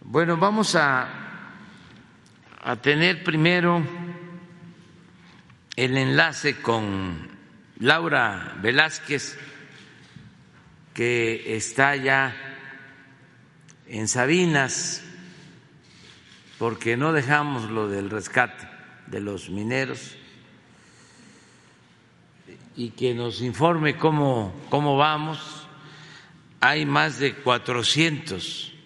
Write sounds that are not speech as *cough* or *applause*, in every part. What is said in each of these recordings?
Bueno, vamos a, a tener primero el enlace con Laura Velázquez, que está ya en Sabinas, porque no dejamos lo del rescate de los mineros y que nos informe cómo, cómo vamos. Hay más de 400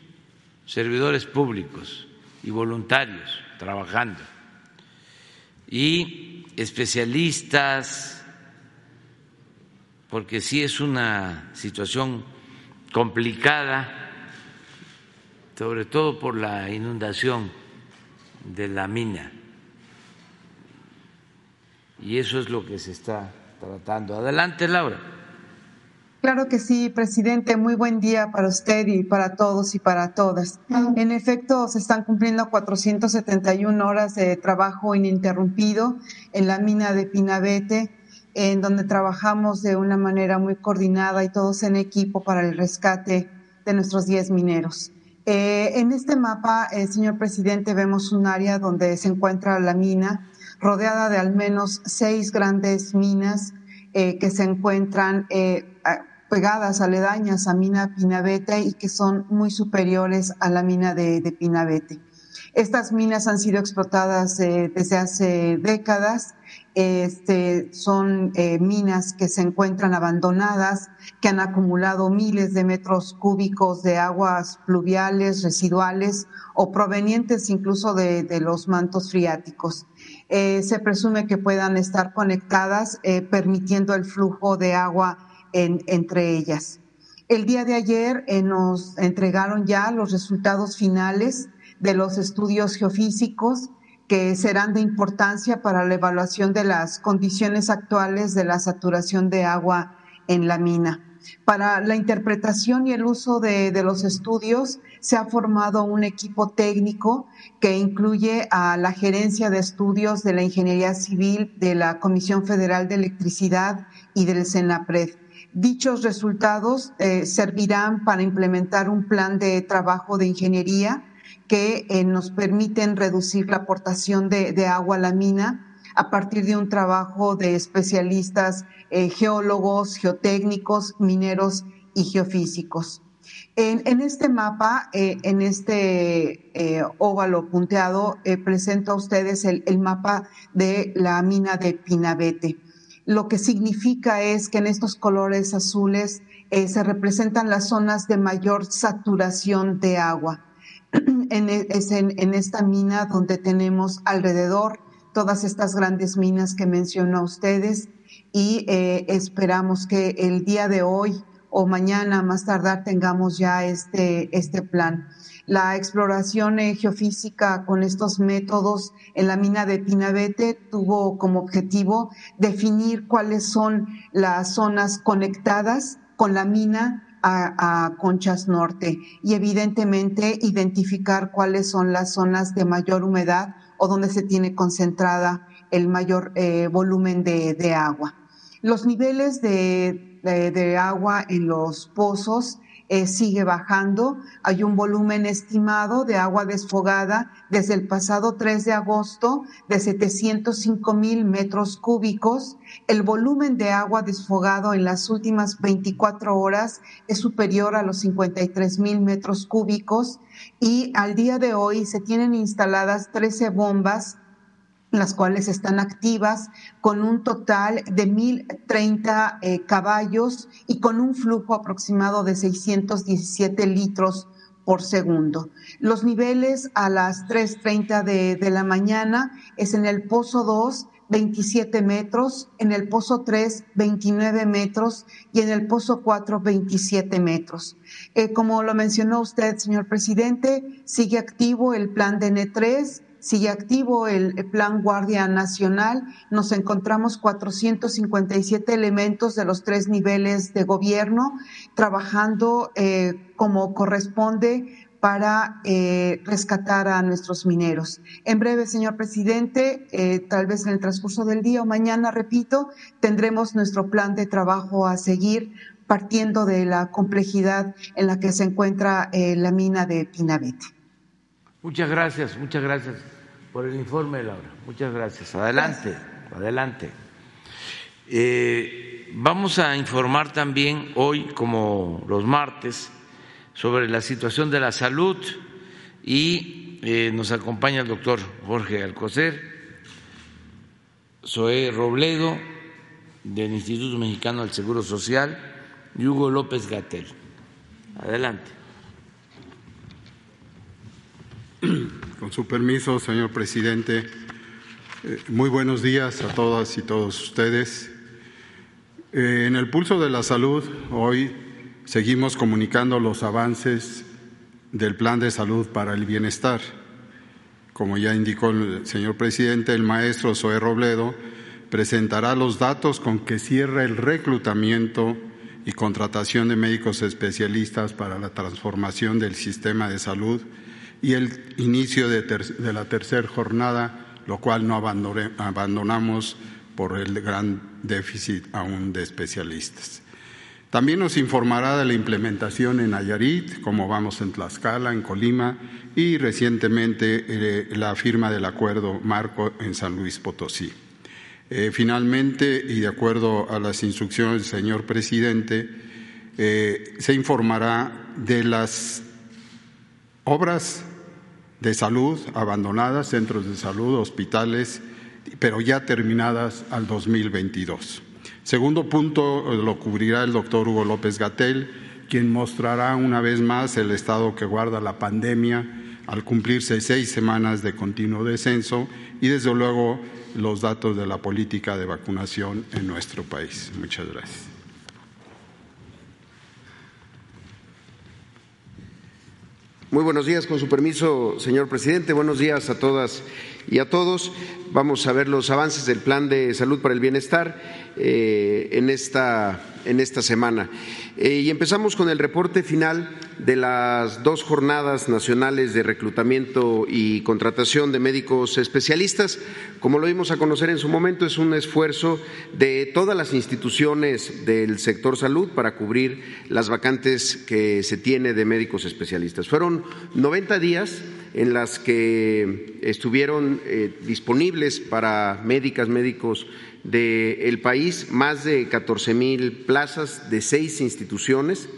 servidores públicos y voluntarios trabajando y especialistas, porque sí es una situación complicada, sobre todo por la inundación de la mina. Y eso es lo que se está tratando. Adelante, Laura. Claro que sí, presidente. Muy buen día para usted y para todos y para todas. En efecto, se están cumpliendo 471 horas de trabajo ininterrumpido en la mina de Pinabete, en donde trabajamos de una manera muy coordinada y todos en equipo para el rescate de nuestros 10 mineros. Eh, en este mapa, eh, señor presidente, vemos un área donde se encuentra la mina, rodeada de al menos seis grandes minas eh, que se encuentran pegadas, aledañas a mina Pinabete y que son muy superiores a la mina de, Pinabete. Estas minas han sido explotadas eh, desde hace décadas. Este, son eh, minas que se encuentran abandonadas, que han acumulado miles de metros cúbicos de aguas pluviales, residuales o provenientes incluso de, los mantos friáticos. Eh, se presume que puedan estar conectadas, permitiendo el flujo de agua entre ellas. El día de ayer eh, nos entregaron ya los resultados finales de los estudios geofísicos que serán de importancia para la evaluación de las condiciones actuales de la saturación de agua en la mina. Para la interpretación y el uso de, de, los estudios se ha formado un equipo técnico que incluye a la gerencia de estudios de la Ingeniería Civil de la Comisión Federal de Electricidad y del CENAPRED. Dichos resultados eh, servirán para implementar un plan de trabajo de ingeniería que eh, nos permiten reducir la aportación de, agua a la mina a partir de un trabajo de especialistas eh, geólogos, geotécnicos, mineros y geofísicos. En, este mapa, en este óvalo punteado, presento a ustedes el, el, mapa de la mina de Pinabete lo que significa es que en estos colores azules eh, se representan las zonas de mayor saturación de agua. *clears throat* en, e, es en, esta mina donde tenemos alrededor todas estas grandes minas que mencionó ustedes y eh, esperamos que el día de hoy o mañana más tardar tengamos ya este, este plan. La exploración geofísica con estos métodos en la mina de Pinabete tuvo como objetivo definir cuáles son las zonas conectadas con la mina a, Conchas Norte y evidentemente identificar cuáles son las zonas de mayor humedad o donde se tiene concentrada el mayor eh, volumen de, agua. Los niveles de agua en los pozos eh, sigue bajando. Hay un volumen estimado de agua desfogada desde el pasado 3 de agosto de 705 mil metros cúbicos. El volumen de agua desfogado en las últimas 24 horas es superior a los 53 mil metros cúbicos y al día de hoy se tienen instaladas 13 bombas las cuales están activas con un total de 1.030 eh, caballos y con un flujo aproximado de 617 litros por segundo. Los niveles a las 3.30 de, de la mañana es en el Pozo 2, 27 metros, en el Pozo 3, 29 metros y en el Pozo 4, 27 metros. Eh, como lo mencionó usted, señor presidente, sigue activo el plan de N3 sigue activo el Plan Guardia Nacional. Nos encontramos 457 elementos de los tres niveles de gobierno trabajando eh, como corresponde para eh, rescatar a nuestros mineros. En breve, señor presidente, eh, tal vez en el transcurso del día o mañana, repito, tendremos nuestro plan de trabajo a seguir partiendo de la complejidad en la que se encuentra la mina de Pinabete. Muchas gracias, muchas gracias por el informe, Laura. Muchas gracias. Adelante, adelante. Eh, vamos a informar también hoy, como los martes, sobre la situación de la salud y eh, nos acompaña el doctor Jorge Alcocer, Zoé Robledo, del Instituto Mexicano del Seguro Social, y Hugo López Gatel. Adelante. *clears throat* Con su permiso, señor presidente, eh, muy buenos días a todas y todos ustedes. Eh, en el pulso de la salud, hoy seguimos comunicando los avances del Plan de Salud para el Bienestar. Como ya indicó el señor presidente, el maestro Zoé Robledo presentará los datos con que cierra el reclutamiento y contratación de médicos especialistas para la transformación del sistema de salud y el inicio de, la tercera jornada, lo cual no abandonamos por el gran déficit aún de especialistas. También nos informará de la implementación en Nayarit, como vamos en Tlaxcala, en Colima y recientemente eh, la firma del acuerdo marco en San Luis Potosí. Eh, finalmente, y de acuerdo a las instrucciones del señor presidente, eh, se informará de las obras de salud abandonadas, centros de salud, hospitales, pero ya terminadas al 2022. Segundo punto lo cubrirá el doctor Hugo López Gatel, quien mostrará una vez más el estado que guarda la pandemia al cumplirse seis semanas de continuo descenso y desde luego los datos de la política de vacunación en nuestro país. Muchas gracias. Muy buenos días, con su permiso, señor presidente. Buenos días a todas y a todos. Vamos a ver los avances del Plan de Salud para el Bienestar eh, en, esta, en esta semana. Eh, y empezamos con el reporte final de las dos jornadas nacionales de reclutamiento y contratación de médicos especialistas. Como lo dimos a conocer en su momento, es un esfuerzo de todas las instituciones del sector salud para cubrir las vacantes que se tiene de médicos especialistas. Fueron 90 días en las que estuvieron eh, disponibles para médicas, médicos del país más de 14 mil plazas de seis instituciones.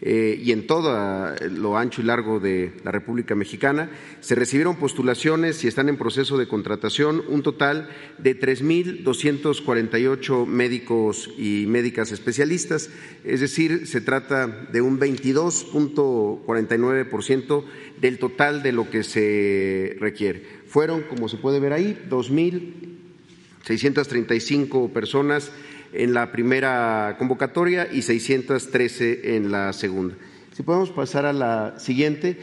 Eh, y en todo lo ancho y largo de la República Mexicana. Se recibieron postulaciones y están en proceso de contratación un total de 3.248 médicos y médicas especialistas, es decir, se trata de un 22.49% del total de lo que se requiere. Fueron, como se puede ver ahí, 2.635 personas en la primera convocatoria y 613 en la segunda. Si podemos pasar a la siguiente,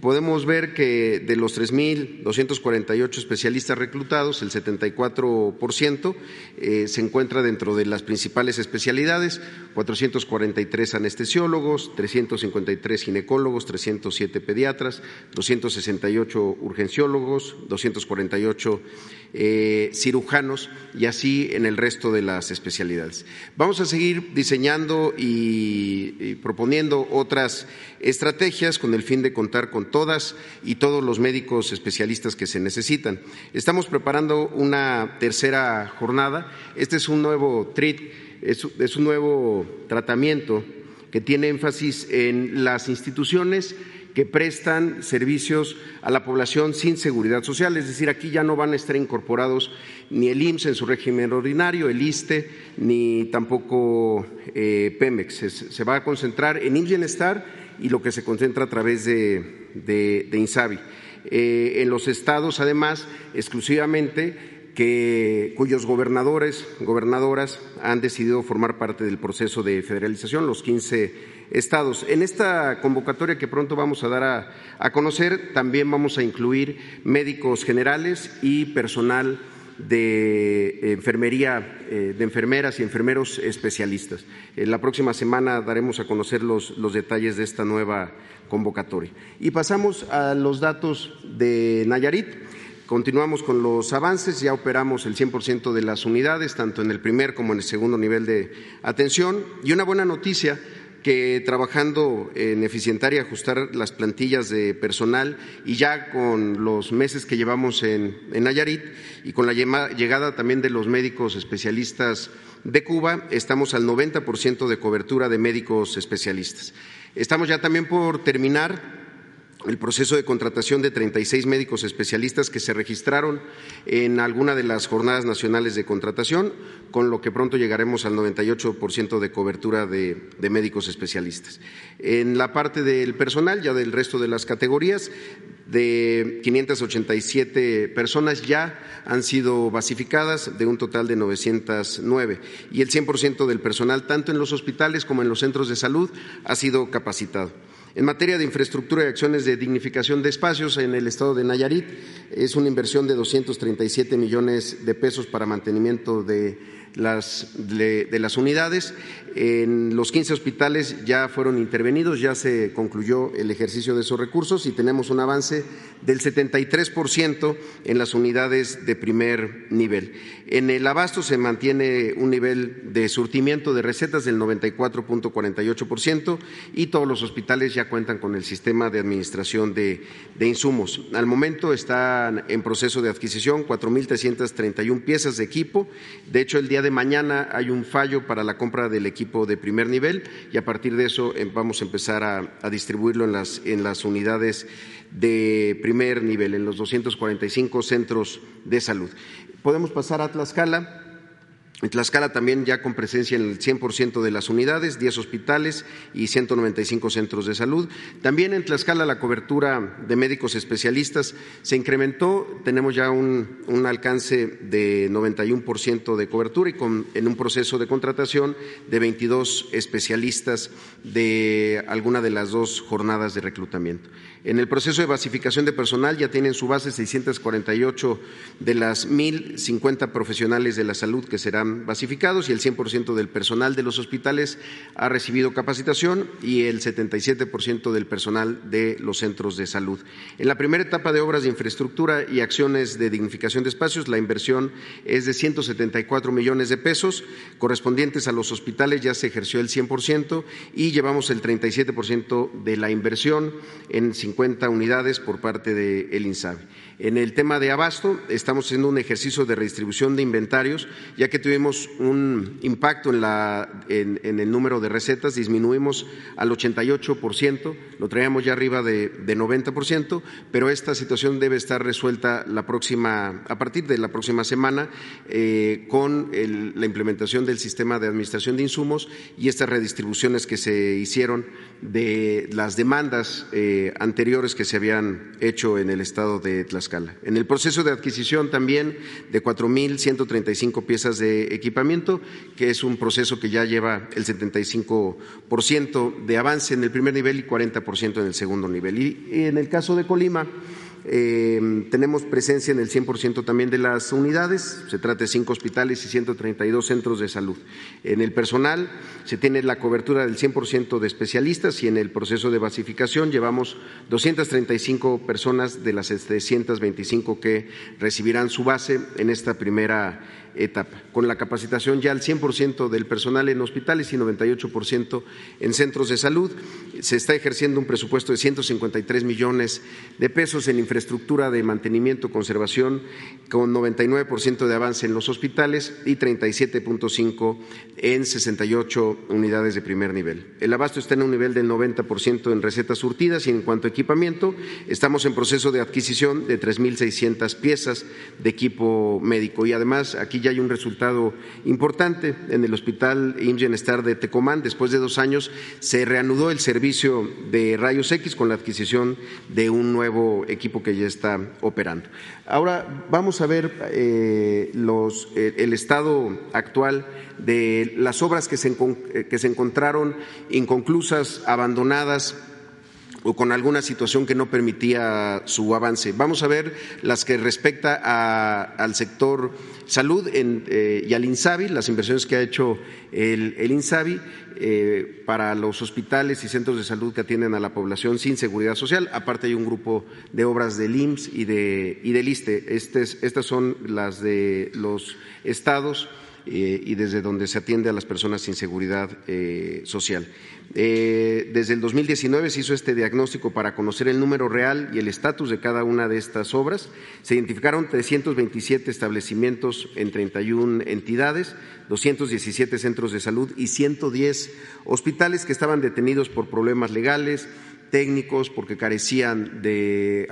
podemos ver que de los 3.248 especialistas reclutados, el 74% eh, se encuentra dentro de las principales especialidades, 443 anestesiólogos, 353 ginecólogos, 307 pediatras, 268 urgenciólogos, 248 eh, cirujanos y así en el resto de las especialidades. Vamos a seguir diseñando y proponiendo otras estrategias con el fin de contar con todas y todos los médicos especialistas que se necesitan. Estamos preparando una tercera jornada. Este es un nuevo es, un nuevo tratamiento que tiene énfasis en las instituciones que prestan servicios a la población sin seguridad social. Es decir, aquí ya no van a estar incorporados ni el IMSS en su régimen ordinario, el ISTE, ni tampoco eh, Pemex. Se, va a concentrar en IMSS Bienestar y lo que se concentra a través de INSABI. Eh, en los estados, además, exclusivamente cuyos gobernadores, gobernadoras han decidido formar parte del proceso de federalización, los 15 estados. En esta convocatoria que pronto vamos a dar a, conocer, también vamos a incluir médicos generales y personal de enfermería, eh, de enfermeras y enfermeros especialistas. la próxima semana daremos a conocer los, los detalles de esta nueva convocatoria. Y pasamos a los datos de Nayarit. Continuamos con los avances, ya operamos el 100% de las unidades, tanto en el primer como en el segundo nivel de atención. Y una buena noticia que trabajando en eficientar y ajustar las plantillas de personal y ya con los meses que llevamos en, en Nayarit y con la llegada también de los médicos especialistas de Cuba, estamos al 90% de cobertura de médicos especialistas. Estamos ya también por terminar el proceso de contratación de 36 médicos especialistas que se registraron en alguna de las jornadas nacionales de contratación, con lo que pronto llegaremos al 98% de cobertura de, médicos especialistas. En la parte del personal, ya del resto de las categorías, de 587 personas ya han sido basificadas de un total de 909 y el 100% del personal, tanto en los hospitales como en los centros de salud, ha sido capacitado. En materia de infraestructura y acciones de dignificación de espacios en el estado de Nayarit, es una inversión de 237 millones de pesos para mantenimiento de de, de, las unidades. En los 15 hospitales ya fueron intervenidos, ya se concluyó el ejercicio de esos recursos y tenemos un avance del 73% en las unidades de primer nivel. En el abasto se mantiene un nivel de surtimiento de recetas del 94.48% y todos los hospitales ya cuentan con el sistema de administración de, de insumos. Al momento están en proceso de adquisición 4.331 piezas de equipo. De hecho, el día de mañana hay un fallo para la compra del equipo de primer nivel y a partir de eso eh, vamos a empezar a, a distribuirlo en las, en las unidades de primer nivel, en los 245 centros de salud. Podemos pasar a Tlaxcala. En Tlaxcala también ya con presencia en el 100% de las unidades, 10 hospitales y 195 centros de salud. También en Tlaxcala la cobertura de médicos especialistas se incrementó, tenemos ya un, alcance de 91% de cobertura y con, en un proceso de contratación de 22 especialistas de alguna de las dos jornadas de reclutamiento. En el proceso de basificación de personal ya tienen su base 648 de las 1.050 profesionales de la salud que serán basificados y el 100% del personal de los hospitales ha recibido capacitación y el 77% del personal de los centros de salud. En la primera etapa de obras de infraestructura y acciones de dignificación de espacios, la inversión es de 174 millones de pesos, correspondientes a los hospitales ya se ejerció el 100% y llevamos el 37% de la inversión en 50 unidades por parte del de INSABI. En el tema de abasto, estamos haciendo un ejercicio de redistribución de inventarios, ya que tuvimos un impacto en, la, en, el número de recetas, disminuimos al 88%, lo traíamos ya arriba de, de 90%, pero esta situación debe estar resuelta la próxima, a partir de la próxima semana eh, con la implementación del sistema de administración de insumos y estas redistribuciones que se hicieron de las demandas eh, anteriores que se habían hecho en el estado de Tlaxcala. En el proceso de adquisición también de 4.135 piezas de equipamiento, que es un proceso que ya lleva el 75% de avance en el primer nivel y 40% en el segundo nivel. Y en el caso de Colima, eh, tenemos presencia en el 100% también de las unidades, se trata de cinco hospitales y 132 centros de salud. En el personal se tiene la cobertura del 100% de especialistas y en el proceso de basificación llevamos 235 personas de las 725 que recibirán su base en esta primera etapa, con la capacitación ya al 100% del personal en hospitales y 98% en centros de salud. Se está ejerciendo un presupuesto de 153 millones de pesos en infraestructura de mantenimiento, conservación, con 99% de avance en los hospitales y 37.5 en 68 unidades de primer nivel. El abasto está en un nivel del 90% en recetas surtidas y en cuanto a equipamiento, estamos en proceso de adquisición de 3.600 piezas de equipo médico y además aquí ya hay un resultado importante. En el Hospital IMSS de Tecomán, después de dos años, se reanudó el servicio de rayos X con la adquisición de un nuevo equipo que ya está operando. Ahora vamos a ver eh, los, eh, el estado actual de las obras que se, que se encontraron inconclusas, abandonadas o con alguna situación que no permitía su avance. Vamos a ver las que respecta al sector salud eh, y al INSABI, las inversiones que ha hecho el, el INSABI eh, para los hospitales y centros de salud que atienden a la población sin seguridad social. Aparte hay un grupo de obras del IMSS y, de, y del ISTE. Estes, estas son las de los estados eh, y desde donde se atiende a las personas sin seguridad eh, social. Eh, desde el 2019 se hizo este diagnóstico para conocer el número real y el estatus de cada una de estas obras. Se identificaron 327 establecimientos en 31 entidades, 217 centros de salud y 110 hospitales que estaban detenidos por problemas legales, técnicos, porque carecían de,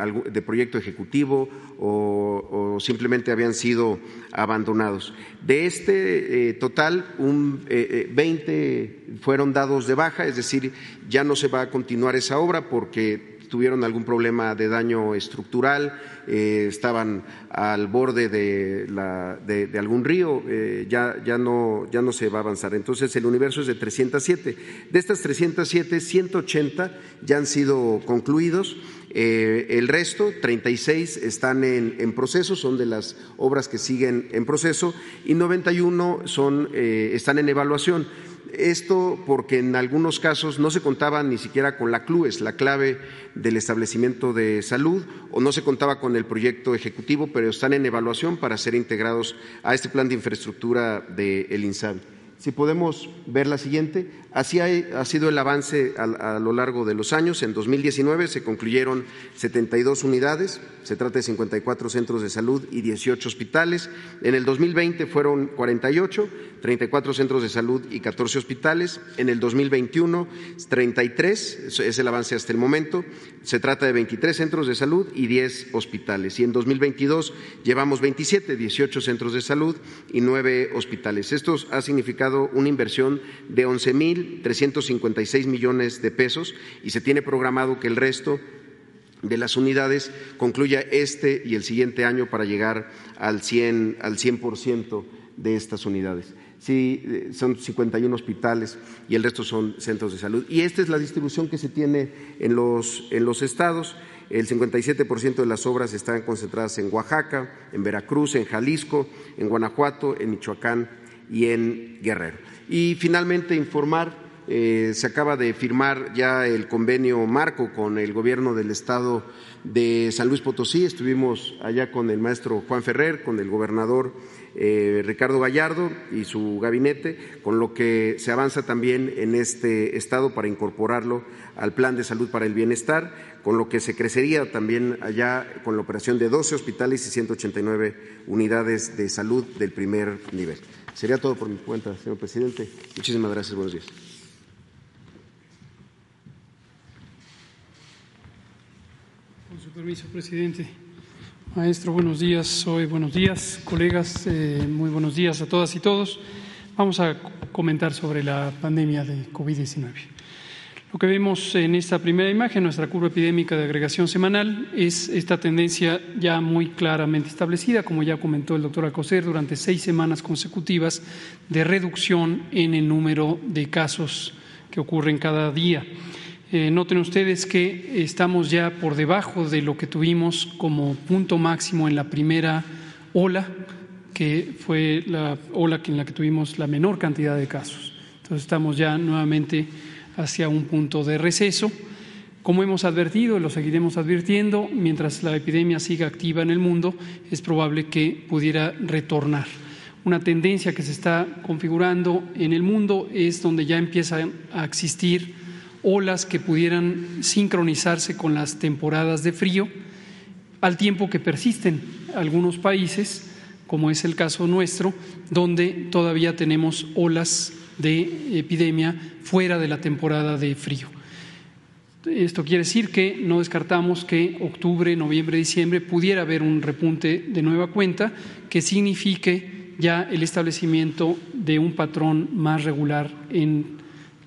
proyecto ejecutivo o, simplemente habían sido abandonados. De este eh, total, un, 20 eh, eh, fueron dados de baja, es decir, ya no se va a continuar esa obra porque tuvieron algún problema de daño estructural, eh, estaban al borde de, de, algún río, eh, ya, ya, no, ya no se va a avanzar. Entonces, el universo es de 307. De estas 307, 180 ya han sido concluidos. Eh, el resto, 36, están en, en, proceso, son de las obras que siguen en proceso, y 91 son, están en evaluación. Esto porque en algunos casos no se contaba ni siquiera con la CLUES, la clave del establecimiento de salud, o no se contaba con el proyecto ejecutivo, pero están en evaluación para ser integrados a este plan de infraestructura del de INSABI. Si podemos ver la siguiente, así ha, sido el avance a, lo largo de los años. En 2019 se concluyeron 72 unidades, se trata de 54 centros de salud y 18 hospitales. En el 2020 fueron 48, 34 centros de salud y 14 hospitales. En el 2021, 33, es el avance hasta el momento. Se trata de 23 centros de salud y 10 hospitales. Y en 2022 llevamos 27, 18 centros de salud y 9 hospitales. Esto ha significado una inversión de 11.356 millones de pesos y se tiene programado que el resto de las unidades concluya este y el siguiente año para llegar al 100, al 100% de estas unidades. Sí, eh, son 51 hospitales y el resto son centros de salud. Y esta es la distribución que se tiene en los, en los estados. El 57% de las obras están concentradas en Oaxaca, en Veracruz, en Jalisco, en Guanajuato, en Michoacán y en Guerrero. Y finalmente informar, eh, se acaba de firmar ya el convenio marco con el gobierno del estado de San Luis Potosí. Estuvimos allá con el maestro Juan Ferrer, con el gobernador Ricardo Gallardo y su gabinete, con lo que se avanza también en este estado para incorporarlo al Plan de Salud para el Bienestar, con lo que se crecería también allá con la operación de 12 hospitales y 189 unidades de salud del primer nivel. Sería todo por mi cuenta, señor presidente. Muchísimas gracias. Buenos días. Con su permiso, presidente. Maestro, buenos días. Hoy buenos días, colegas. Eh, muy buenos días a todas y todos. Vamos a comentar sobre la pandemia de COVID-19. Lo que vemos en esta primera imagen, nuestra curva epidémica de agregación semanal, es esta tendencia ya muy claramente establecida, como ya comentó el doctor Alcocer, durante seis semanas consecutivas de reducción en el número de casos que ocurren cada día. Eh, noten ustedes que estamos ya por debajo de lo que tuvimos como punto máximo en la primera ola, que fue la ola en la que tuvimos la menor cantidad de casos. Entonces estamos ya nuevamente hacia un punto de receso. Como hemos advertido y lo seguiremos advirtiendo, mientras la epidemia siga activa en el mundo, es probable que pudiera retornar. Una tendencia que se está configurando en el mundo es donde ya empiezan a existir olas que pudieran sincronizarse con las temporadas de frío, al tiempo que persisten algunos países, como es el caso nuestro, donde todavía tenemos olas de epidemia fuera de la temporada de frío. Esto quiere decir que no descartamos que octubre, noviembre, diciembre pudiera haber un repunte de nueva cuenta que signifique ya el establecimiento de un patrón más regular en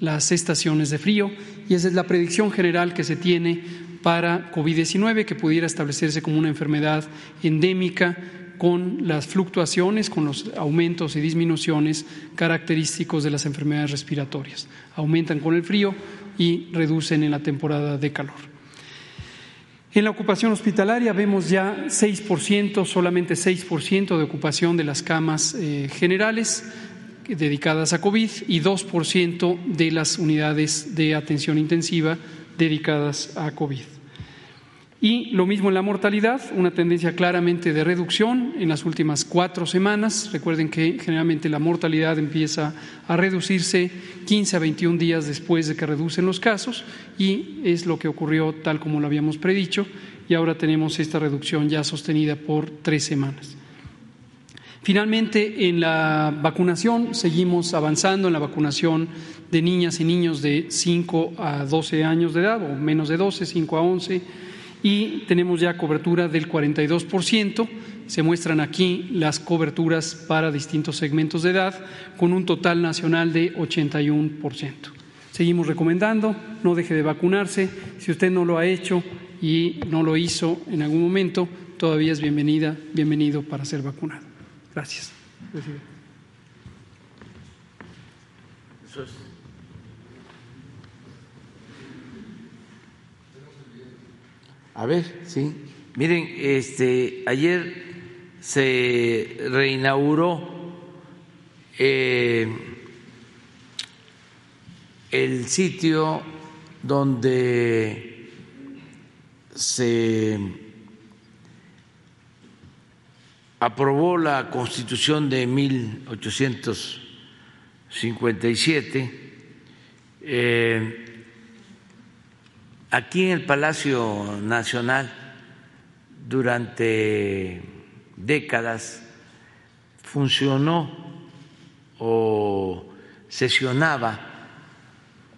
las estaciones de frío y esa es la predicción general que se tiene para COVID-19 que pudiera establecerse como una enfermedad endémica con las fluctuaciones, con los aumentos y disminuciones característicos de las enfermedades respiratorias. Aumentan con el frío y reducen en la temporada de calor. En la ocupación hospitalaria vemos ya 6%, solamente 6% de ocupación de las camas eh, generales dedicadas a COVID y 2% de las unidades de atención intensiva dedicadas a COVID. Y lo mismo en la mortalidad, una tendencia claramente de reducción en las últimas cuatro semanas. Recuerden que generalmente la mortalidad empieza a reducirse 15 a 21 días después de que reducen los casos y es lo que ocurrió tal como lo habíamos predicho y ahora tenemos esta reducción ya sostenida por tres semanas. Finalmente, en la vacunación, seguimos avanzando en la vacunación de niñas y niños de 5 a 12 años de edad, o menos de 12, 5 a 11, y tenemos ya cobertura del 42%. Se muestran aquí las coberturas para distintos segmentos de edad, con un total nacional de 81%. Seguimos recomendando, no deje de vacunarse. Si usted no lo ha hecho y no lo hizo en algún momento, todavía es bienvenida, bienvenido para ser vacunado. Gracias. A ver, sí. Miren, este, ayer se reinauguró eh, el sitio donde se aprobó la Constitución de 1857. Eh, aquí en el Palacio Nacional, durante décadas, funcionó o sesionaba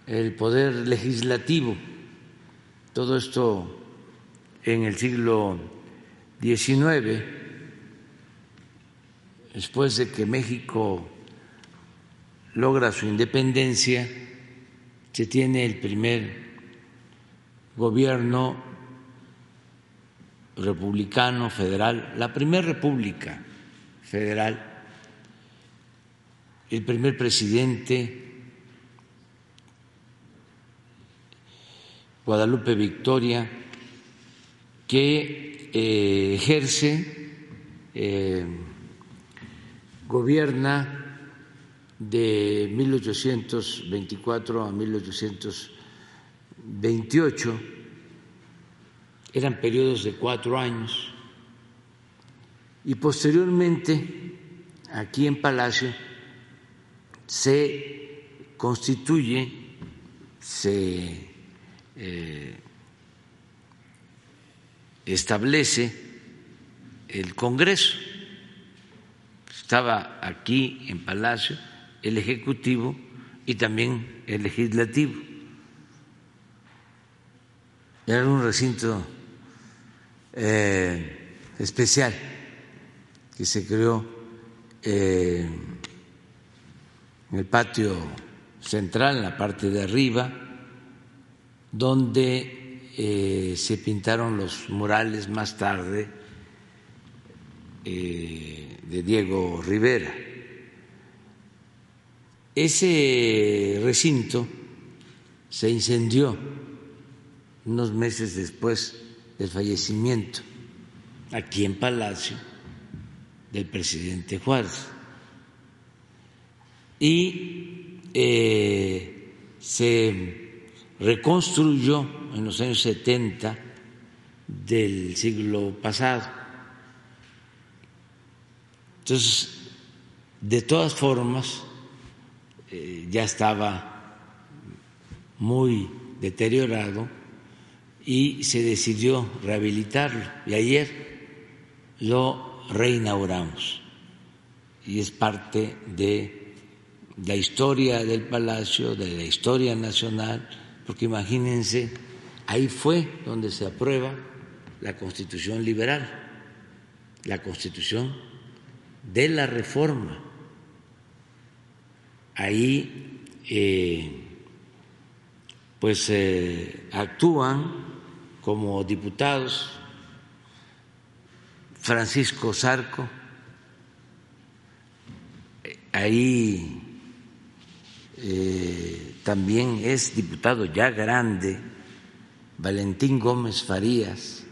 el poder legislativo. Todo esto en el siglo XIX después de que México logra su independencia, se tiene el primer gobierno republicano federal, la primera república federal, el primer presidente, Guadalupe Victoria, que eh, ejerce eh, gobierna de 1824 a 1828, eran periodos de cuatro años, y posteriormente aquí en Palacio se constituye, se eh, establece el Congreso estaba aquí en Palacio el Ejecutivo y también el Legislativo. Era un recinto eh, especial que se creó eh, en el patio central, en la parte de arriba, donde eh, se pintaron los murales más tarde de Diego Rivera. Ese recinto se incendió unos meses después del fallecimiento aquí en Palacio del presidente Juárez y eh, se reconstruyó en los años 70 del siglo pasado entonces, de todas formas, eh, ya estaba muy deteriorado y se decidió rehabilitarlo. Y ayer lo reinauguramos. Y es parte de la historia del palacio, de la historia nacional, porque imagínense, ahí fue donde se aprueba la constitución liberal, la constitución de la reforma. Ahí eh, pues eh, actúan como diputados Francisco Zarco, ahí eh, también es diputado ya grande Valentín Gómez Farías,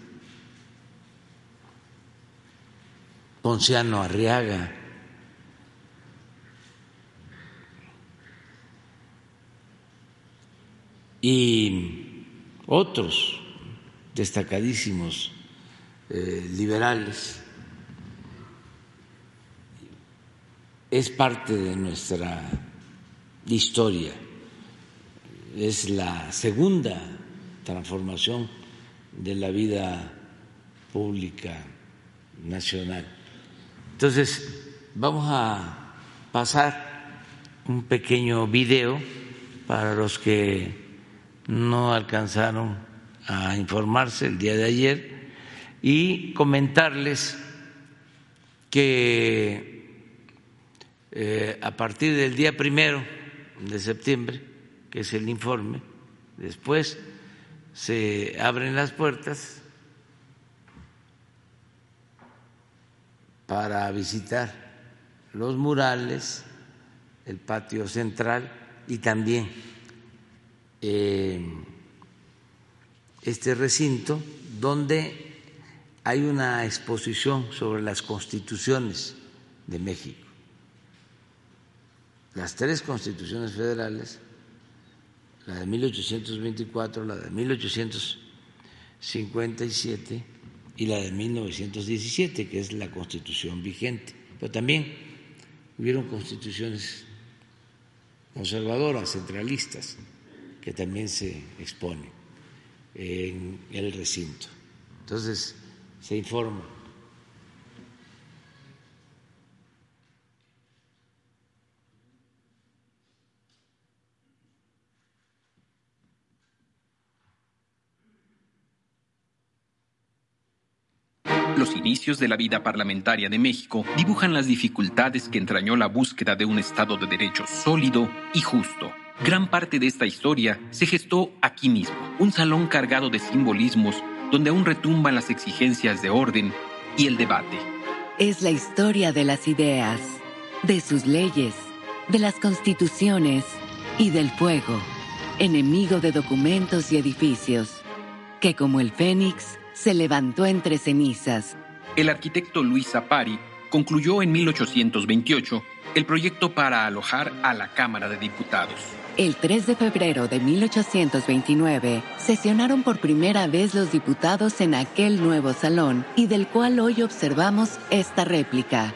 Ponciano Arriaga. Y otros destacadísimos eh, liberales. Es parte de nuestra historia, es la segunda transformación de la vida pública nacional. Entonces, vamos a pasar un pequeño video para los que no alcanzaron a informarse el día de ayer y comentarles que eh, a partir del día primero de septiembre, que es el informe, después se abren las puertas para visitar los murales, el patio central y también eh, este recinto donde hay una exposición sobre las constituciones de México. Las tres constituciones federales, la de 1824, la de 1857 y la de 1917, que es la constitución vigente. Pero también hubieron constituciones conservadoras, centralistas, que también se exponen en el recinto. Entonces, se informa. Inicios de la vida parlamentaria de México dibujan las dificultades que entrañó la búsqueda de un Estado de Derecho sólido y justo. Gran parte de esta historia se gestó aquí mismo, un salón cargado de simbolismos donde aún retumban las exigencias de orden y el debate. Es la historia de las ideas, de sus leyes, de las constituciones y del fuego, enemigo de documentos y edificios, que como el fénix se levantó entre cenizas. El arquitecto Luis Zapari concluyó en 1828 el proyecto para alojar a la Cámara de Diputados. El 3 de febrero de 1829 sesionaron por primera vez los diputados en aquel nuevo salón y del cual hoy observamos esta réplica.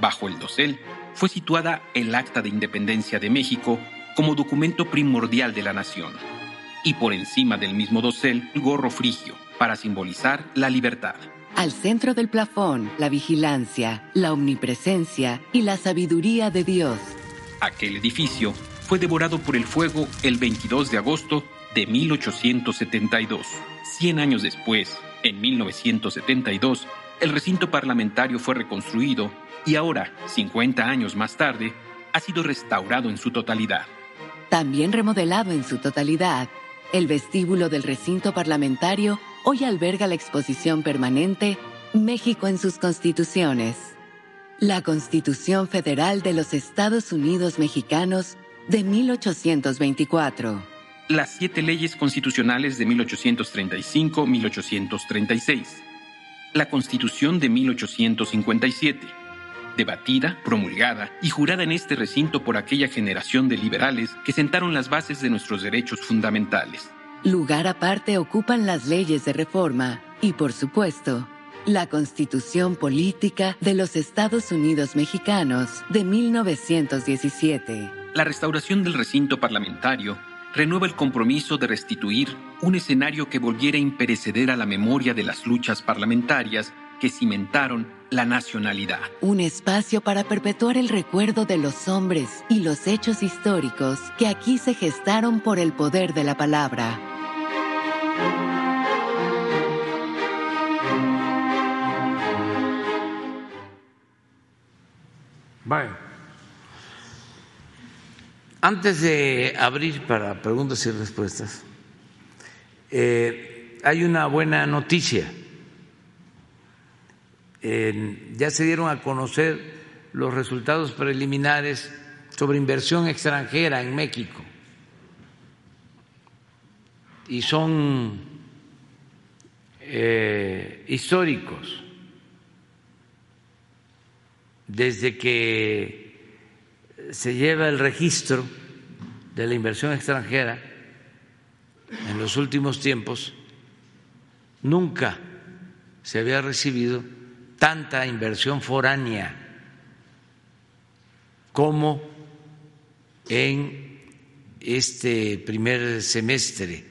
Bajo el dosel fue situada el Acta de Independencia de México como documento primordial de la nación. Y por encima del mismo dosel, el gorro frigio, para simbolizar la libertad. Al centro del plafón, la vigilancia, la omnipresencia y la sabiduría de Dios. Aquel edificio fue devorado por el fuego el 22 de agosto de 1872. Cien años después, en 1972, el recinto parlamentario fue reconstruido y ahora, 50 años más tarde, ha sido restaurado en su totalidad. También remodelado en su totalidad, el vestíbulo del recinto parlamentario hoy alberga la exposición permanente México en sus constituciones. La Constitución Federal de los Estados Unidos Mexicanos de 1824. Las siete leyes constitucionales de 1835-1836. La Constitución de 1857. Debatida, promulgada y jurada en este recinto por aquella generación de liberales que sentaron las bases de nuestros derechos fundamentales. Lugar aparte ocupan las leyes de reforma y, por supuesto, la Constitución Política de los Estados Unidos Mexicanos de 1917. La restauración del recinto parlamentario renueva el compromiso de restituir un escenario que volviera impereceder a la memoria de las luchas parlamentarias que cimentaron la nacionalidad. Un espacio para perpetuar el recuerdo de los hombres y los hechos históricos que aquí se gestaron por el poder de la palabra. Bueno, antes de abrir para preguntas y respuestas, eh, hay una buena noticia. Ya se dieron a conocer los resultados preliminares sobre inversión extranjera en México. Y son eh, históricos desde que se lleva el registro de la inversión extranjera en los últimos tiempos, nunca se había recibido tanta inversión foránea como en este primer semestre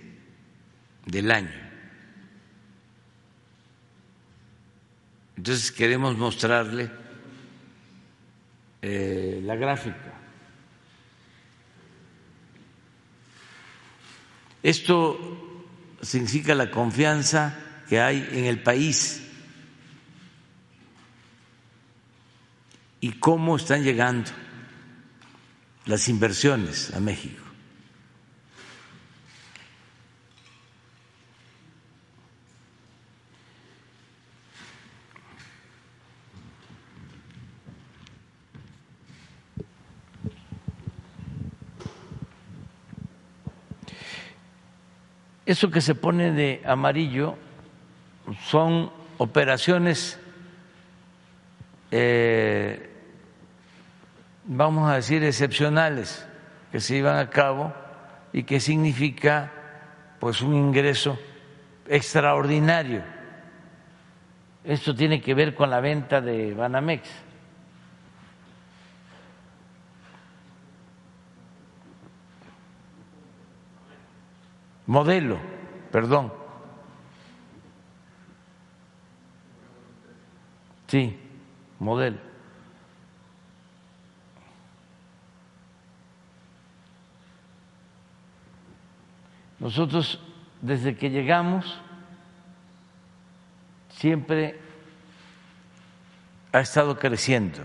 del año. Entonces queremos mostrarle eh, la gráfica. Esto significa la confianza que hay en el país y cómo están llegando las inversiones a México. Eso que se pone de amarillo son operaciones, eh, vamos a decir, excepcionales que se llevan a cabo y que significa pues un ingreso extraordinario. Esto tiene que ver con la venta de Banamex. Modelo, perdón. Sí, modelo. Nosotros, desde que llegamos, siempre ha estado creciendo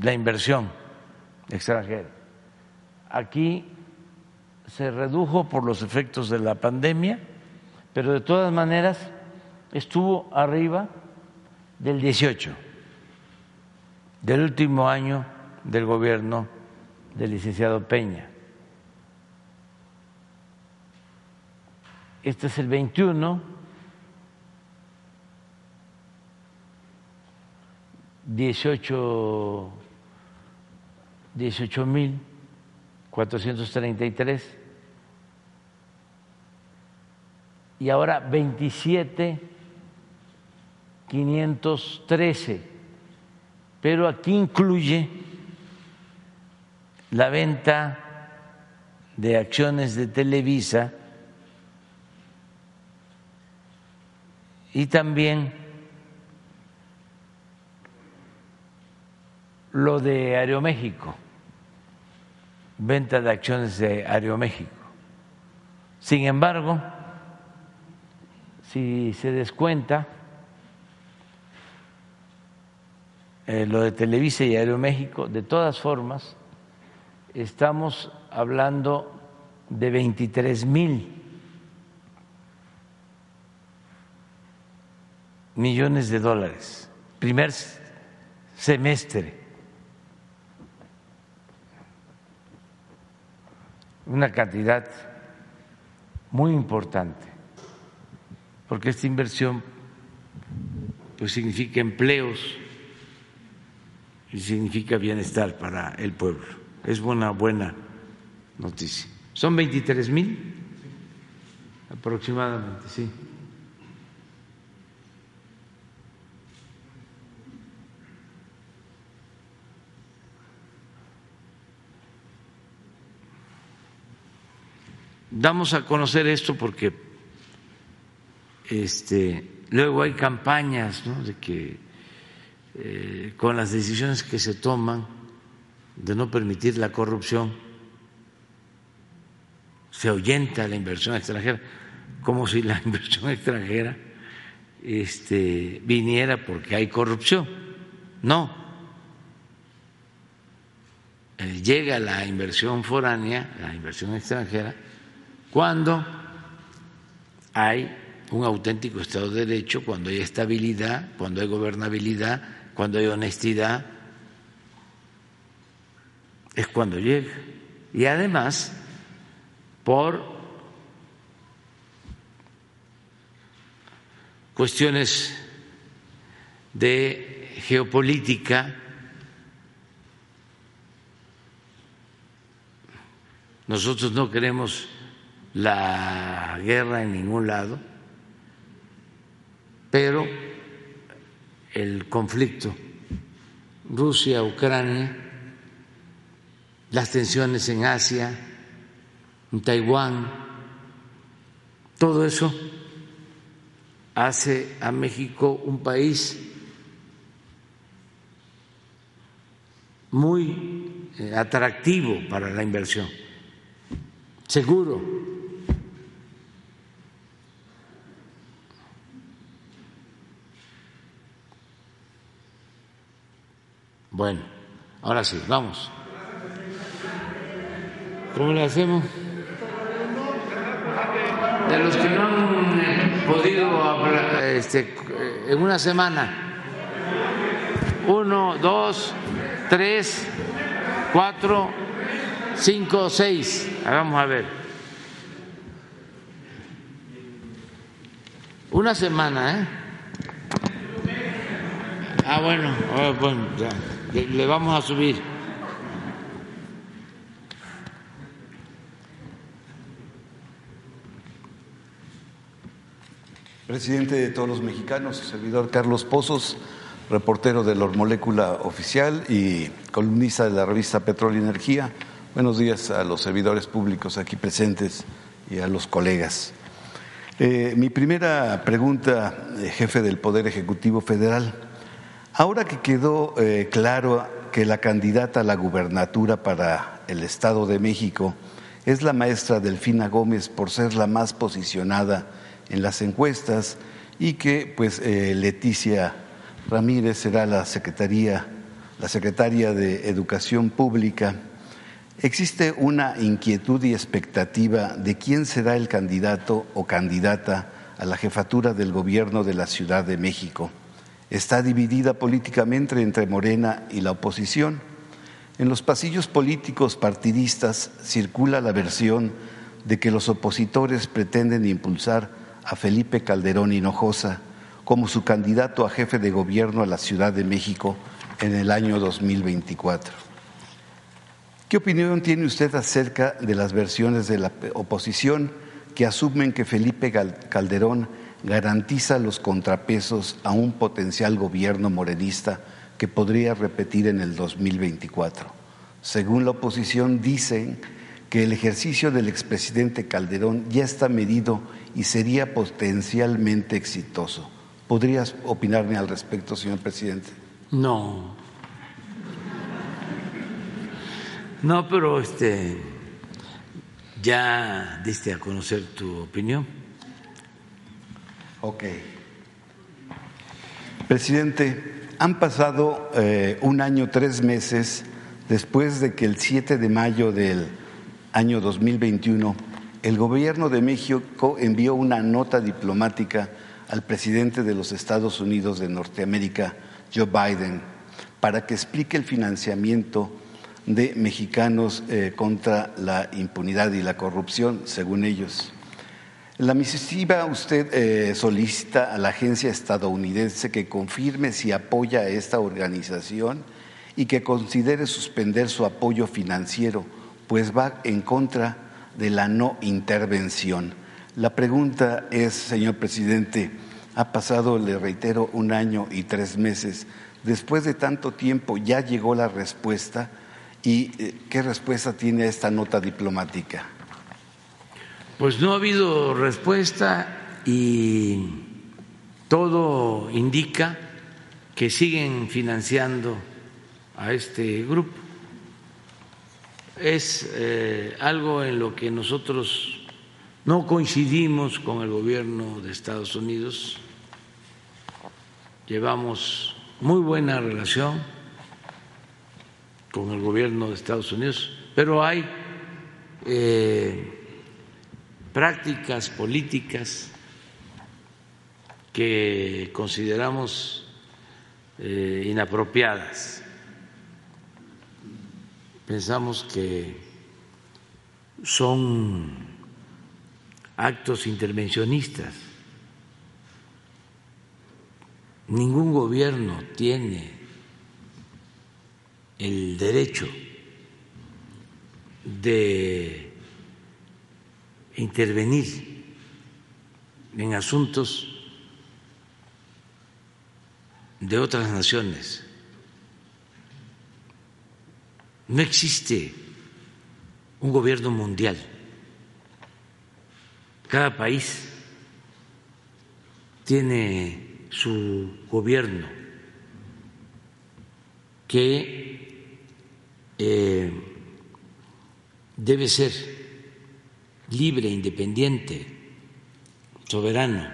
la inversión extranjera. Aquí se redujo por los efectos de la pandemia, pero de todas maneras estuvo arriba del 18, del último año del gobierno del licenciado Peña. Este es el 21. 18 18 mil 433 y ahora 27 513 pero aquí incluye la venta de acciones de Televisa y también lo de Aeroméxico venta de acciones de Aeroméxico. Sin embargo, si se descuenta eh, lo de Televisa y Aeroméxico, de todas formas, estamos hablando de 23 mil millones de dólares, primer semestre una cantidad muy importante, porque esta inversión pues significa empleos y significa bienestar para el pueblo. Es una buena noticia. Son 23 mil aproximadamente, sí. Damos a conocer esto porque este, luego hay campañas de que eh, con las decisiones que se toman de no permitir la corrupción se ahuyenta la inversión extranjera, como si la *laughs* inversión extranjera este, viniera porque hay corrupción. No. Eh, llega la inversión foránea, la inversión extranjera, cuando hay un auténtico Estado de Derecho, cuando hay estabilidad, cuando hay gobernabilidad, cuando hay honestidad, es cuando llega. Y además, por cuestiones de geopolítica, nosotros no queremos la guerra en ningún lado, pero el conflicto Rusia-Ucrania, las tensiones en Asia, en Taiwán, todo eso hace a México un país muy eh, atractivo para la inversión, seguro. Bueno, ahora sí, vamos. ¿Cómo le hacemos? De los que no han podido hablar este, en una semana. Uno, dos, tres, cuatro, cinco, seis. Vamos a ver. Una semana, ¿eh? Ah, bueno, ah, bueno, ya le vamos a subir. Presidente de todos los mexicanos, servidor Carlos Pozos, reportero de la Molécula Oficial y columnista de la revista Petróleo y Energía. Buenos días a los servidores públicos aquí presentes y a los colegas. Eh, mi primera pregunta, eh, jefe del Poder Ejecutivo Federal. Ahora que quedó eh, claro que la candidata a la gubernatura para el Estado de México es la maestra Delfina Gómez por ser la más posicionada en las encuestas y que pues eh, Leticia Ramírez será la secretaría la secretaria de Educación Pública. Existe una inquietud y expectativa de quién será el candidato o candidata a la jefatura del gobierno de la Ciudad de México está dividida políticamente entre Morena y la oposición. En los pasillos políticos partidistas circula la versión de que los opositores pretenden impulsar a Felipe Calderón Hinojosa como su candidato a jefe de gobierno a la Ciudad de México en el año 2024. ¿Qué opinión tiene usted acerca de las versiones de la oposición que asumen que Felipe Calderón garantiza los contrapesos a un potencial gobierno morenista que podría repetir en el 2024. Según la oposición, dicen que el ejercicio del expresidente Calderón ya está medido y sería potencialmente exitoso. ¿Podrías opinarme al respecto, señor presidente? No. No, pero este ya diste a conocer tu opinión. Ok. Presidente, han pasado eh, un año, tres meses después de que el 7 de mayo del año 2021 el gobierno de México envió una nota diplomática al presidente de los Estados Unidos de Norteamérica, Joe Biden, para que explique el financiamiento de mexicanos eh, contra la impunidad y la corrupción, según ellos. La misiva usted eh, solicita a la agencia estadounidense que confirme si apoya a esta organización y que considere suspender su apoyo financiero, pues va en contra de la no intervención. La pregunta es, señor presidente, ha pasado, le reitero, un año y tres meses. Después de tanto tiempo ya llegó la respuesta y eh, ¿qué respuesta tiene esta nota diplomática? Pues no ha habido respuesta y todo indica que siguen financiando a este grupo. Es eh, algo en lo que nosotros no coincidimos con el gobierno de Estados Unidos. Llevamos muy buena relación con el gobierno de Estados Unidos, pero hay eh, prácticas políticas que consideramos eh, inapropiadas. Pensamos que son actos intervencionistas. Ningún gobierno tiene el derecho de intervenir en asuntos de otras naciones. No existe un gobierno mundial. Cada país tiene su gobierno que eh, debe ser libre, independiente, soberano.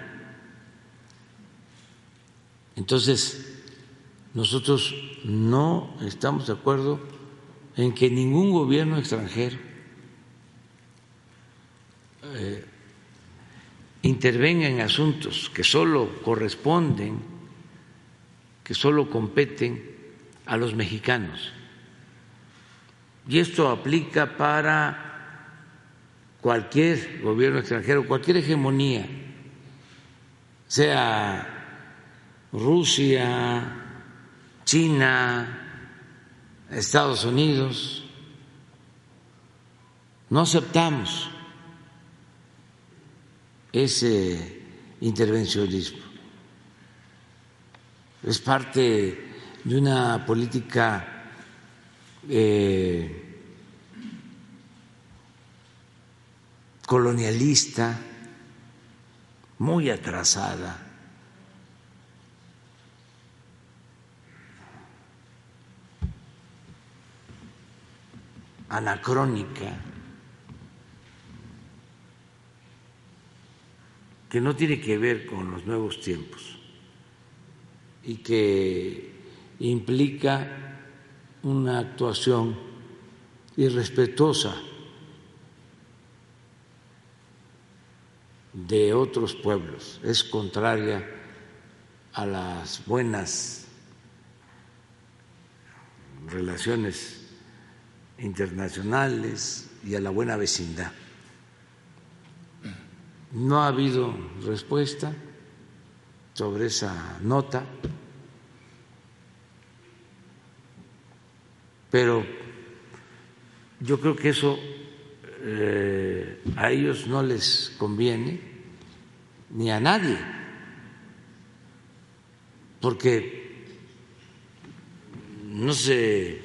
Entonces, nosotros no estamos de acuerdo en que ningún gobierno extranjero eh, intervenga en asuntos que solo corresponden, que solo competen a los mexicanos. Y esto aplica para cualquier gobierno extranjero, cualquier hegemonía, sea Rusia, China, Estados Unidos. No aceptamos ese intervencionismo. Es parte de una política eh, colonialista muy atrasada. anacrónica, que no tiene que ver con los nuevos tiempos y que implica una actuación irrespetuosa de otros pueblos, es contraria a las buenas relaciones internacionales y a la buena vecindad. No ha habido respuesta sobre esa nota. pero yo creo que eso eh, a ellos no les conviene ni a nadie, porque no se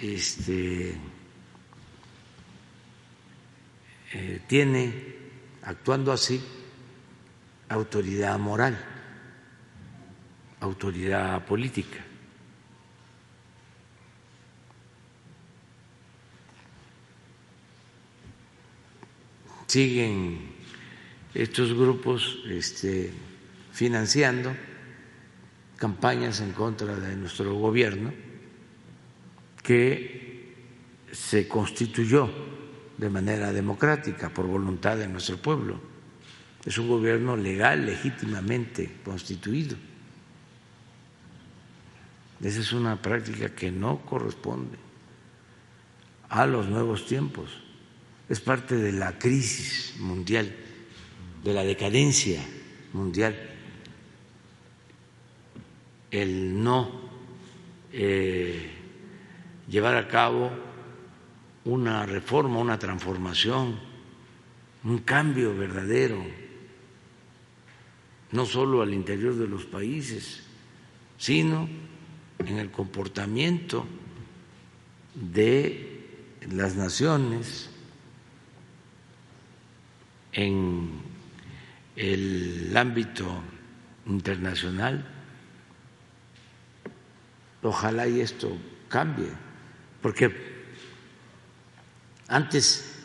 este, eh, tiene actuando así autoridad moral, autoridad política. Siguen estos grupos este, financiando campañas en contra de nuestro gobierno que se constituyó de manera democrática por voluntad de nuestro pueblo. Es un gobierno legal, legítimamente constituido. Esa es una práctica que no corresponde a los nuevos tiempos es parte de la crisis mundial, de la decadencia mundial, el no eh, llevar a cabo una reforma, una transformación, un cambio verdadero, no solo al interior de los países, sino en el comportamiento de las naciones en el ámbito internacional. Ojalá y esto cambie, porque antes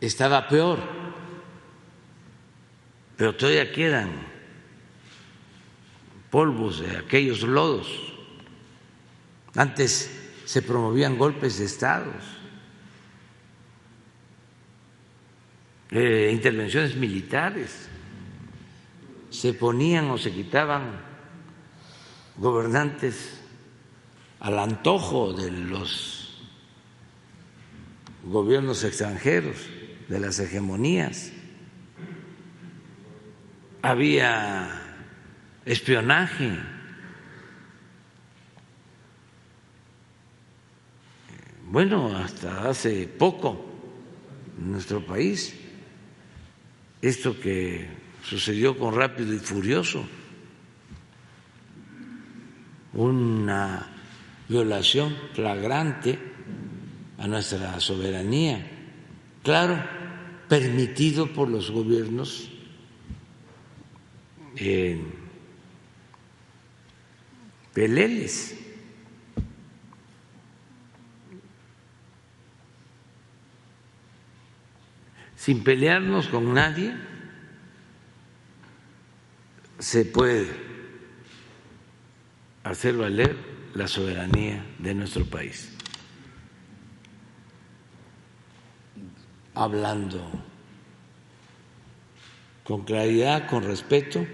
estaba peor, pero todavía quedan polvos de aquellos lodos. Antes se promovían golpes de estados intervenciones militares, se ponían o se quitaban gobernantes al antojo de los gobiernos extranjeros, de las hegemonías. Había espionaje. Bueno, hasta hace poco en nuestro país esto que sucedió con Rápido y Furioso. una violación flagrante a nuestra soberanía. Claro, permitido por los gobiernos eh, peleles. Sin pelearnos con nadie, se puede hacer valer la soberanía de nuestro país. Hablando con claridad, con respeto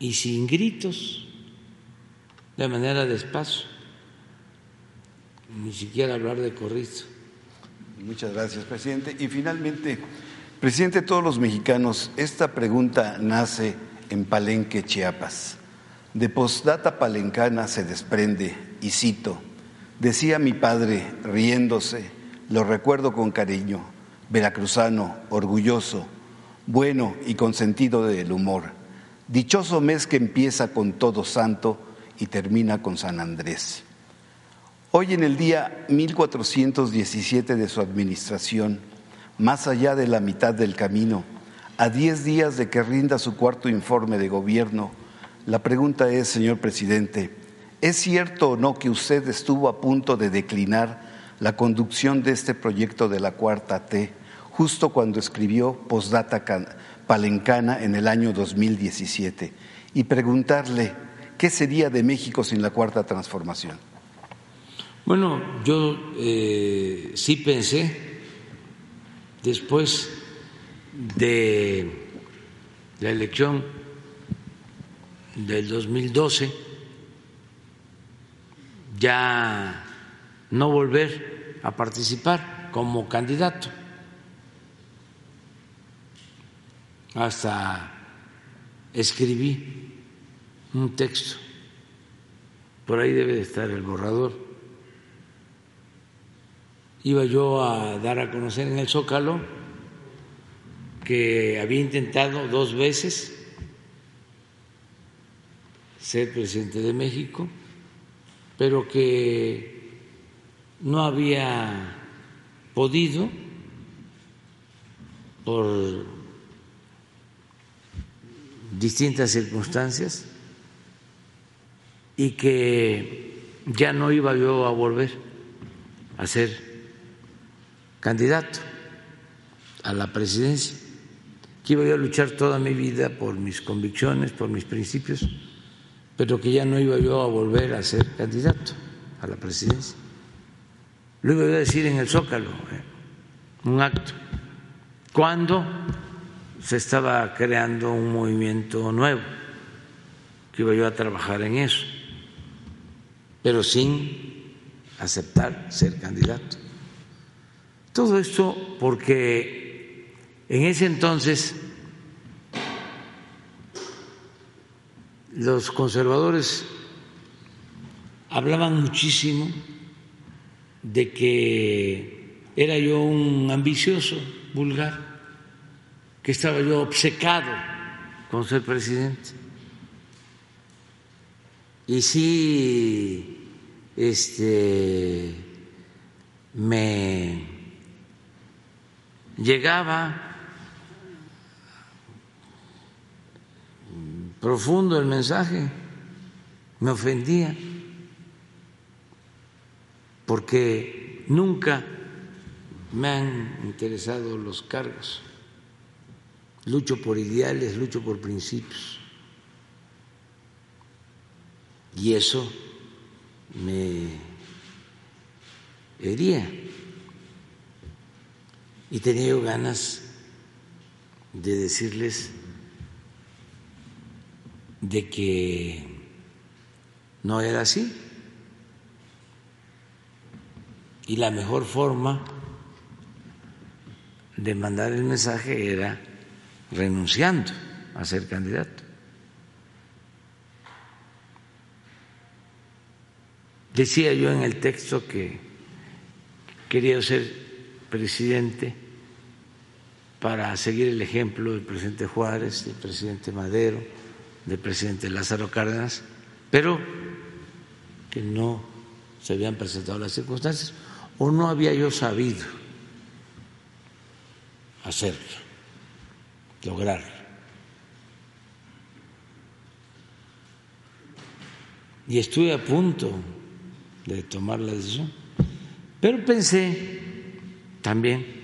y sin gritos, de manera despacio, ni siquiera hablar de corrizo. Muchas gracias, presidente. Y finalmente, presidente de todos los mexicanos, esta pregunta nace en Palenque, Chiapas. De postdata palencana se desprende, y cito, decía mi padre, riéndose, lo recuerdo con cariño, veracruzano, orgulloso, bueno y con sentido del humor. Dichoso mes que empieza con Todo Santo y termina con San Andrés. Hoy en el día 1417 de su administración, más allá de la mitad del camino, a diez días de que rinda su cuarto informe de gobierno, la pregunta es, señor presidente, ¿es cierto o no que usted estuvo a punto de declinar la conducción de este proyecto de la cuarta T justo cuando escribió Postdata Palencana en el año 2017 y preguntarle qué sería de México sin la cuarta transformación? Bueno, yo eh, sí pensé, después de la elección del 2012, ya no volver a participar como candidato. Hasta escribí un texto, por ahí debe de estar el borrador iba yo a dar a conocer en el Zócalo que había intentado dos veces ser presidente de México, pero que no había podido por distintas circunstancias y que ya no iba yo a volver a ser candidato a la presidencia, que iba a luchar toda mi vida por mis convicciones, por mis principios, pero que ya no iba yo a volver a ser candidato a la presidencia. Lo iba a decir en el Zócalo, eh, un acto, cuando se estaba creando un movimiento nuevo, que iba yo a trabajar en eso, pero sin aceptar ser candidato. Todo esto porque en ese entonces los conservadores hablaban muchísimo de que era yo un ambicioso, vulgar, que estaba yo obcecado con ser presidente. Y sí, este, me llegaba profundo el mensaje, me ofendía, porque nunca me han interesado los cargos. Lucho por ideales, lucho por principios. Y eso me hería y tenía ganas de decirles de que no era así. Y la mejor forma de mandar el mensaje era renunciando a ser candidato. Decía yo en el texto que quería ser presidente para seguir el ejemplo del presidente Juárez, del presidente Madero, del presidente Lázaro Cárdenas, pero que no se habían presentado las circunstancias o no había yo sabido hacerlo, lograrlo. Y estuve a punto de tomar la decisión, pero pensé también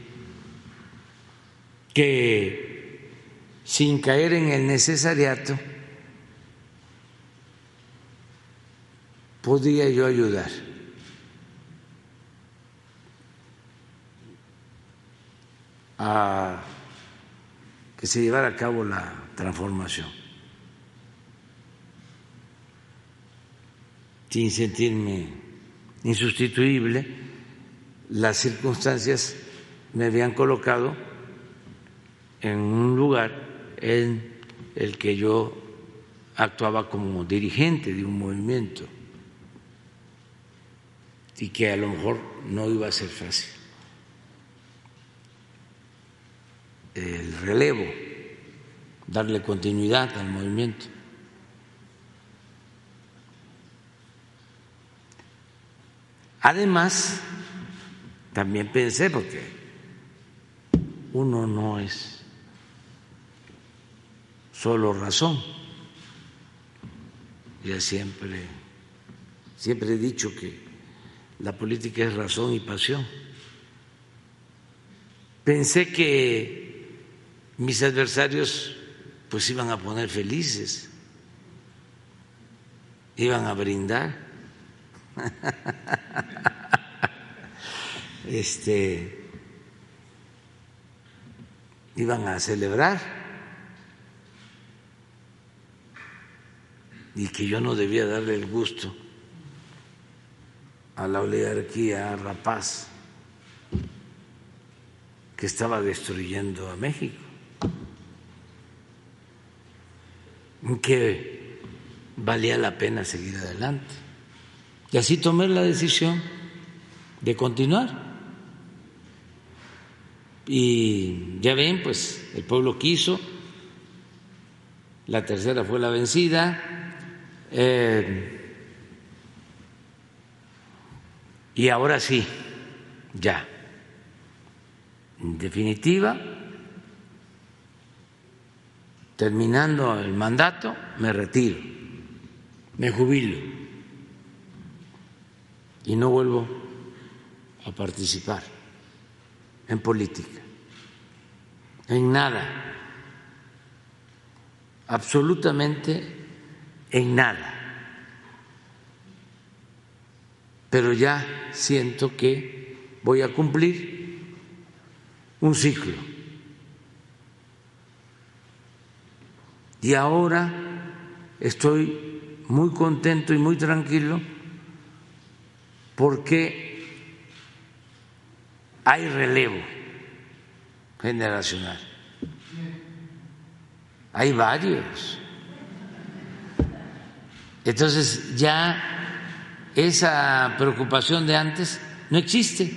que sin caer en el necesariato, podía yo ayudar. a que se llevara a cabo la transformación, sin sentirme insustituible, las circunstancias me habían colocado en un lugar en el que yo actuaba como dirigente de un movimiento y que a lo mejor no iba a ser fácil. El relevo, darle continuidad al movimiento. Además, también pensé, porque uno no es solo razón, ya siempre, siempre he dicho que la política es razón y pasión. Pensé que mis adversarios pues iban a poner felices, iban a brindar. *laughs* este iban a celebrar y que yo no debía darle el gusto a la oligarquía rapaz que estaba destruyendo a México, que valía la pena seguir adelante. Y así tomé la decisión de continuar. Y ya ven, pues el pueblo quiso, la tercera fue la vencida. Eh, Y ahora sí, ya, en definitiva, terminando el mandato, me retiro, me jubilo y no vuelvo a participar en política, en nada, absolutamente en nada. pero ya siento que voy a cumplir un ciclo. Y ahora estoy muy contento y muy tranquilo porque hay relevo generacional. Hay varios. Entonces ya esa preocupación de antes no existe,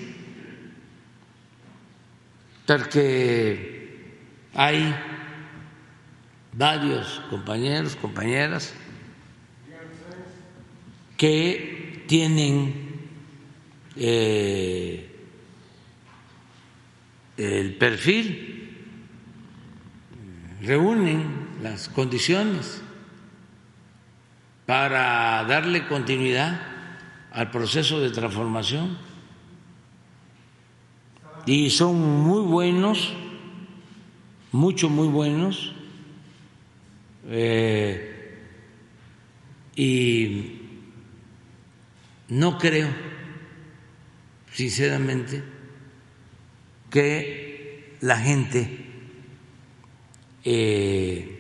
porque hay varios compañeros, compañeras que tienen eh, el perfil, reúnen las condiciones para darle continuidad al proceso de transformación. Y son muy buenos, mucho, muy buenos, eh, y no creo, sinceramente, que la gente eh,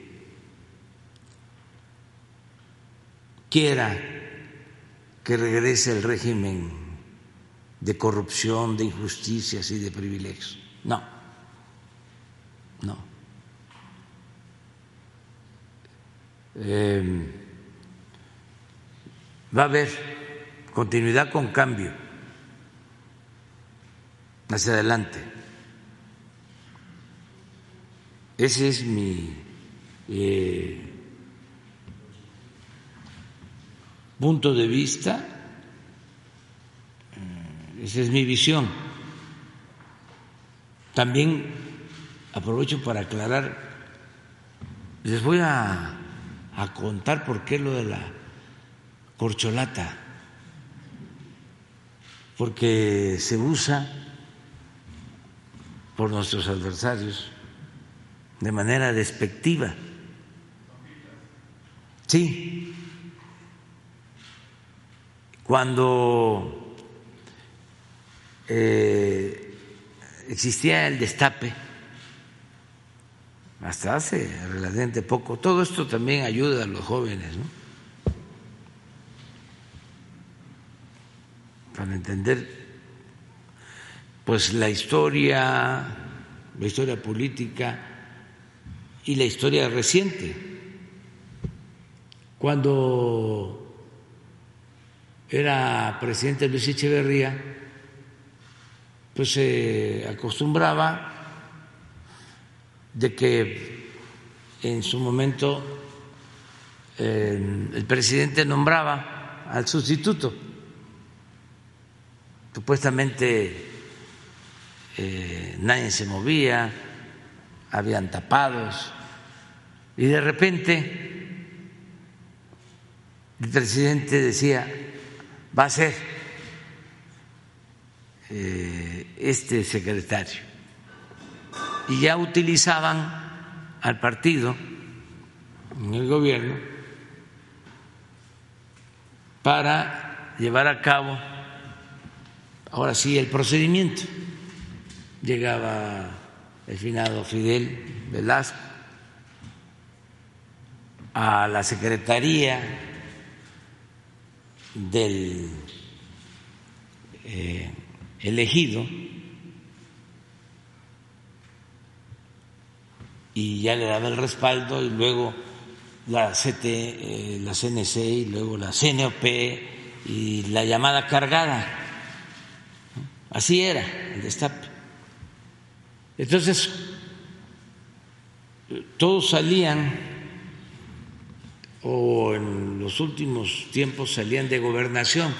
quiera que regrese el régimen de corrupción, de injusticias y de privilegios. No, no. Em, va a haber continuidad con cambio hacia adelante. Ese es mi eh, punto de vista, eh, esa es mi visión. También aprovecho para aclarar, les voy a, a contar por qué lo de la corcholata, porque se usa por nuestros adversarios de manera despectiva. Sí, cuando eh, existía el destape, hasta hace relativamente poco, todo esto también ayuda a los jóvenes, ¿no? Para entender pues la historia, la historia política y la historia reciente. Cuando era presidente Luis Echeverría, pues se acostumbraba de que en su momento el presidente nombraba al sustituto, supuestamente eh, nadie se movía, habían tapados y de repente el presidente decía, va a ser eh, este secretario. Y ya utilizaban al partido en el gobierno para llevar a cabo, ahora sí, el procedimiento llegaba el finado Fidel Velasco a la Secretaría del eh, elegido y ya le daba el respaldo y luego la CT, eh, la CNC y luego la CNOP y la llamada cargada. Así era el destape. Entonces, todos salían, o en los últimos tiempos salían de gobernación.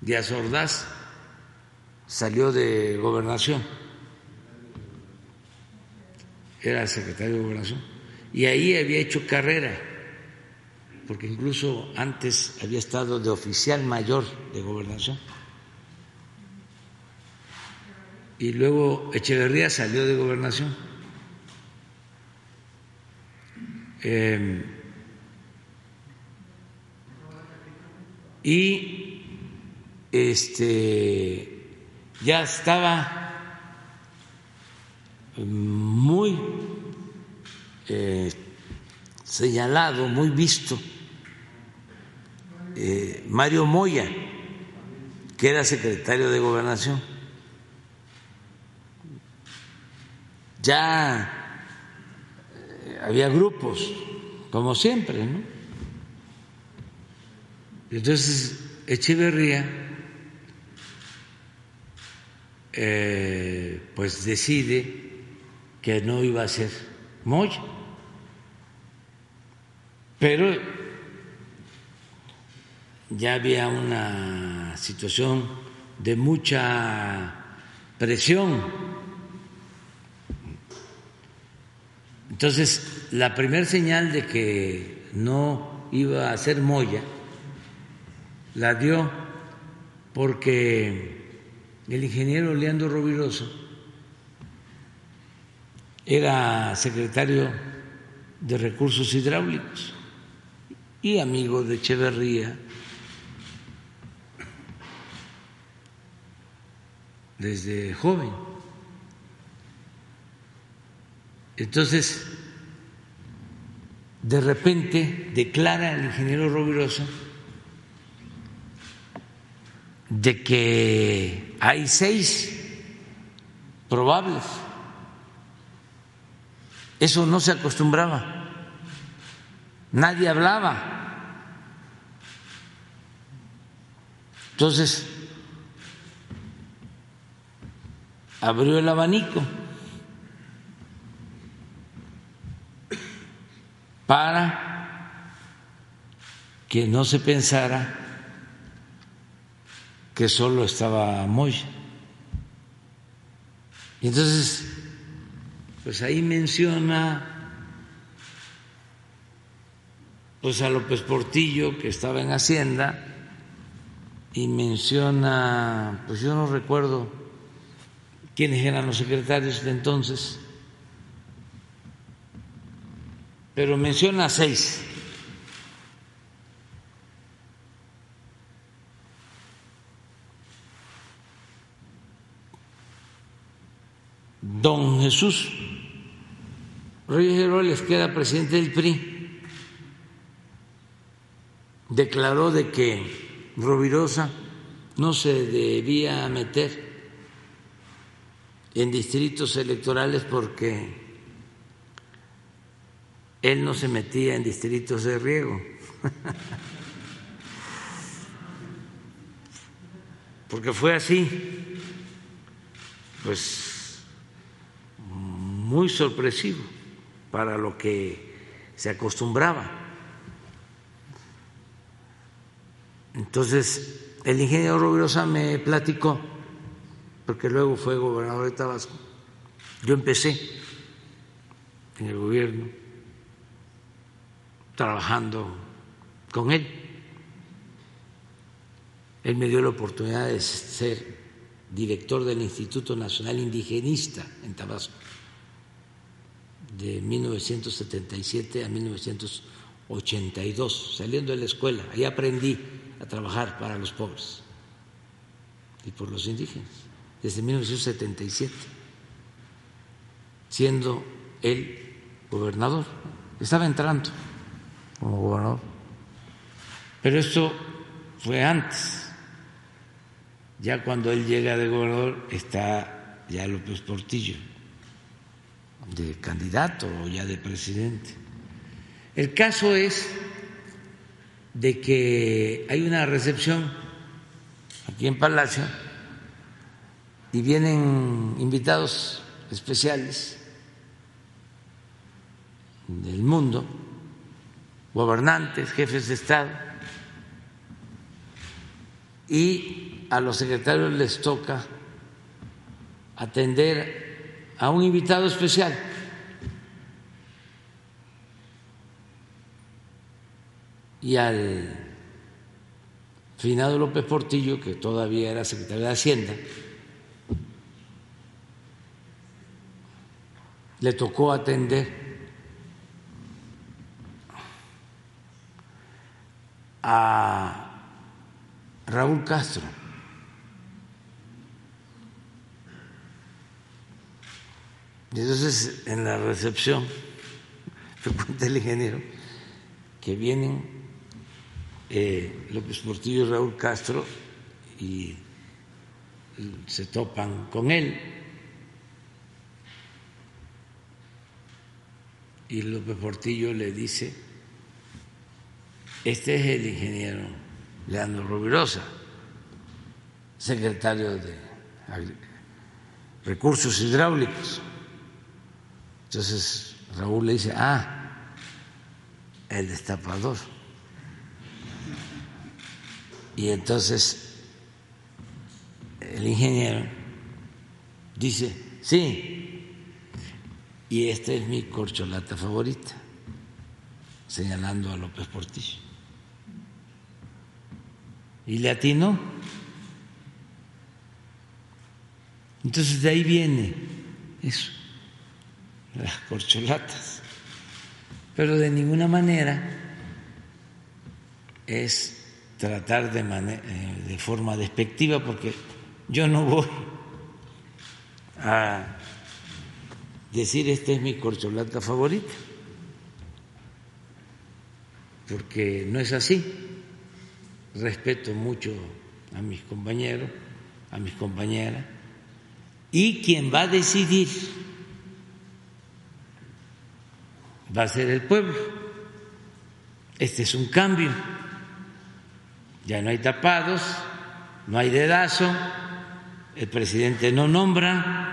Díaz Ordaz salió de gobernación, era secretario de gobernación, y ahí había hecho carrera, porque incluso antes había estado de oficial mayor de gobernación. y luego Echeverría salió de gobernación. Em, y este ya estaba muy eh, señalado, muy visto eh, Mario Moya, que era secretario de gobernación. Ya había grupos, como siempre, ¿no? Entonces Echeverría eh, pues decide que no iba a ser Moya, pero ya había una situación de mucha presión Entonces, la primera señal de que no iba a ser Moya la dio porque el ingeniero Leandro Roviroso era secretario de Recursos Hidráulicos y amigo de Echeverría. desde joven. Entonces, de repente declara el ingeniero Roviroso de que hay seis probables. Eso no se acostumbraba. Nadie hablaba. Entonces, abrió el abanico. Para que no se pensara que solo estaba Moya. Y entonces, pues ahí menciona pues a López Portillo, que estaba en Hacienda, y menciona, pues yo no recuerdo quiénes eran los secretarios de entonces, pero menciona seis. Don Jesús Reyes Heroles, que era presidente del PRI, declaró de que Rovirosa no se debía meter en distritos electorales porque él no se metía en distritos de riego. *laughs* porque fue así, pues muy sorpresivo para lo que se acostumbraba. Entonces, el ingeniero Rubirosa me platicó, porque luego fue gobernador de Tabasco. Yo empecé en el gobierno trabajando con él. Él me dio la oportunidad de ser director del Instituto Nacional Indigenista en Tabasco de 1977 a 1982, saliendo de la escuela. Ahí aprendí a trabajar para los pobres y por los indígenas, desde 1977, siendo él gobernador. Estaba entrando como gobernador. Pero esto fue antes. Ya cuando él llega de gobernador está ya López Portillo de candidato o ya de presidente. El caso es de que hay una recepción aquí en Palacio y vienen invitados especiales del mundo, gobernantes, jefes de Estado, y a los secretarios les toca atender a un invitado especial. Y al finado López Portillo, que todavía era secretario de Hacienda, le tocó atender a Raúl Castro Y entonces en la recepción *laughs* me cuenta el ingeniero que vienen eh, López Portillo y Raúl Castro y se topan con él. Y López Portillo le dice, este es el ingeniero Leandro Rubirosa, secretario de Recursos Hidráulicos. Entonces Raúl le dice, ah, el destapador. Y entonces el ingeniero dice, sí, y esta es mi corcholata favorita, señalando a López Portillo. Y le atinó. Entonces de ahí viene eso las corcholatas, pero de ninguna manera es tratar de, eh, de forma despectiva, porque yo no voy a decir esta es mi corcholata favorita, porque no es así. Respeto mucho a mis compañeros, a mis compañeras, y quien va a decidir va a ser el pueblo. Este es un cambio. Ya no hay tapados, no hay dedazo, el presidente no nombra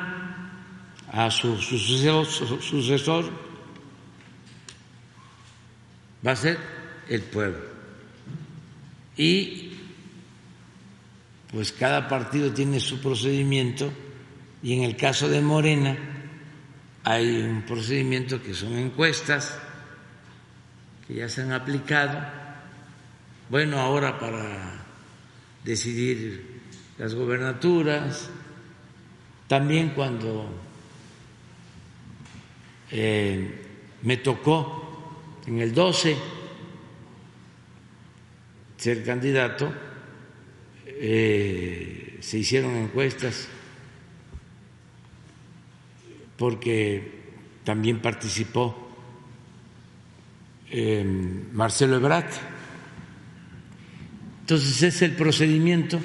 a su sucesor, va a ser el pueblo. Y pues cada partido tiene su procedimiento y en el caso de Morena hay un procedimiento que son encuestas que ya se han aplicado. Bueno, ahora para decidir las gobernaturas, también cuando eh, me tocó en el 12 ser candidato, eh, se hicieron encuestas porque también participó Marcelo Ebrat. Entonces es el procedimiento,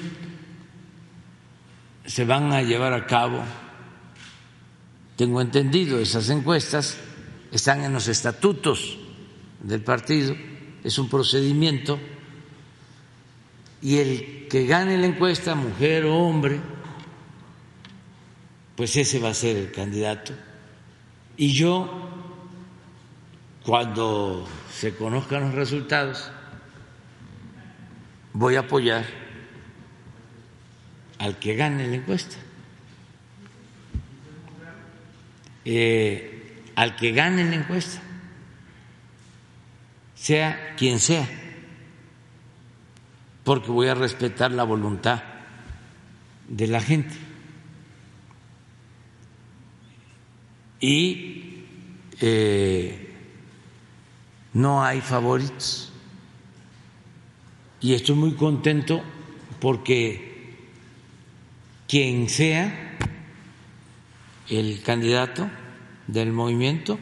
se van a llevar a cabo, tengo entendido, esas encuestas. Están en los estatutos del partido, es un procedimiento y el que gane la encuesta, mujer o hombre, pues ese va a ser el candidato. Y yo, cuando se conozcan los resultados, voy a apoyar al que gane la encuesta. Eh, al que gane la encuesta, sea quien sea porque voy a respetar la voluntad de la gente. Y eh, no hay favoritos. Y estoy muy contento porque quien sea el candidato del movimiento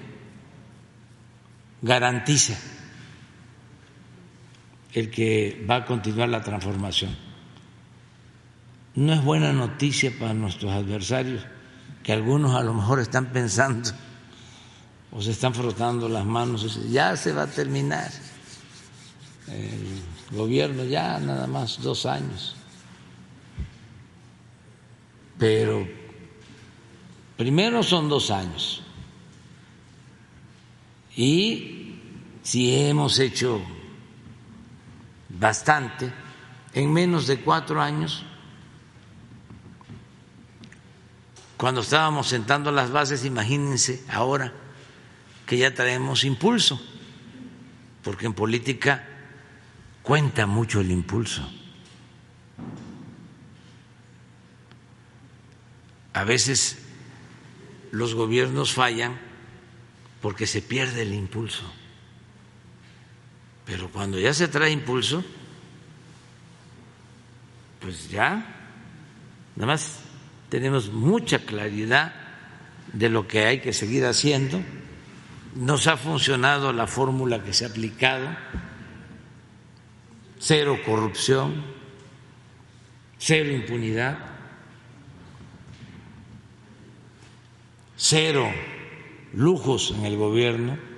garantiza el que va a continuar la transformación. No es buena noticia para nuestros adversarios, que algunos a lo mejor están pensando o se están frotando las manos, ya se va a terminar el gobierno, ya nada más dos años. Pero primero son dos años. Y si hemos hecho bastante en menos de cuatro años, cuando estábamos sentando las bases, imagínense ahora que ya traemos impulso, porque en política cuenta mucho el impulso. A veces los gobiernos fallan porque se pierde el impulso. Pero cuando ya se trae impulso, pues ya, nada más tenemos mucha claridad de lo que hay que seguir haciendo. Nos ha funcionado la fórmula que se ha aplicado, cero corrupción, cero impunidad, cero lujos en el gobierno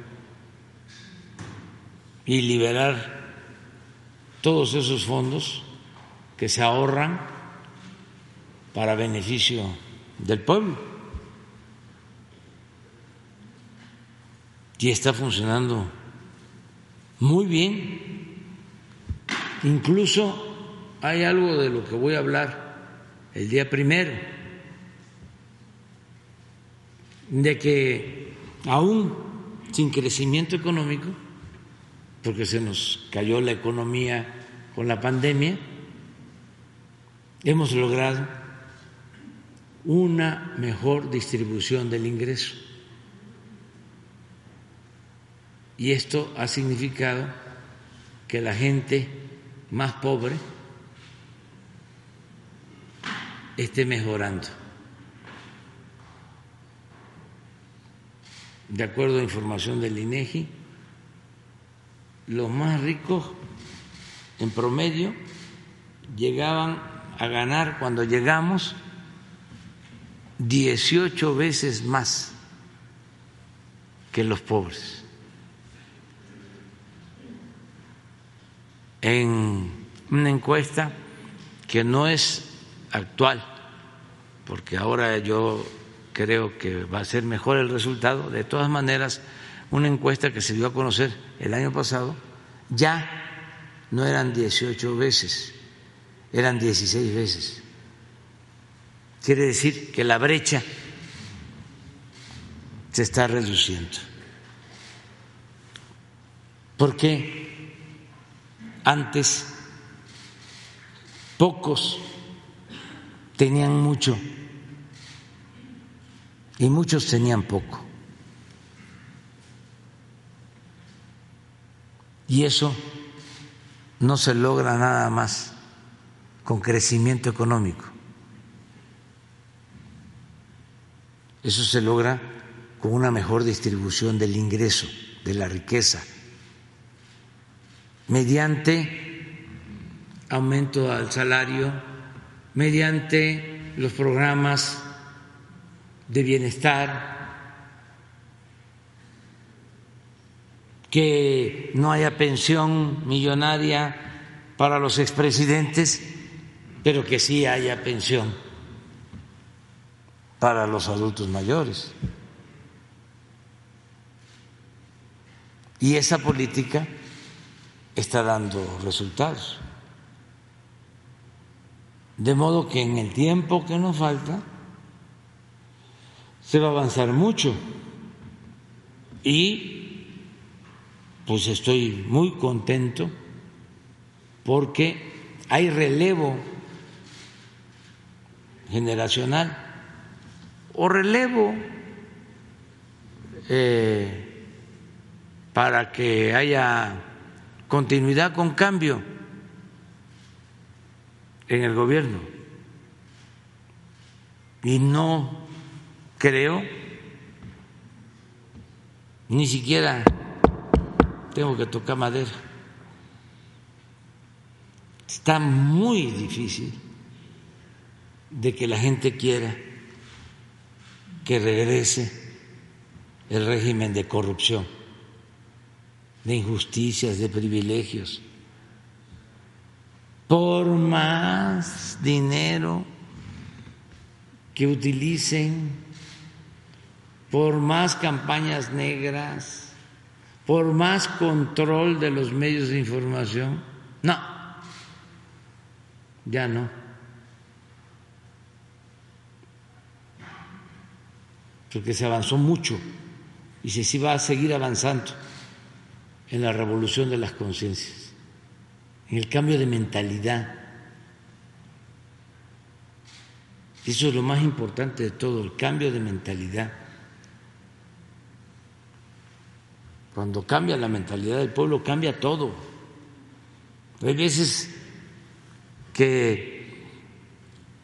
y liberar todos esos fondos que se ahorran para beneficio del pueblo. Y está funcionando muy bien. Incluso hay algo de lo que voy a hablar el día primero, de que aún sin crecimiento económico, porque se nos cayó la economía con la pandemia, hemos logrado una mejor distribución del ingreso. Y esto ha significado que la gente más pobre esté mejorando. De acuerdo a información del INEGI, los más ricos en promedio llegaban a ganar cuando llegamos 18 veces más que los pobres. En una encuesta que no es actual, porque ahora yo creo que va a ser mejor el resultado, de todas maneras, una encuesta que se dio a conocer el año pasado, ya no eran 18 veces, eran 16 veces. Quiere decir que la brecha se está reduciendo. ¿Por qué antes pocos tenían mucho y muchos tenían poco? Y eso no se logra nada más con crecimiento económico. Eso se logra con una mejor distribución del ingreso, de la riqueza, mediante aumento al salario, mediante los programas de bienestar, que no haya pensión millonaria para los expresidentes, pero que sí haya pensión para los adultos mayores. Y esa política está dando resultados. De modo que en el tiempo que nos falta se va a avanzar mucho y pues estoy muy contento porque hay relevo generacional o relevo eh, para que haya continuidad con cambio en el gobierno. Y no creo ni siquiera tengo que tocar madera. Está muy difícil de que la gente quiera que regrese el régimen de corrupción, de injusticias, de privilegios. Por más dinero que utilicen, por más campañas negras, por más control de los medios de información. No, ya no. Porque se avanzó mucho y se sí va a seguir avanzando en la revolución de las conciencias, en el cambio de mentalidad. Eso es lo más importante de todo, el cambio de mentalidad. Cuando cambia la mentalidad del pueblo, cambia todo. Hay veces que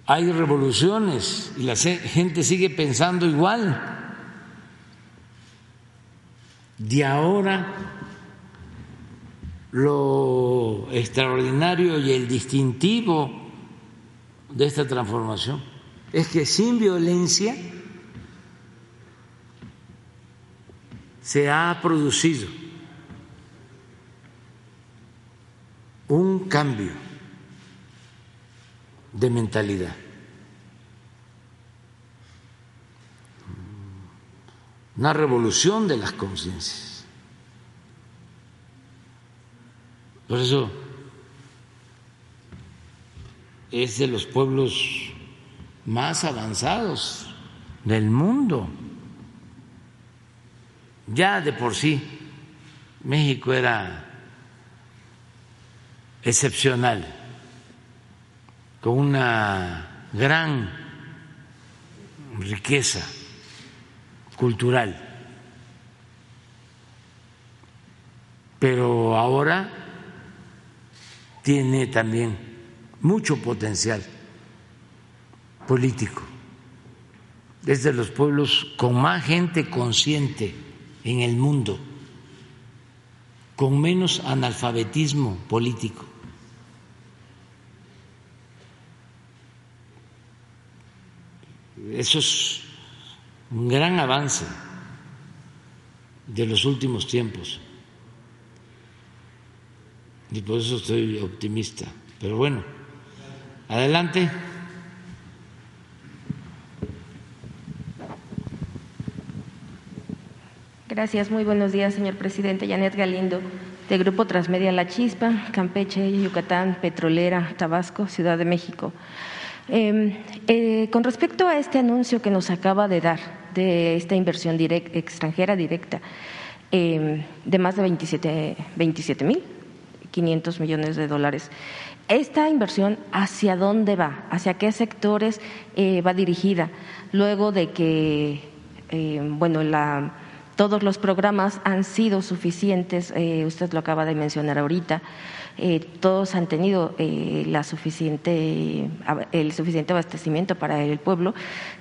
hay revoluciones y la gente sigue pensando igual. De ahora lo extraordinario y el distintivo de esta transformación es que sin violencia se ha producido un cambio de mentalidad. Una revolución de las conciencias. Por eso es de los pueblos más avanzados del mundo. Ya de por sí México era excepcional, con una gran riqueza cultural. Pero ahora tiene también mucho potencial político. Es de los pueblos con más gente consciente en el mundo con menos analfabetismo político. Eso es un gran avance de los últimos tiempos. Y por eso estoy optimista. Pero bueno, adelante. Gracias, muy buenos días, señor presidente. Janet Galindo, de Grupo Transmedia La Chispa, Campeche, Yucatán, Petrolera, Tabasco, Ciudad de México. Em, eh, con respecto a este anuncio que nos acaba de dar de esta inversión extranjera directa em, de más de 27 mil 500 millones de dólares, esta inversión, ¿hacia dónde va? ¿Hacia qué sectores eh, va dirigida? Luego de que, em, bueno, la todos los programas han sido suficientes, eh, usted lo acaba de mencionar ahorita, eh, todos han tenido eh, la suficiente, el suficiente abastecimiento para el pueblo,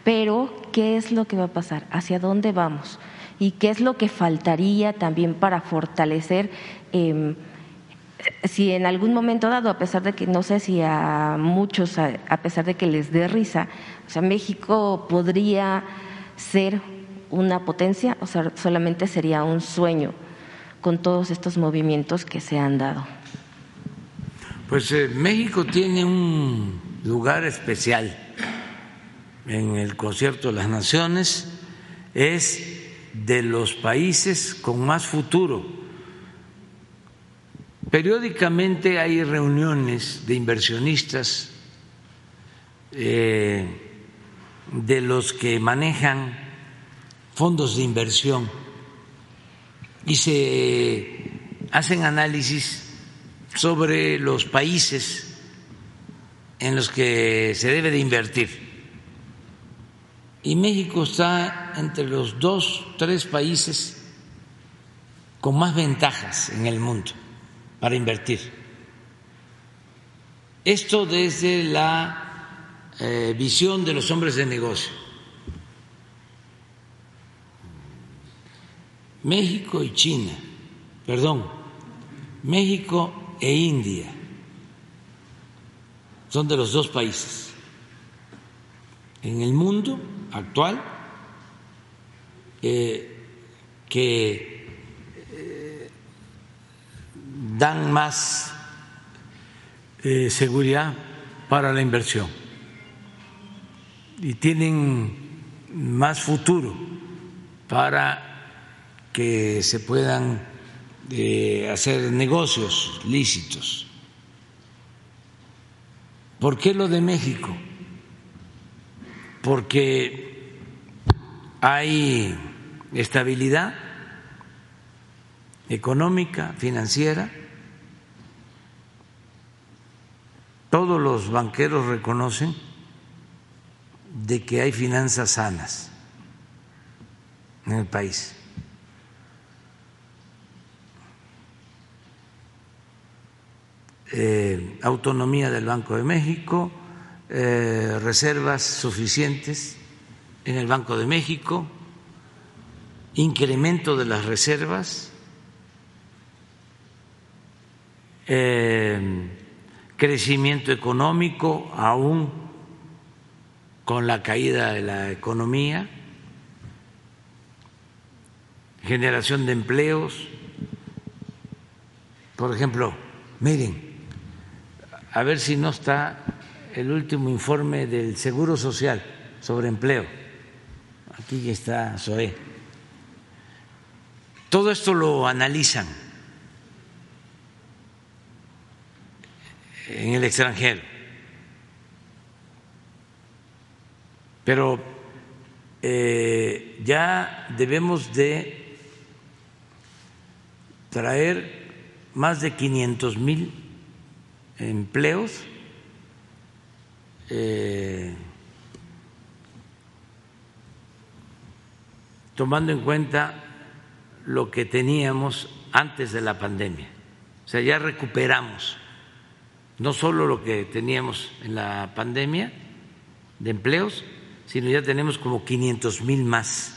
pero ¿qué es lo que va a pasar? ¿Hacia dónde vamos? ¿Y qué es lo que faltaría también para fortalecer? Em, si en algún momento dado, a pesar de que no sé si a muchos, a, pesar de que les dé risa, o sea, México podría ser una potencia o sea, solamente sería un sueño con todos estos movimientos que se han dado? Pues eh, México tiene un lugar especial en el concierto de las naciones, es de los países con más futuro. Periódicamente hay reuniones de inversionistas, eh, de los que manejan fondos de inversión y se hacen análisis sobre los países en los que se debe de invertir. Y México está entre los dos, tres países con más ventajas en el mundo para invertir. Esto desde la eh, visión de los hombres de negocio México y China, perdón, México e India son de los dos países. En el mundo actual eh, que eh, dan más eh, seguridad para la inversión y tienen más futuro para que se puedan eh, hacer negocios lícitos. ¿Por qué lo de México? Porque hay estabilidad económica, financiera. Todos los banqueros reconocen de que hay finanzas sanas en el país. Eh, autonomía del Banco de México, eh, reservas suficientes en el Banco de México, incremento de las reservas, eh, crecimiento económico aún con la caída de la economía, generación de empleos. Por ejemplo, miren, a ver si no está el último informe del Seguro Social sobre empleo. Aquí está Zoé. Todo esto lo analizan en el extranjero. Pero eh, ya debemos de traer más de 500 mil empleos. Eh, tomando en cuenta lo que teníamos antes de la pandemia. O sea, ya recuperamos no solo lo que teníamos en la pandemia de empleos, sino ya tenemos como 500 mil más.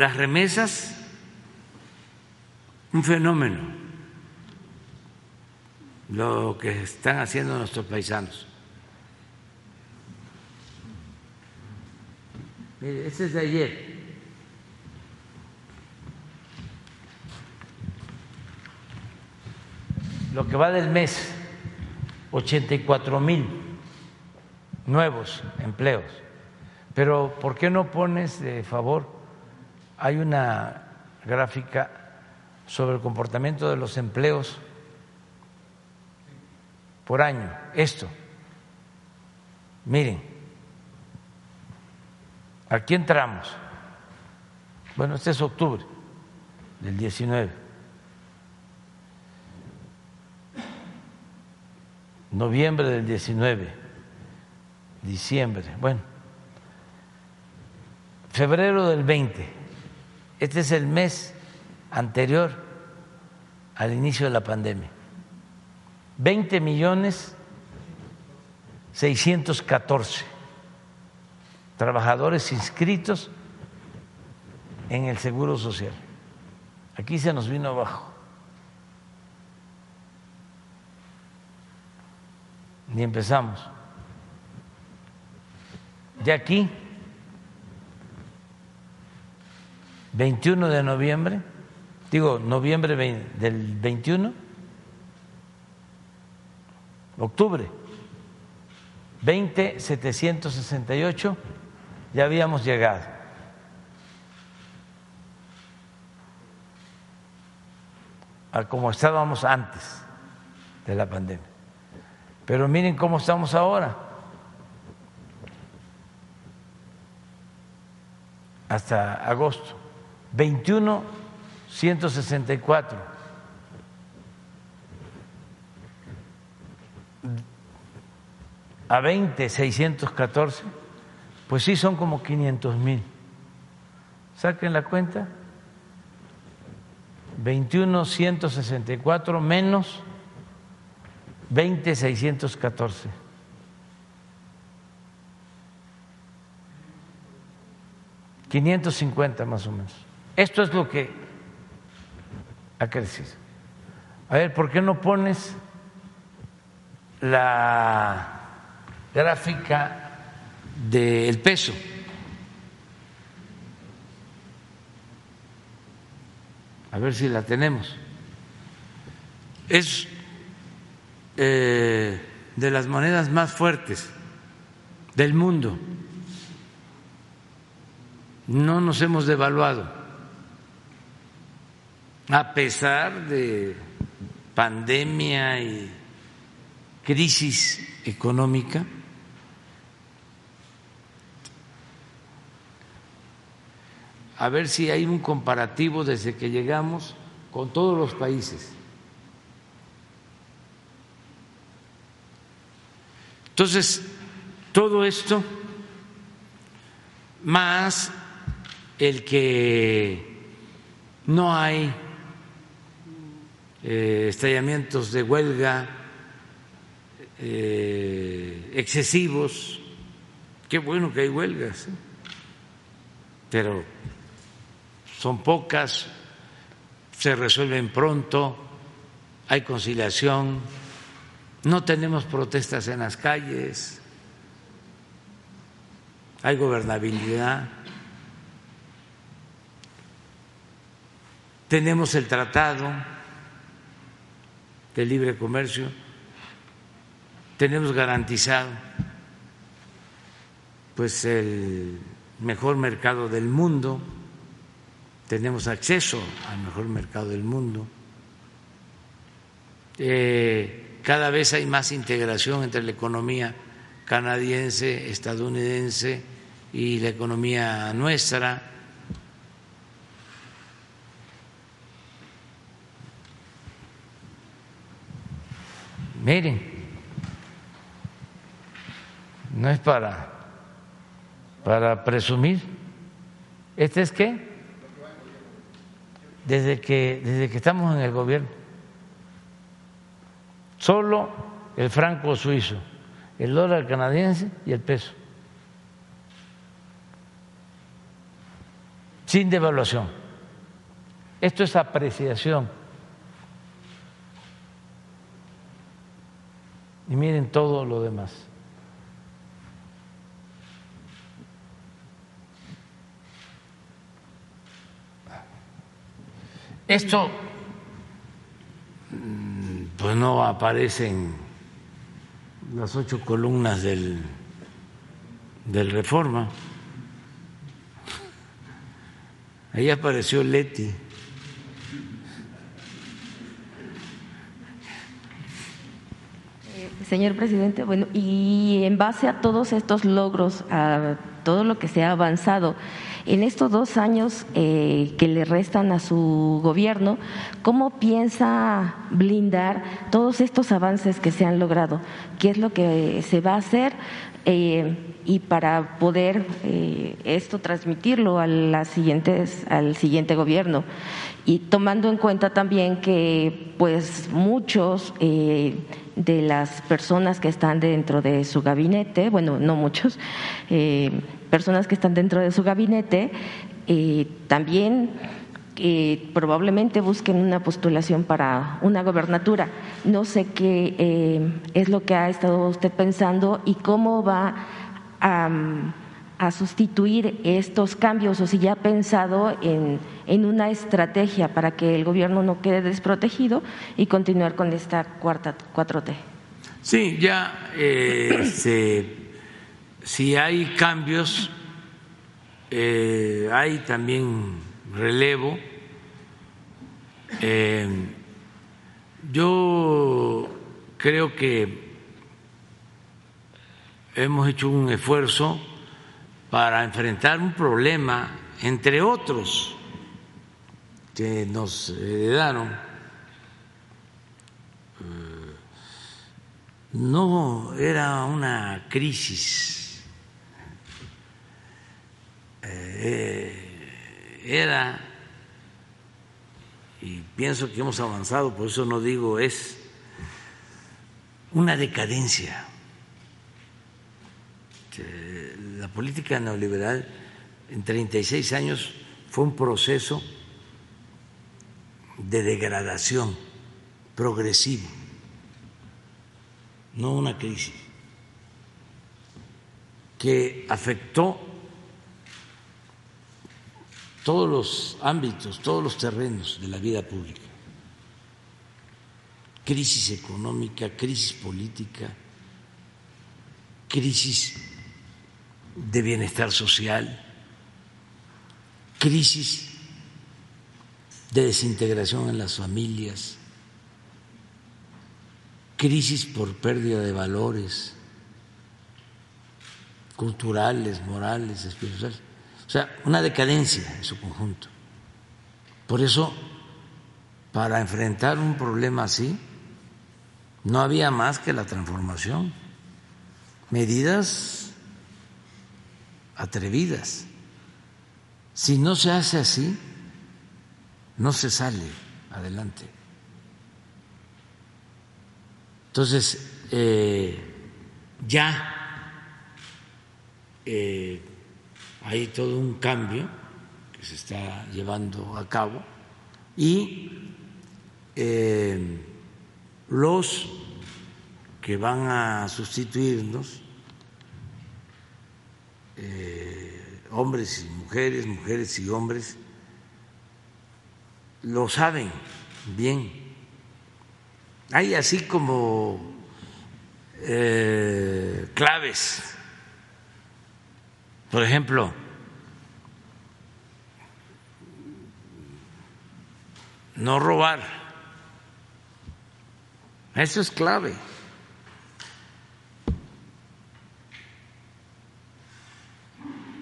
Las remesas, un fenómeno, lo que están haciendo nuestros paisanos. Mire, este es de ayer. Lo que va del mes, 84 mil nuevos empleos Pero ¿por qué no pones de favor? Hay una gráfica sobre el comportamiento de los empleos por año. Esto. Miren, aquí entramos. Bueno, este es octubre del 19. Noviembre del 19. Diciembre. Bueno. Febrero del 20. Este es el mes anterior al inicio de la pandemia. 20 millones 614 trabajadores inscritos en el Seguro Social. Aquí se nos vino abajo. Ni empezamos. Ya aquí 21 de noviembre, digo noviembre del 21, octubre, 20,768, ya habíamos llegado. a como estábamos antes de la pandemia. Pero miren cómo estamos ahora. Hasta agosto. 21 164 a 20 614 pues sí son como 500 mil. Saquen la cuenta. 21 164 menos 20 614 550 más o menos esto es lo que ha crecido. A ver, ¿por qué no pones la gráfica del peso? A ver si la tenemos. Es eh, de las monedas más fuertes del mundo. No nos hemos devaluado a pesar de pandemia y crisis económica, a ver si hay un comparativo desde que llegamos con todos los países. Entonces, todo esto, más el que no hay eh, estallamientos de huelga eh, excesivos. Qué bueno que hay huelgas, ¿eh? pero son pocas, se resuelven pronto, hay conciliación, no tenemos protestas en las calles, hay gobernabilidad. Tenemos el tratado de libre comercio, tenemos garantizado pues el mejor mercado del mundo, tenemos acceso al mejor mercado del mundo. Eh, cada vez hay más integración entre la economía canadiense, estadounidense y la economía nuestra. Miren, no es para, para presumir. ¿Este es qué? Desde que, desde que estamos en el gobierno. Solo el franco suizo, el dólar canadiense y el peso. Sin devaluación. Esto es apreciación y miren todo lo demás. Esto mm, pues no aparecen las ocho columnas del, del Reforma. Ahí apareció Leti. Señor presidente, bueno, y en base a todos estos logros, a todo lo que se ha avanzado en estos dos años eh, que le restan a su gobierno, ¿cómo piensa blindar todos estos avances que se han logrado? ¿Qué es lo que se va a hacer? Eh, y para poder eh, esto transmitirlo a las siguientes, al siguiente gobierno y tomando en cuenta también que pues muchos de las personas que están dentro de su gabinete, bueno, no muchos, eh, personas que están dentro de su gabinete, eh, también eh, probablemente busquen una postulación para una gobernatura. No sé qué es lo que ha estado usted pensando y cómo va a a sustituir estos cambios o si ya ha pensado en, en, una estrategia para que el gobierno no quede desprotegido y continuar con esta cuarta 4T. Sí, ya eh, *coughs* si hay cambios, eh, hay también relevo. Eh, yo creo que hemos hecho un esfuerzo para enfrentar un problema, entre otros, que nos heredaron. Eh, no era una crisis, eh, era, y pienso que hemos avanzado, por eso no digo es, una decadencia la política neoliberal en 36 años fue un proceso de degradación progresivo, no una crisis, que afectó todos los ámbitos, todos los terrenos de la vida pública. Crisis económica, crisis política, crisis de bienestar social, crisis de desintegración en las familias, crisis por pérdida de valores culturales, morales, espirituales. O sea, una decadencia en su conjunto. Por eso, para enfrentar un problema así, no había más que la transformación. Medidas atrevidas. Si no se hace así, no se sale adelante. Entonces, eh, ya eh, hay todo un cambio que se está llevando a cabo y eh, los que van a sustituirnos eh, hombres y mujeres, mujeres y hombres, lo saben bien. Hay así como eh, claves. Por ejemplo, no robar. Eso es clave.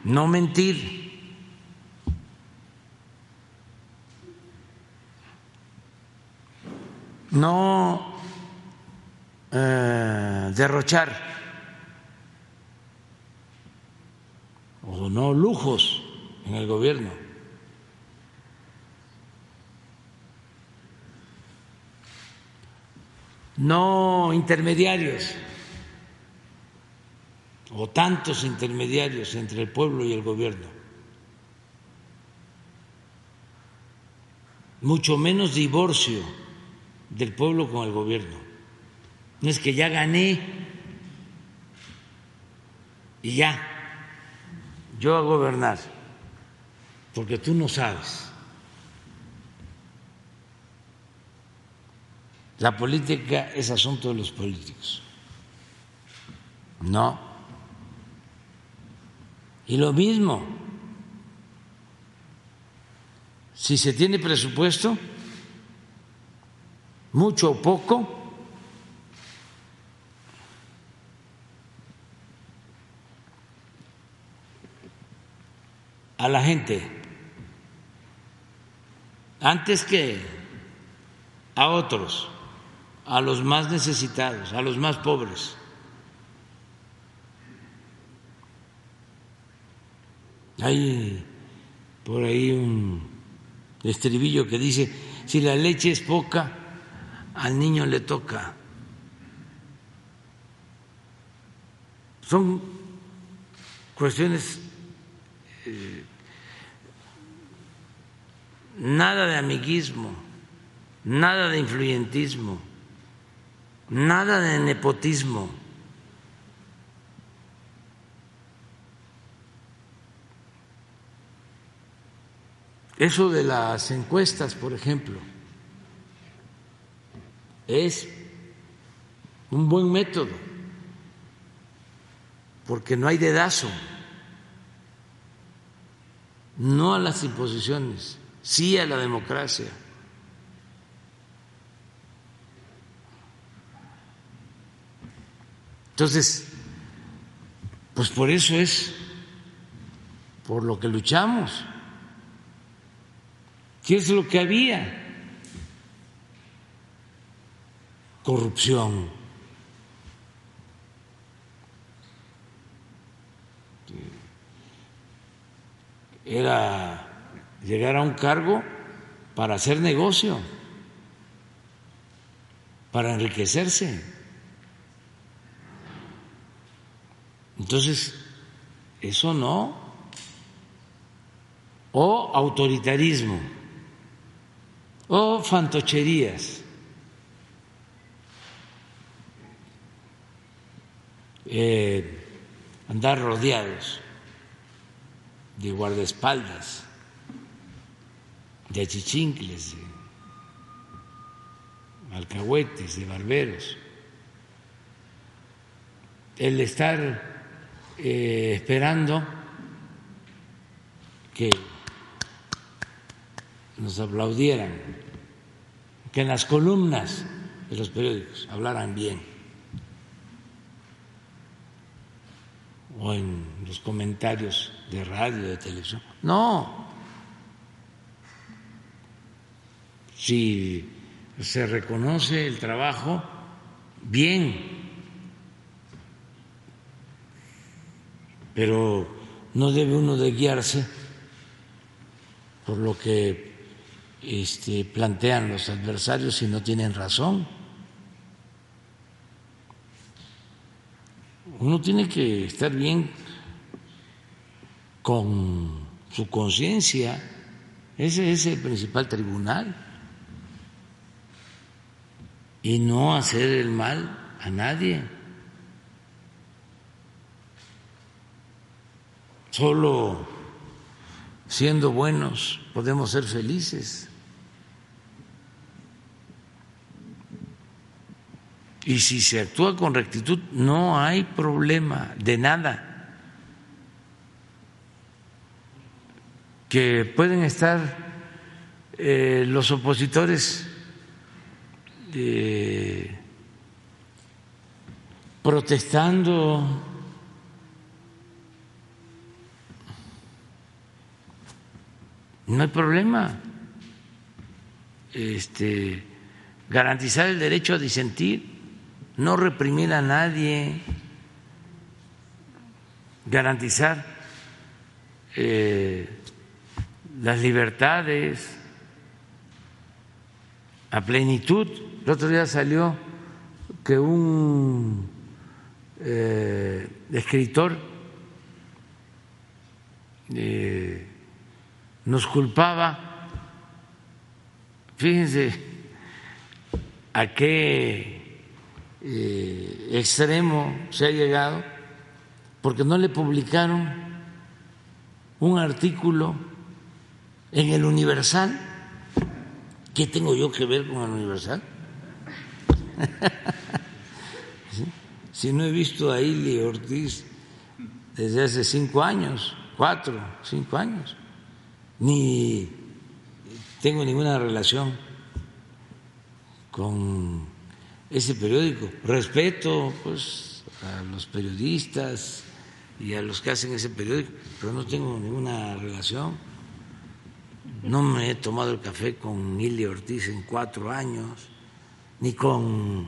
No mentir. No eh, derrochar o no lujos en el gobierno. No intermediarios o tantos intermediarios entre el pueblo y el gobierno, mucho menos divorcio del pueblo con el gobierno. No es que ya gané y ya, yo a gobernar, porque tú no sabes. La política es asunto de los políticos. No y lo mismo, si se tiene presupuesto, mucho o poco, a la gente antes que a otros, a los más necesitados, a los más pobres. Hay por ahí un estribillo que dice, si la leche es poca, al niño le toca. Son cuestiones eh, nada de amiguismo, nada de influyentismo, nada de nepotismo. Eso de las encuestas, por ejemplo, es un buen método, porque no hay dedazo, no a las imposiciones, sí a la democracia. Entonces, pues por eso es por lo que luchamos. ¿Qué es lo que había? Corrupción. Era llegar a un cargo para hacer negocio, para enriquecerse. Entonces, eso no. O autoritarismo o fantocherías. Eh, andar rodeados de guardaespaldas, de achichincles, de alcahuetes, de barberos. El estar eh, esperando que nos aplaudieran, que en las columnas de los periódicos hablaran bien, o en los comentarios de radio, de televisión. No. Si se reconoce el trabajo, bien, pero no debe uno de guiarse por lo que este, plantean los adversarios si no tienen razón. Uno tiene que estar bien con su conciencia, ese es el principal tribunal, y no hacer el mal a nadie. Solo siendo buenos podemos ser felices. Y si se actúa con rectitud, no hay problema de nada. Que pueden estar eh, los opositores eh, protestando no hay problema. Este, garantizar el derecho a disentir no reprimir a nadie, garantizar eh, las libertades a plenitud. El otro día salió que un eh, escritor eh, nos culpaba, fíjense a qué eh, extremo se ha llegado porque no le publicaron un artículo en el Universal. ¿Qué tengo yo que ver con el Universal? *laughs* Si no he visto a Ili Ortiz desde hace cinco años, cuatro, cinco años, ni tengo ninguna relación con ese periódico. Respeto pues a los periodistas y a los que hacen ese periódico, pero no tengo ninguna relación. No me he tomado el café con Mili Ortiz en cuatro años, ni con,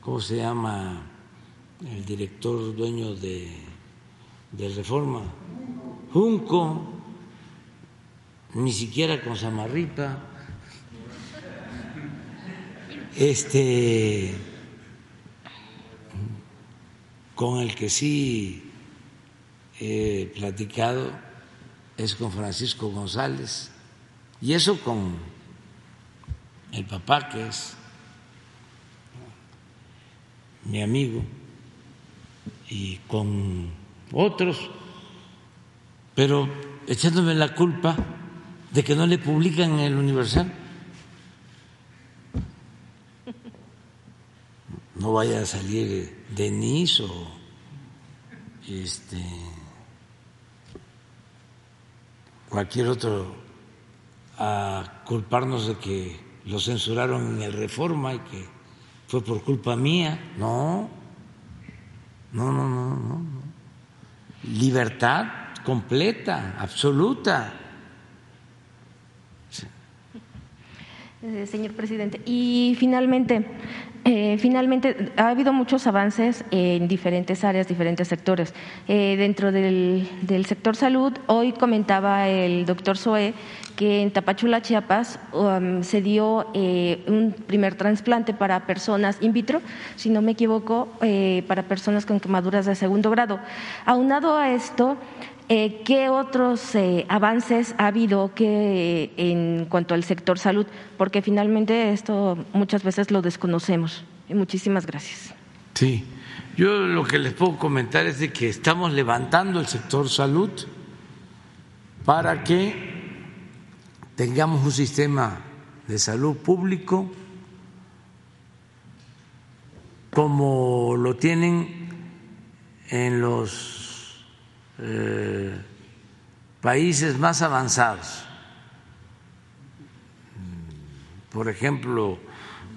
¿cómo se llama? El director dueño de, de Reforma, Junco, ni siquiera con Samarripa. Este con el que sí he platicado es con Francisco González y eso con el papá que es mi amigo y con otros, pero echándome la culpa de que no le publican en el Universal. No vaya a salir Denis o este cualquier otro a culparnos de que lo censuraron en el Reforma y que fue por culpa mía. No, no, no, no, no. Libertad completa, absoluta. Eh, señor presidente, y finalmente, eh, finalmente, ha habido muchos avances en diferentes áreas, diferentes sectores. Eh, dentro del, sector salud, hoy comentaba el doctor Zoe que en Tapachula, Chiapas, um, se dio eh, un primer trasplante para personas in vitro, si no me equivoco, para personas con quemaduras de segundo grado. Aunado a esto, ¿Qué otros avances ha habido que, en cuanto al sector salud? Porque finalmente esto muchas veces lo desconocemos. Muchísimas gracias. Sí, yo lo que les puedo comentar es de que estamos levantando el sector salud para que tengamos un sistema de salud público como lo tienen en los eh, países más avanzados, por ejemplo,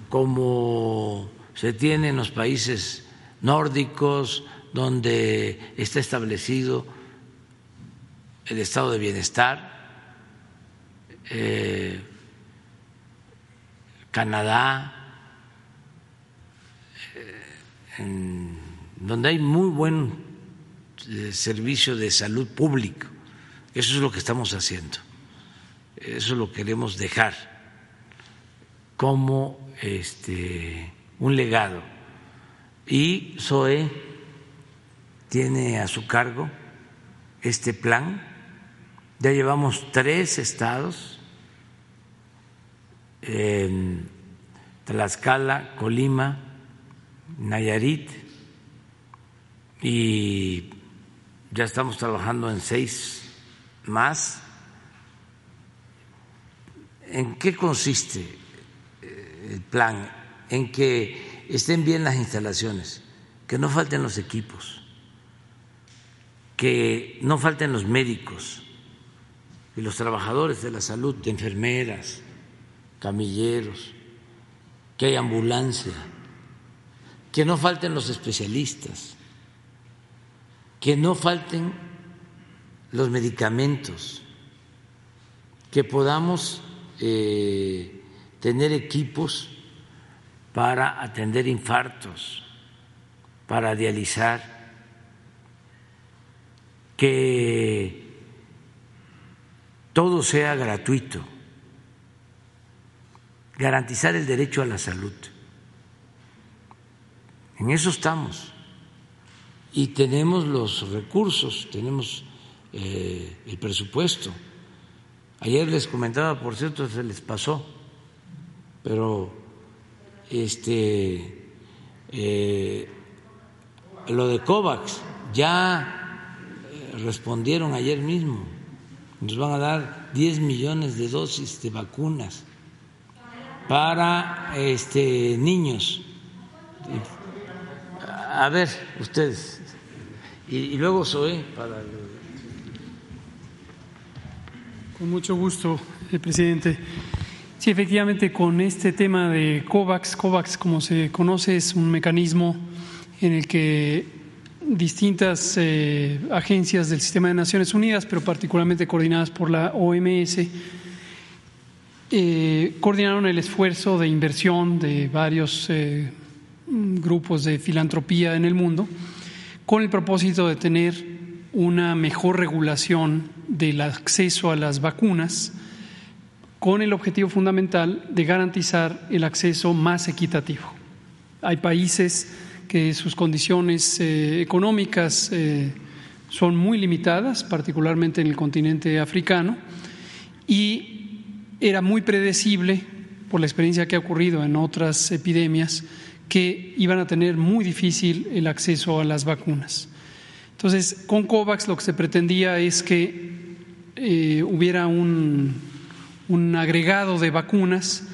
como se tiene en los países nórdicos, donde está establecido el estado de bienestar, eh, Canadá, eh, donde hay muy buen servicio de salud público. Eso es lo que estamos haciendo. Eso lo queremos dejar como este, un legado. Y SOE tiene a su cargo este plan. Ya llevamos tres estados, en Tlaxcala, Colima, Nayarit, y ya estamos trabajando en seis más. ¿En qué consiste eh, el plan? En que estén bien las instalaciones, que no falten los equipos, que no falten los médicos y los trabajadores de la salud, de enfermeras, camilleros, que haya ambulancia, que no falten los especialistas que no falten los medicamentos, que podamos eh, tener equipos para atender infartos, para dializar, que todo sea gratuito, garantizar el derecho a la salud. En eso estamos y tenemos los recursos, tenemos eh, el presupuesto. Ayer les comentaba, por cierto, se les pasó, pero este eh, lo de COVAX ya eh, respondieron ayer mismo. Nos van a dar 10 millones de dosis de vacunas para este niños. A ver, ustedes. Y, luego soy para Con mucho gusto, eh, presidente. Sí, efectivamente, con este tema de COVAX, COVAX, como se conoce, es un mecanismo en el que distintas eh, agencias del sistema de Naciones Unidas, pero particularmente coordinadas por la OMS, eh, coordinaron el esfuerzo de inversión de varios grupos de filantropía en el mundo con el propósito de tener una mejor regulación del acceso a las vacunas con el objetivo fundamental de garantizar el acceso más equitativo. Hay países que sus condiciones eh, económicas eh, son muy limitadas, particularmente en el continente africano, y era muy predecible, por la experiencia que ha ocurrido en otras epidemias, que iban a tener muy difícil el acceso a las vacunas. Entonces, con COVAX lo que se pretendía es que eh, hubiera un, un agregado de vacunas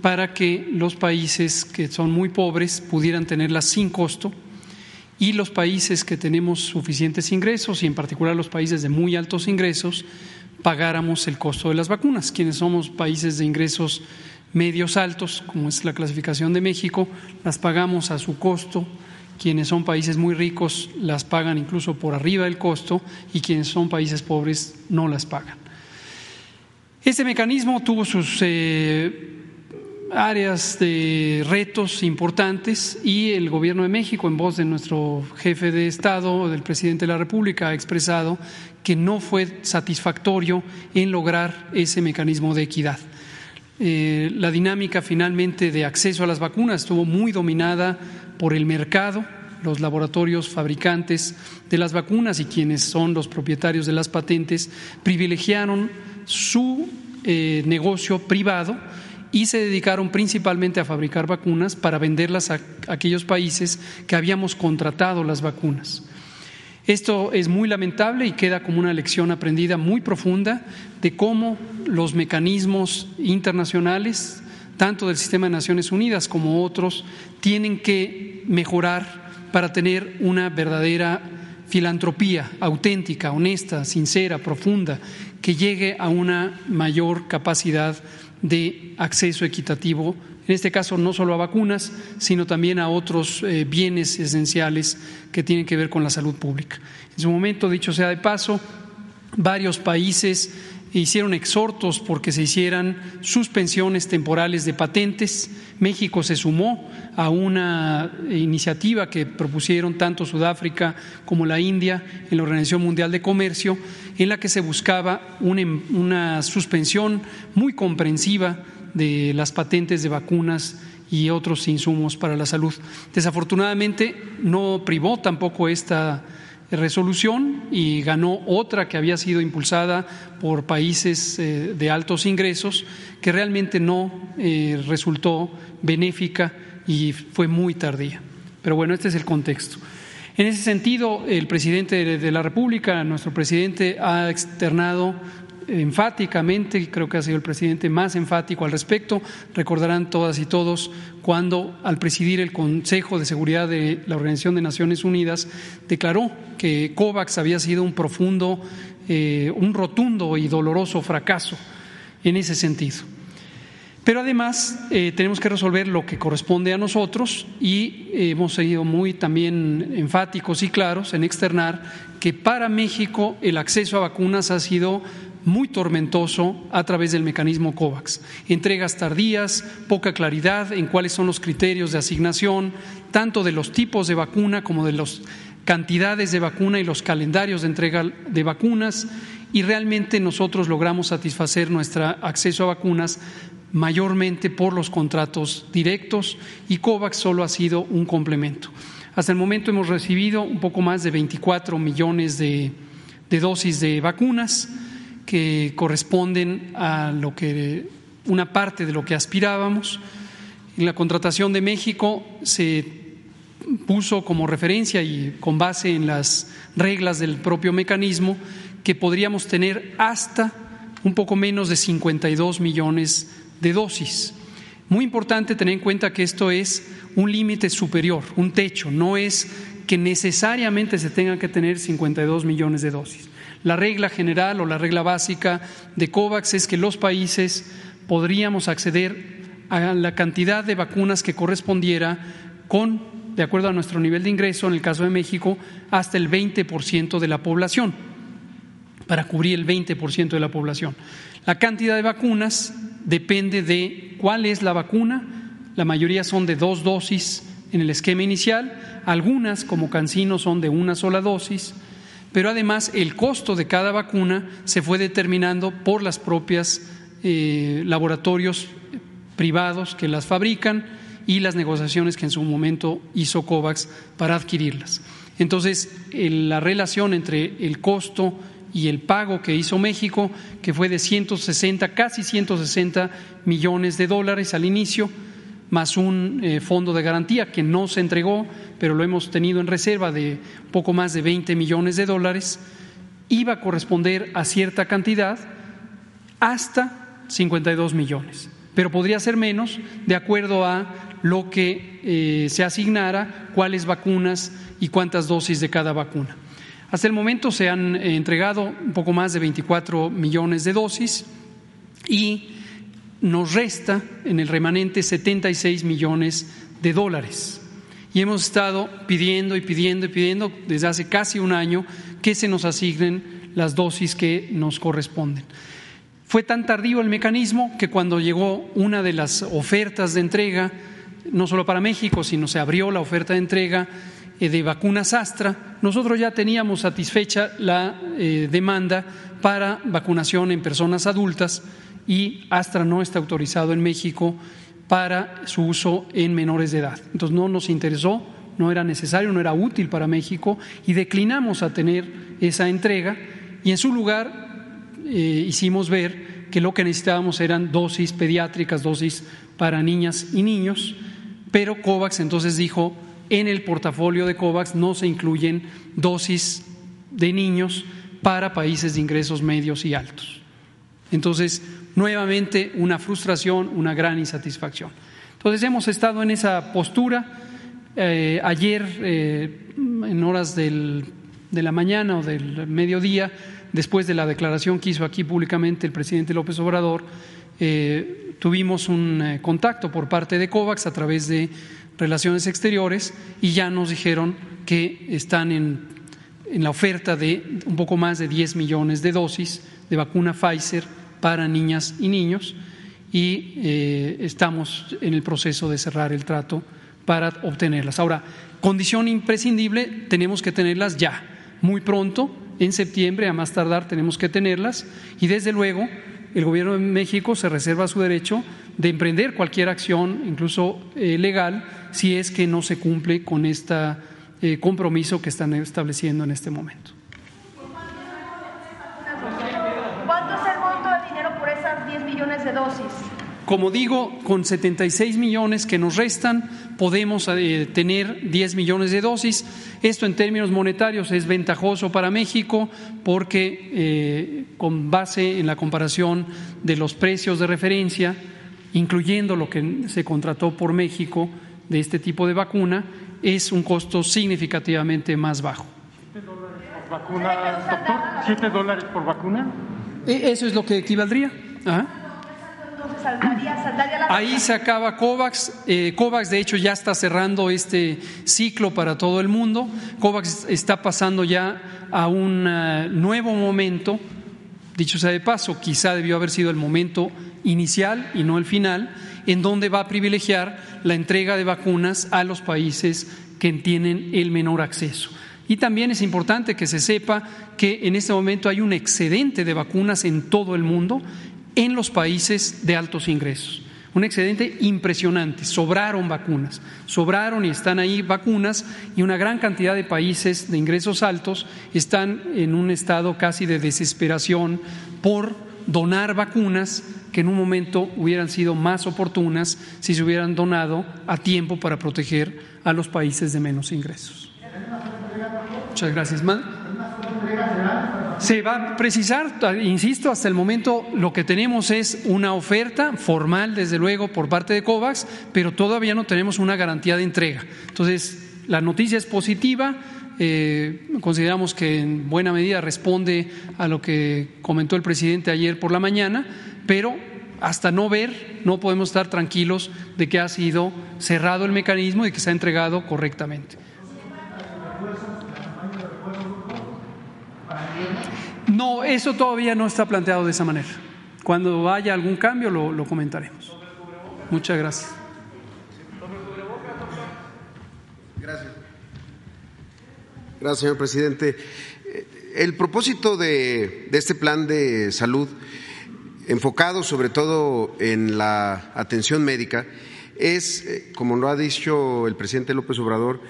para que los países que son muy pobres pudieran tenerlas sin costo y los países que tenemos suficientes ingresos y en particular los países de muy altos ingresos pagáramos el costo de las vacunas. Quienes somos países de ingresos medios altos, como es la clasificación de México, las pagamos a su costo quienes son países muy ricos las pagan incluso por arriba del costo y quienes son países pobres no las pagan. Este mecanismo tuvo sus eh, áreas de retos importantes y el Gobierno de México, en voz de nuestro jefe de Estado, del presidente de la República, ha expresado que no fue satisfactorio en lograr ese mecanismo de equidad. Eh, la dinámica finalmente de acceso a las vacunas estuvo muy dominada por el mercado, los laboratorios fabricantes de las vacunas y quienes son los propietarios de las patentes privilegiaron su eh, negocio privado y se dedicaron principalmente a fabricar vacunas para venderlas a aquellos países que habíamos contratado las vacunas. Esto es muy lamentable y queda como una lección aprendida muy profunda de cómo los mecanismos internacionales, tanto del sistema de Naciones Unidas como otros, tienen que mejorar para tener una verdadera filantropía auténtica, honesta, sincera, profunda, que llegue a una mayor capacidad de acceso equitativo, en este caso no solo a vacunas, sino también a otros eh, bienes esenciales que tienen que ver con la salud pública. En su momento, dicho sea de paso, varios países hicieron exhortos porque se hicieran suspensiones temporales de patentes. México se sumó a una iniciativa que propusieron tanto Sudáfrica como la India en la Organización Mundial de Comercio, en la que se buscaba una, suspensión muy comprensiva de las patentes de vacunas y otros insumos para la salud. Desafortunadamente no privó tampoco esta resolución y ganó otra que había sido impulsada por países eh, de altos ingresos que realmente no eh, resultó benéfica y fue muy tardía. Pero bueno, este es el contexto. En ese sentido, el presidente de la República, nuestro presidente, ha externado enfáticamente, creo que ha sido el presidente más enfático al respecto. Recordarán todas y todos cuando, al presidir el Consejo de Seguridad de la Organización de Naciones Unidas, declaró que COVAX había sido un profundo, eh, un rotundo y doloroso fracaso en ese sentido. Pero además eh, tenemos que resolver lo que corresponde a nosotros y hemos sido muy también enfáticos y claros en externar que para México el acceso a vacunas ha sido muy tormentoso a través del mecanismo COVAX. Entregas tardías, poca claridad en cuáles son los criterios de asignación, tanto de los tipos de vacuna como de las cantidades de vacuna y los calendarios de entrega de vacunas. Y realmente nosotros logramos satisfacer nuestro acceso a vacunas mayormente por los contratos directos y COVAX solo ha sido un complemento. Hasta el momento hemos recibido un poco más de 24 millones de, de dosis de vacunas que corresponden a lo que una parte de lo que aspirábamos. En la contratación de México se puso como referencia y con base en las reglas del propio mecanismo que podríamos tener hasta un poco menos de 52 millones de dosis. Muy importante tener en cuenta que esto es un límite superior, un techo, no es que necesariamente se tengan que tener 52 millones de dosis. La regla general o la regla básica de COVAX es que los países podríamos acceder a la cantidad de vacunas que correspondiera con, de acuerdo a nuestro nivel de ingreso, en el caso de México, hasta el 20% de la población, para cubrir el 20% de la población. La cantidad de vacunas depende de cuál es la vacuna, la mayoría son de dos dosis en el esquema inicial, algunas como Cancino son de una sola dosis, pero además el costo de cada vacuna se fue determinando por las propias eh, laboratorios privados que las fabrican y las negociaciones que en su momento hizo COVAX para adquirirlas. Entonces, la relación entre el costo y el pago que hizo México, que fue de 160, casi 160 millones de dólares al inicio, más un eh, fondo de garantía que no se entregó, pero lo hemos tenido en reserva de poco más de 20 millones de dólares, iba a corresponder a cierta cantidad hasta 52 millones, pero podría ser menos de acuerdo a lo que eh, se asignara, cuáles vacunas y cuántas dosis de cada vacuna. Hasta el momento se han eh, entregado un poco más de 24 millones de dosis y nos resta en el remanente 76 millones de dólares. Y hemos estado pidiendo y pidiendo y pidiendo desde hace casi un año que se nos asignen las dosis que nos corresponden. Fue tan tardío el mecanismo que cuando llegó una de las ofertas de entrega, no solo para México, sino se abrió la oferta de entrega eh, de vacunas Astra, nosotros ya teníamos satisfecha la eh, demanda para vacunación en personas adultas y Astra no está autorizado en México para su uso en menores de edad. Entonces no nos interesó, no era necesario, no era útil para México y declinamos a tener esa entrega y en su lugar eh, hicimos ver que lo que necesitábamos eran dosis pediátricas, dosis para niñas y niños, pero COVAX entonces dijo, en el portafolio de COVAX no se incluyen dosis de niños para países de ingresos medios y altos. Entonces, nuevamente una frustración, una gran insatisfacción. Entonces hemos estado en esa postura. Eh, ayer, eh, en horas de la mañana o del mediodía, después de la declaración que hizo aquí públicamente el presidente López Obrador, eh, tuvimos un contacto por parte de COVAX a través de Relaciones Exteriores y ya nos dijeron que están en, en la oferta de un poco más de 10 millones de dosis de vacuna Pfizer para niñas y niños y eh, estamos en el proceso de cerrar el trato para obtenerlas. Ahora, condición imprescindible, tenemos que tenerlas ya, muy pronto, en septiembre, a más tardar, tenemos que tenerlas y desde luego el Gobierno de México se reserva su derecho de emprender cualquier acción, incluso eh, legal, si es que no se cumple con este compromiso que están estableciendo en este momento. Dosis? Como digo, con 76 millones que nos restan, podemos eh, tener 10 millones de dosis. Esto en términos monetarios es ventajoso para México porque eh, con base en la comparación de los precios de referencia, incluyendo lo que se contrató por México de este tipo de vacuna, es un costo significativamente más bajo. ¿7 dólares por vacuna, doctor? ¿7 dólares por vacuna? E, eso es lo que equivaldría. Ahí se acaba COVAX. Eh, COVAX, de hecho, ya está cerrando este ciclo para todo el mundo. COVAX está pasando ya a un eh, nuevo momento. Dicho sea de paso, quizá debió haber sido el momento inicial y no el final, en donde va a privilegiar la entrega de vacunas a los países que tienen el menor acceso. Y también es importante que se sepa que en este momento hay un excedente de vacunas en todo el mundo en los países de altos ingresos. Un excedente impresionante, sobraron vacunas, sobraron y están ahí vacunas y una gran cantidad de países de ingresos altos están en un estado casi de desesperación por donar vacunas que en un momento hubieran sido más oportunas si se hubieran donado a tiempo para proteger a los países de menos ingresos. Muchas gracias. Se va a precisar, insisto, hasta el momento lo que tenemos es una oferta formal, desde luego, por parte de COVAX, pero todavía no tenemos una garantía de entrega. Entonces, la noticia es positiva. Eh, consideramos que en buena medida responde a lo que comentó el presidente ayer por la mañana, pero hasta no ver, no podemos estar tranquilos de que ha sido cerrado el mecanismo y que se ha entregado correctamente. No, eso todavía no está planteado de esa manera. Cuando haya algún cambio lo, comentaremos. Muchas gracias. Gracias. Gracias, señor presidente. El propósito de, este plan de salud, enfocado sobre todo en la atención médica, es, eh, como lo ha dicho el presidente López Obrador,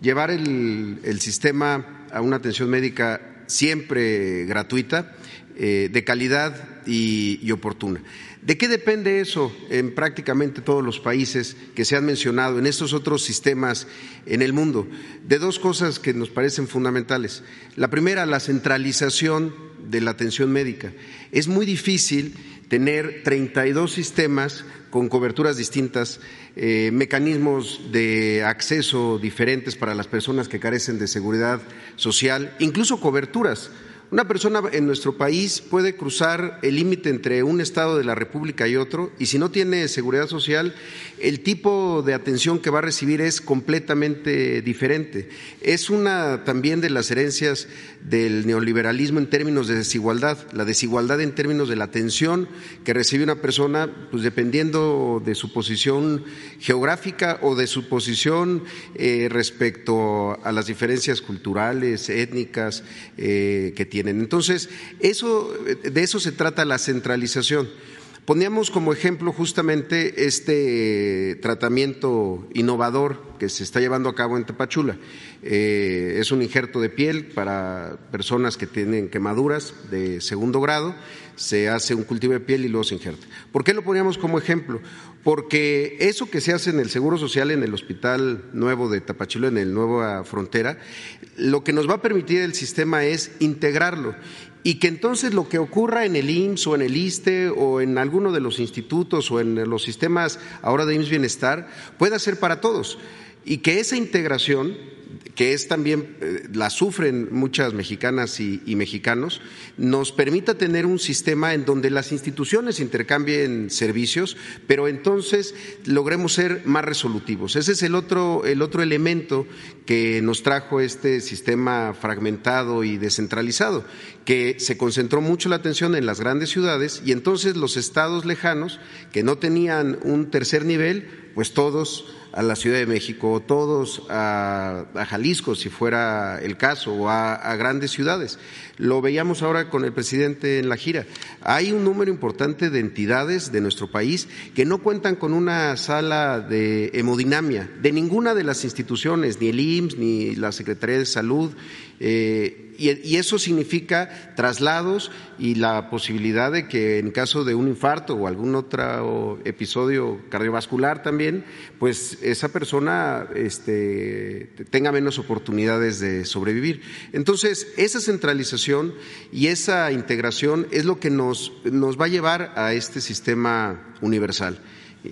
llevar el sistema a una atención médica siempre gratuita, eh, de calidad y, oportuna. ¿De qué depende eso en prácticamente todos los países que se han mencionado, en estos otros sistemas en el mundo? De dos cosas que nos parecen fundamentales. La primera, la centralización de la atención médica. Es muy difícil tener 32 sistemas con coberturas distintas, eh, mecanismos de acceso diferentes para las personas que carecen de seguridad social, incluso coberturas una persona en nuestro país puede cruzar el límite entre un estado de la República y otro y si no tiene seguridad social, el tipo de atención que va a recibir es completamente diferente. Es una también de las herencias del neoliberalismo en términos de desigualdad, la desigualdad en términos de la atención que recibe una persona, pues dependiendo de su posición geográfica o de su posición eh, respecto a las diferencias culturales, étnicas eh, que tiene entonces, eso, de eso se trata la centralización. Poníamos como ejemplo justamente este tratamiento innovador que se está llevando a cabo en Tapachula. Eh, es un injerto de piel para personas que tienen quemaduras de segundo grado, se hace un cultivo de piel y luego se injerta. ¿Por qué lo poníamos como ejemplo? Porque eso que se hace en el Seguro Social, en el Hospital Nuevo de Tapachula, en el Nueva Frontera, lo que nos va a permitir el sistema es integrarlo y que entonces lo que ocurra en el IMSS o en el ISTE o en alguno de los institutos o en los sistemas ahora de IMSS Bienestar pueda ser para todos y que esa integración que es también, eh, la sufren muchas mexicanas y, mexicanos, nos permita tener un sistema en donde las instituciones intercambien servicios, pero entonces logremos ser más resolutivos. Ese es el otro, el otro elemento que nos trajo este sistema fragmentado y descentralizado, que se concentró mucho la atención en las grandes ciudades y entonces los estados lejanos, que no tenían un tercer nivel, pues todos a la Ciudad de México, todos a, Jalisco, si fuera el caso, o a, grandes ciudades. Lo veíamos ahora con el presidente en la gira. Hay un número importante de entidades de nuestro país que no cuentan con una sala de hemodinamia de ninguna de las instituciones, ni el IMSS, ni la Secretaría de Salud. Eh, y, eso significa traslados y la posibilidad de que en caso de un infarto o algún otro episodio cardiovascular también, pues esa persona este, tenga menos oportunidades de sobrevivir. Entonces, esa centralización y esa integración es lo que nos, nos va a llevar a este sistema universal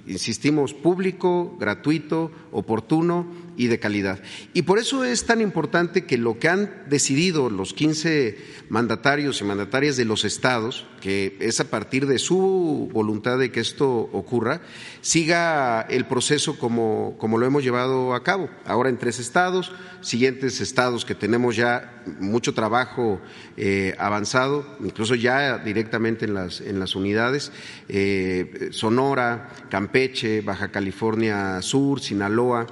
insistimos, público, gratuito, oportuno y de calidad. Y por eso es tan importante que lo que han decidido los 15 mandatarios y mandatarias de los estados, que es a partir de su voluntad de que esto ocurra, siga el proceso como, como lo hemos llevado a cabo. Ahora en tres estados, siguientes estados que tenemos ya mucho trabajo eh, avanzado, incluso ya directamente en las, en las unidades, eh, Sonora, Campeche, Baja California Sur, Sinaloa,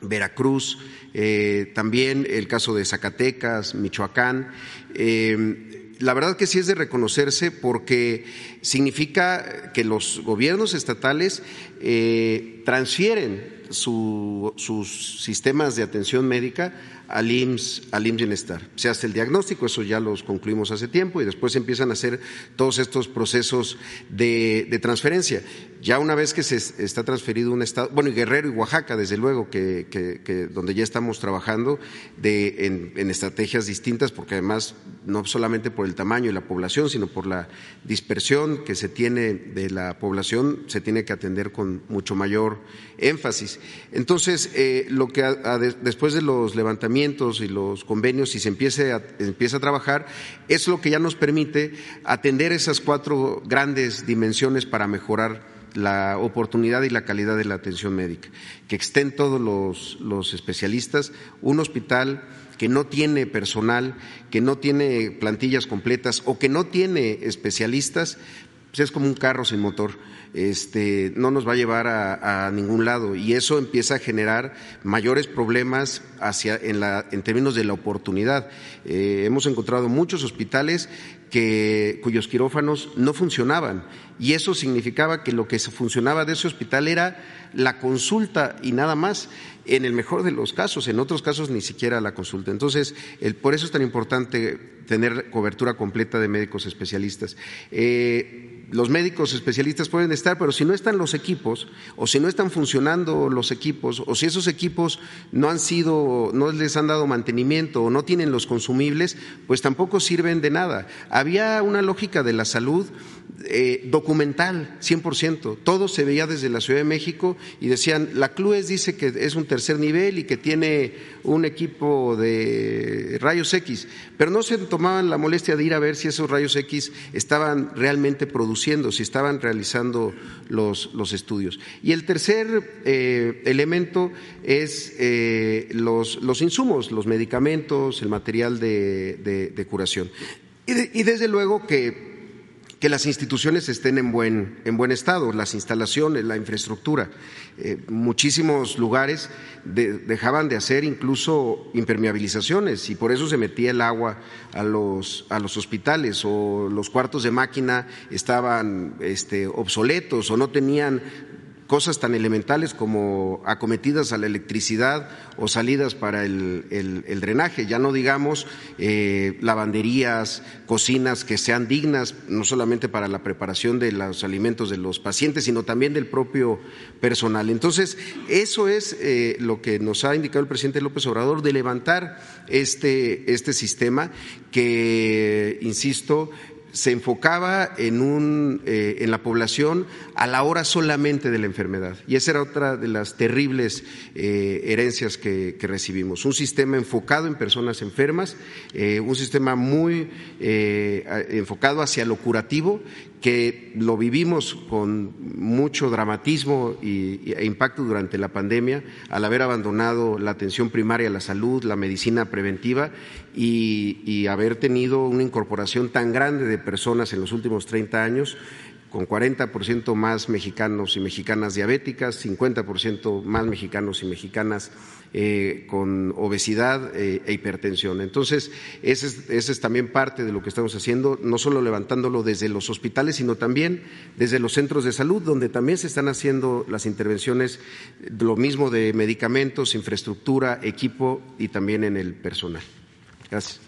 Veracruz, eh, también el caso de Zacatecas, Michoacán. Eh, la verdad que sí es de reconocerse porque significa que los gobiernos estatales eh, transfieren sus sistemas de atención médica al IMSS, al IMSS Bienestar. Se hace el diagnóstico, eso ya los concluimos hace tiempo, y después empiezan a hacer todos estos procesos de, de transferencia. Ya una vez que se está transferido un estado, bueno, Guerrero y Oaxaca, desde luego, que, donde ya estamos trabajando en, estrategias distintas, porque además no solamente por el tamaño y la población, sino por la dispersión que se tiene de la población, se tiene que atender con mucho mayor énfasis. Entonces, eh, lo que después de los levantamientos y los convenios, si se empiece a, empieza a trabajar, es lo que ya nos permite atender esas cuatro grandes dimensiones para mejorar la oportunidad y la calidad de la atención médica, que estén todos los, especialistas, un hospital que no tiene personal, que no tiene plantillas completas o que no tiene especialistas, pues es como un carro sin motor. Este, no nos va a llevar a, ningún lado y eso empieza a generar mayores problemas hacia, en, la, en términos de la oportunidad. Eh, hemos encontrado muchos hospitales que, cuyos quirófanos no funcionaban y eso significaba que lo que funcionaba de ese hospital era la consulta y nada más, en el mejor de los casos, en otros casos ni siquiera la consulta. Entonces, por eso es tan importante tener cobertura completa de médicos especialistas. Eh, los médicos especialistas pueden estar, pero si no están los equipos, o si no están funcionando los equipos, o si esos equipos no han sido, no les han dado mantenimiento o no tienen los consumibles, pues tampoco sirven de nada. Había una lógica de la salud eh, documental, 100%. Todo se veía desde la Ciudad de México y decían, la CLUES dice que es un tercer nivel y que tiene un equipo de rayos X, pero no se tomaban la molestia de ir a ver si esos rayos X estaban realmente produciendo, si estaban realizando los, los estudios. Y el tercer eh, elemento es eh, los, los, insumos, los medicamentos, el material de, curación. y desde luego que que las instituciones estén en buen, en buen estado, las instalaciones, la infraestructura. Eh, muchísimos lugares dejaban de hacer incluso impermeabilizaciones y por eso se metía el agua a los, a los hospitales o los cuartos de máquina estaban este, obsoletos o no tenían cosas tan elementales como acometidas a la electricidad o salidas para el, drenaje, ya no digamos eh, lavanderías, cocinas que sean dignas, no solamente para la preparación de los alimentos de los pacientes, sino también del propio personal. Entonces, eso es eh, lo que nos ha indicado el presidente López Obrador de levantar este, este sistema que, insisto, se enfocaba en, un, eh, en la población a la hora solamente de la enfermedad. Y esa era otra de las terribles eh, herencias que, recibimos. Un sistema enfocado en personas enfermas, eh, un sistema muy enfocado hacia lo curativo, que lo vivimos con mucho dramatismo y, e impacto durante la pandemia, al haber abandonado la atención primaria, la salud, la medicina preventiva y, haber tenido una incorporación tan grande de personas en los últimos 30 años con 40% más mexicanos y mexicanas diabéticas, 50% más mexicanos y mexicanas eh, con obesidad eh, e hipertensión. Entonces, ese es, también parte de lo que estamos haciendo, no solo levantándolo desde los hospitales, sino también desde los centros de salud, donde también se están haciendo las intervenciones, lo mismo de medicamentos, infraestructura, equipo y también en el personal. Gracias.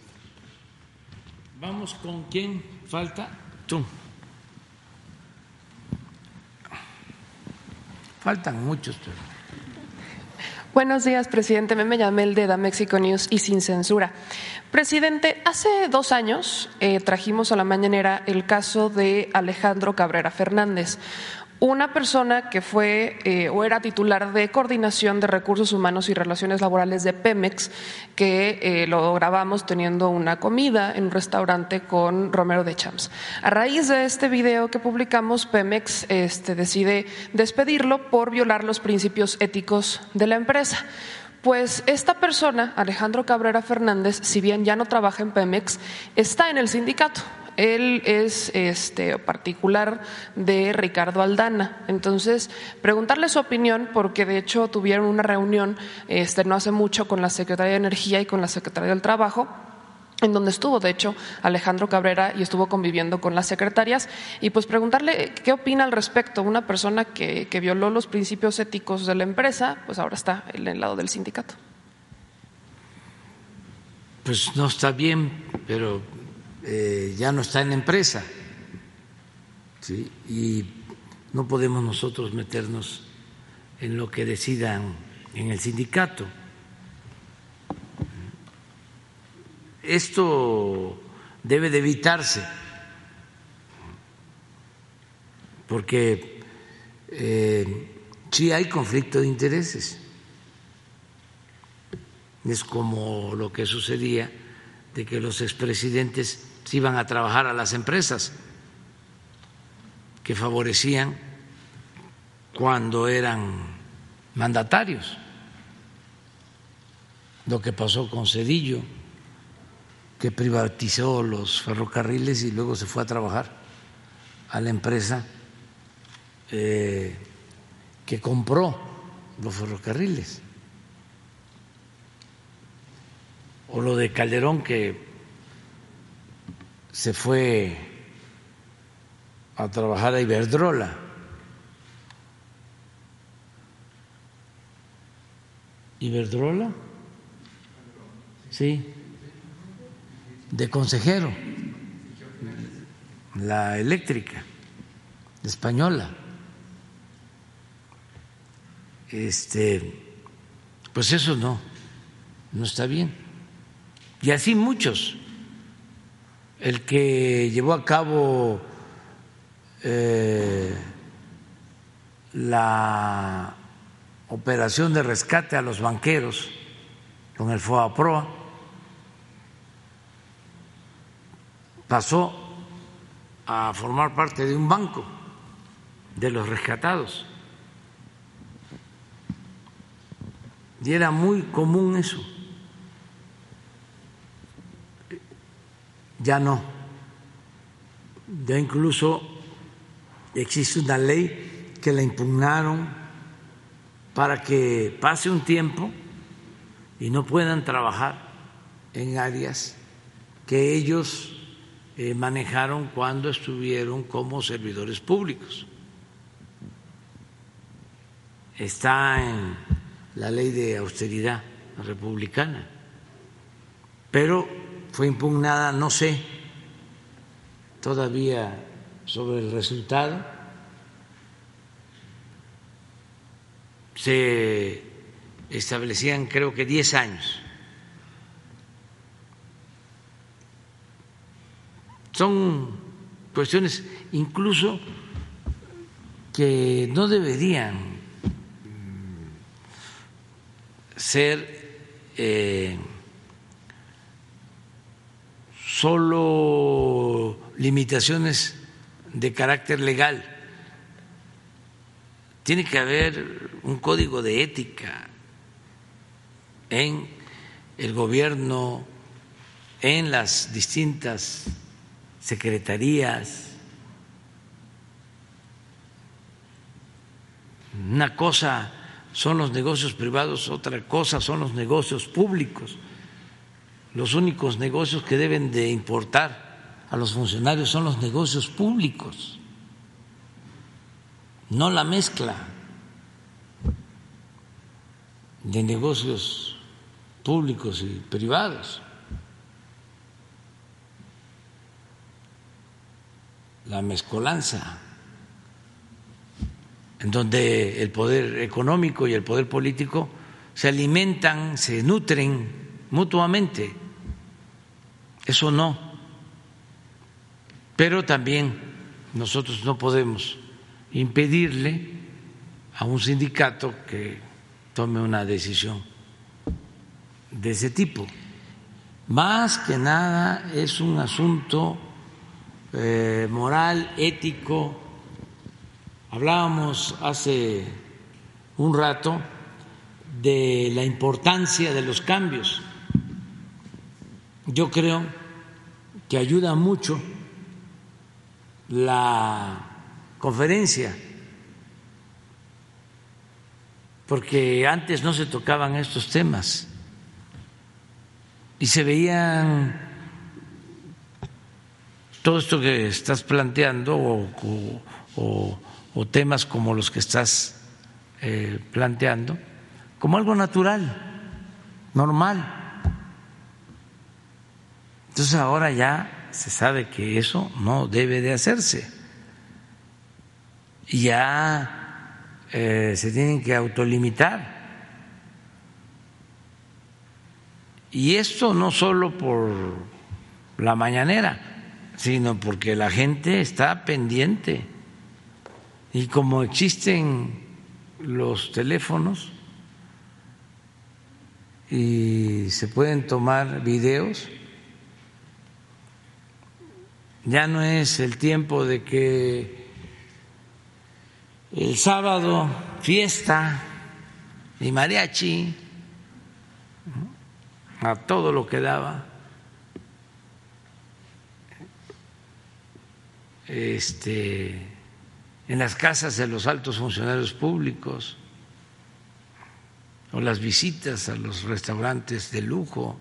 Vamos con quién falta. Tú. Faltan muchos. Buenos días, presidente. Me llamo el de Mexico News y sin censura. Presidente, hace dos años eh, trajimos a la mañanera el caso de Alejandro Cabrera Fernández, una persona que fue eh, o era titular de coordinación de recursos humanos y relaciones laborales de Pemex, que eh, lo grabamos teniendo una comida en un restaurante con Romero de Champs. A raíz de este video que publicamos, Pemex este, decide despedirlo por violar los principios éticos de la empresa. Pues esta persona, Alejandro Cabrera Fernández, si bien ya no trabaja en Pemex, está en el sindicato. Él es este, particular de Ricardo Aldana. Entonces, preguntarle su opinión, porque de hecho tuvieron una reunión este, no hace mucho con la Secretaría de Energía y con la Secretaría del Trabajo en donde estuvo, de hecho, Alejandro Cabrera y estuvo conviviendo con las secretarias, y pues preguntarle qué opina al respecto. Una persona que, que violó los principios éticos de la empresa, pues ahora está en el lado del sindicato. pues no está bien, pero eh, ya no está en empresa. ¿sí? Y no podemos nosotros meternos en lo que decidan en el sindicato. Esto debe de evitarse, porque eh, sí hay conflicto de intereses. Es como lo que sucedía de que los expresidentes se iban a trabajar a las empresas que favorecían cuando eran mandatarios. Lo que pasó con Cedillo, que privatizó los ferrocarriles y luego se fue a trabajar a la empresa eh, que compró los ferrocarriles. O lo de Calderón que se fue a trabajar a Iberdrola. ¿Iberdrola? Sí, de consejero, la eléctrica española. Este, pues eso no, no está bien. Y así muchos. El que llevó a cabo eh, la operación de rescate a los banqueros con el FOAPROA pasó a formar parte de un banco de los rescatados. Y era muy común eso. Ya no. Ya incluso existe una ley que la impugnaron para que pase un tiempo y no puedan trabajar en áreas que ellos eh, manejaron cuando estuvieron como servidores públicos. Está en la ley de austeridad republicana, pero fue impugnada, no sé todavía sobre el resultado. Se establecían creo que 10 años. Son cuestiones incluso que no deberían ser eh, solo limitaciones de carácter legal. Tiene que haber un código de ética en el gobierno, en las distintas secretarías. Una cosa son los negocios privados, otra cosa son los negocios públicos. Los únicos negocios que deben de importar a los funcionarios son los negocios públicos, no la mezcla de negocios públicos y privados. La mezcolanza, en donde el poder económico y el poder político se alimentan, se nutren mutuamente. Eso no pero también nosotros no podemos impedirle a un sindicato que tome una decisión de ese tipo. Más que nada es un asunto eh, moral, ético. Hablábamos hace un rato de la importancia de los cambios. Yo creo que ayuda mucho la conferencia, porque antes no se tocaban estos temas y se veían todo esto que estás planteando o, temas como los que estás eh, planteando como algo natural, normal. Entonces ahora ya se sabe que eso no debe de hacerse. Y ya eh, se tienen que autolimitar. Y esto no solo por la mañanera, sino porque la gente está pendiente. Y como existen los teléfonos y se pueden tomar videos, ya no es el tiempo de que el sábado fiesta y mariachi a todo lo que daba. Este, en las casas de los altos funcionarios públicos o las visitas a los restaurantes de lujo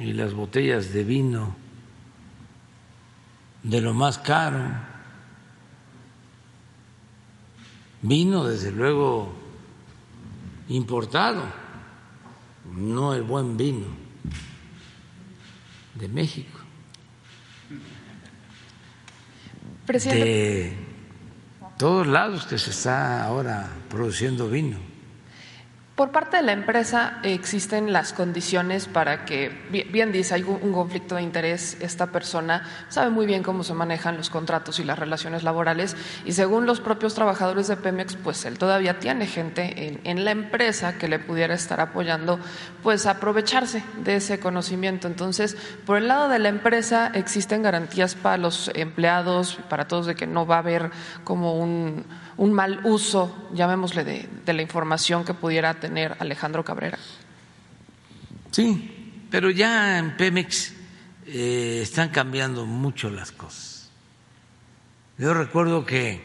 y las botellas de vino de lo más caro. Vino, desde luego, importado, no el buen vino de México. De todos lados que se está ahora produciendo vino. Por parte de la empresa existen las condiciones para que, bien dice, hay un conflicto de interés, esta persona sabe muy bien cómo se manejan los contratos y las relaciones laborales y según los propios trabajadores de Pemex, pues él todavía tiene gente en, la empresa que le pudiera estar apoyando, pues aprovecharse de ese conocimiento. Entonces, por el lado de la empresa existen garantías para los empleados, para todos de que no va a haber como un un mal uso, llamémosle, de, la información que pudiera tener Alejandro Cabrera. Sí, pero ya en Pemex eh, están cambiando mucho las cosas. Yo recuerdo que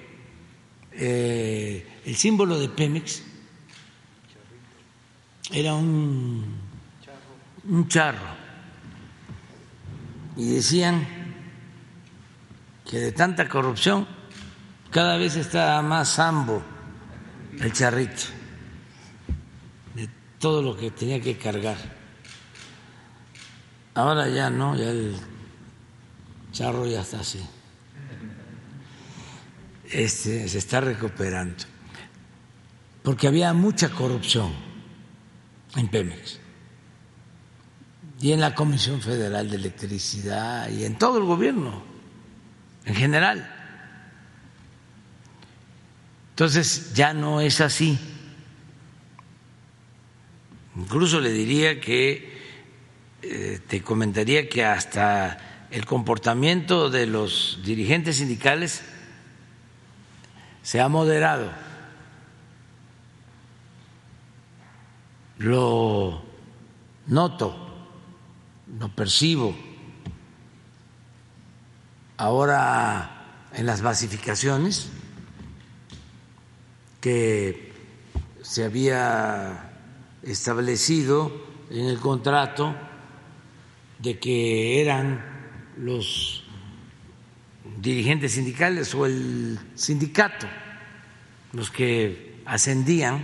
eh, el símbolo de Pemex era un, un charro y decían que de tanta corrupción cada vez está más sambo el charrito de todo lo que tenía que cargar. Ahora ya no, ya el charro ya está así. Este, se está recuperando. Porque había mucha corrupción en Pemex y en la Comisión Federal de Electricidad y en todo el gobierno en general. Entonces ya no es así. Incluso le diría que, eh, te comentaría que hasta el comportamiento de los dirigentes sindicales se ha moderado. Lo noto, lo percibo. Ahora en las basificaciones que se había establecido en el contrato de que eran los dirigentes sindicales o el sindicato los que ascendían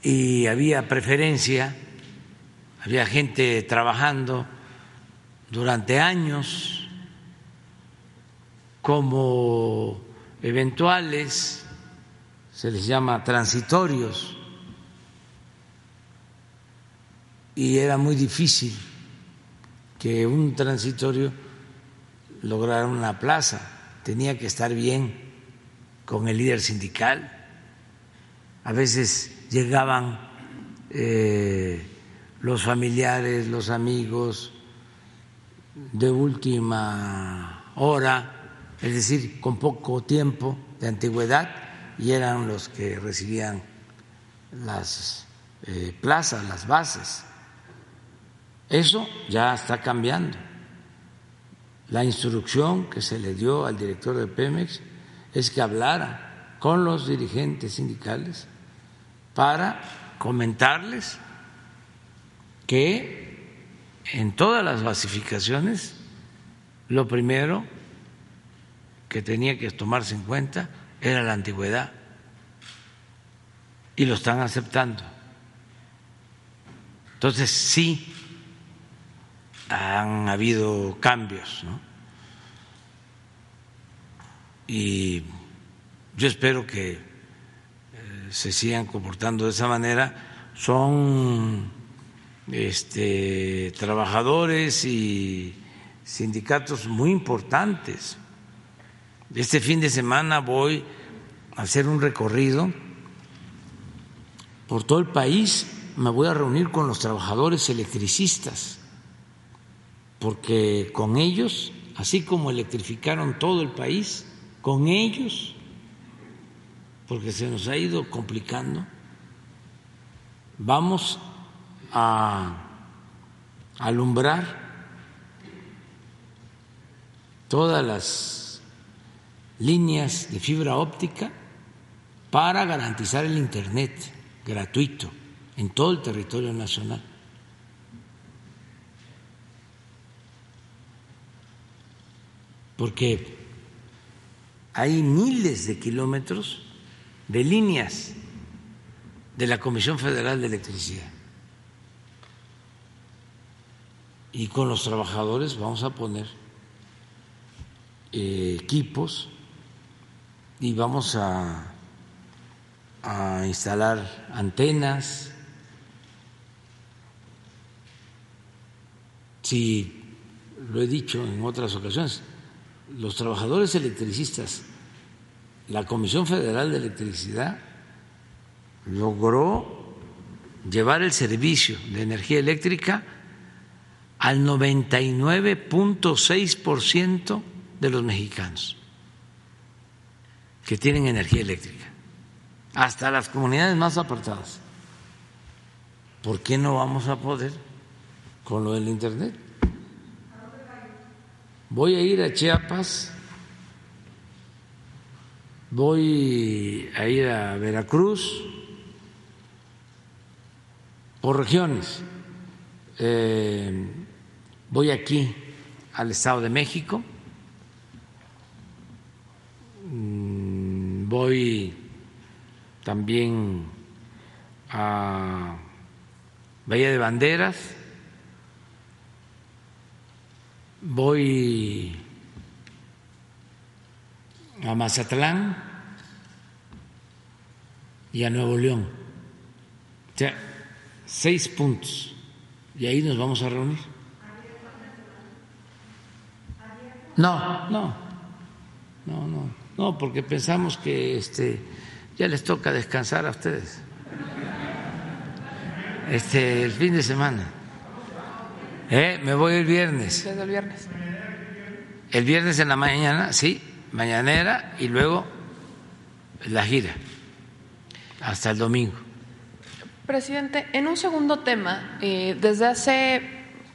y había preferencia, había gente trabajando durante años como eventuales, se les llama transitorios, y era muy difícil que un transitorio lograra una plaza, tenía que estar bien con el líder sindical, a veces llegaban eh, los familiares, los amigos de última hora, es decir, con poco tiempo de antigüedad, y eran los que recibían las eh, plazas, las bases. Eso ya está cambiando. La instrucción que se le dio al director de Pemex es que hablara con los dirigentes sindicales para comentarles que en todas las basificaciones lo primero que tenía que tomarse en cuenta era la antigüedad y lo están aceptando. Entonces sí han habido cambios, ¿no? Y yo espero que eh, se sigan comportando de esa manera. Son este, trabajadores y sindicatos muy importantes. Este fin de semana voy a hacer un recorrido por todo el país. Me voy a reunir con los trabajadores electricistas, porque con ellos, así como electrificaron todo el país, con ellos, porque se nos ha ido complicando, vamos a alumbrar todas las líneas de fibra óptica para garantizar el Internet gratuito en todo el territorio nacional. Porque hay miles de kilómetros de líneas de la Comisión Federal de Electricidad. Y con los trabajadores vamos a poner eh, equipos y vamos a, instalar antenas. Si lo he dicho en otras ocasiones, los trabajadores electricistas, la Comisión Federal de Electricidad logró llevar el servicio de energía eléctrica al 99.6% de los mexicanos que tienen energía eléctrica, hasta las comunidades más apartadas. ¿Por qué no vamos a poder con lo del Internet? Voy a ir a Chiapas, voy a ir a Veracruz, por regiones. Eh, voy aquí al Estado de México voy también a Bahía de Banderas, voy a Mazatlán y a Nuevo León. O sea, seis puntos. Y ahí nos vamos a reunir. No, no, no, no. No, porque pensamos que este, ya les toca descansar a ustedes. Este, el fin de semana. ¿Eh? Me voy el viernes. el viernes. El viernes en la mañana, sí, mañanera y luego la gira hasta el domingo. Presidente, en un segundo tema, eh, desde hace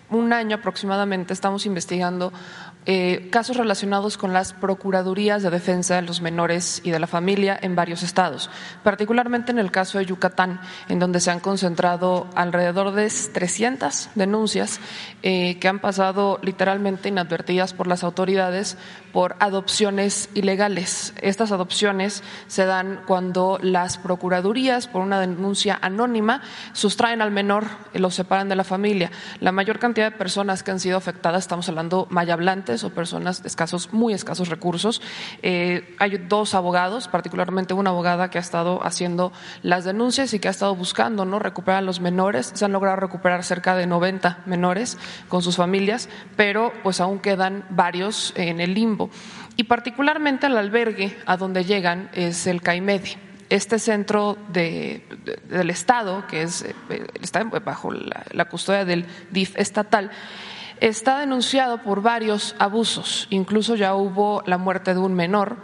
un año aproximadamente estamos investigando eh, casos relacionados con las Procuradurías de Defensa de los Menores y de la Familia en varios estados, particularmente en el caso de Yucatán, en donde se han concentrado alrededor de 300 denuncias eh, que han pasado literalmente inadvertidas por las autoridades por adopciones ilegales. Estas adopciones se dan cuando las Procuradurías, por una denuncia anónima, sustraen al menor y lo separan de la familia. La mayor cantidad de personas que han sido afectadas, estamos hablando o personas de escasos, muy escasos recursos. Eh, hay dos abogados, particularmente una abogada que ha estado haciendo las denuncias y que ha estado buscando no recuperar a los menores. Se han logrado recuperar cerca de 90 menores con sus familias, pero pues aún quedan varios en el limbo. Y particularmente el albergue a donde llegan es el CAIMEDI este centro del Estado, que es, eh, está bajo la, custodia del DIF estatal, está denunciado por varios abusos, incluso ya hubo la muerte de un menor.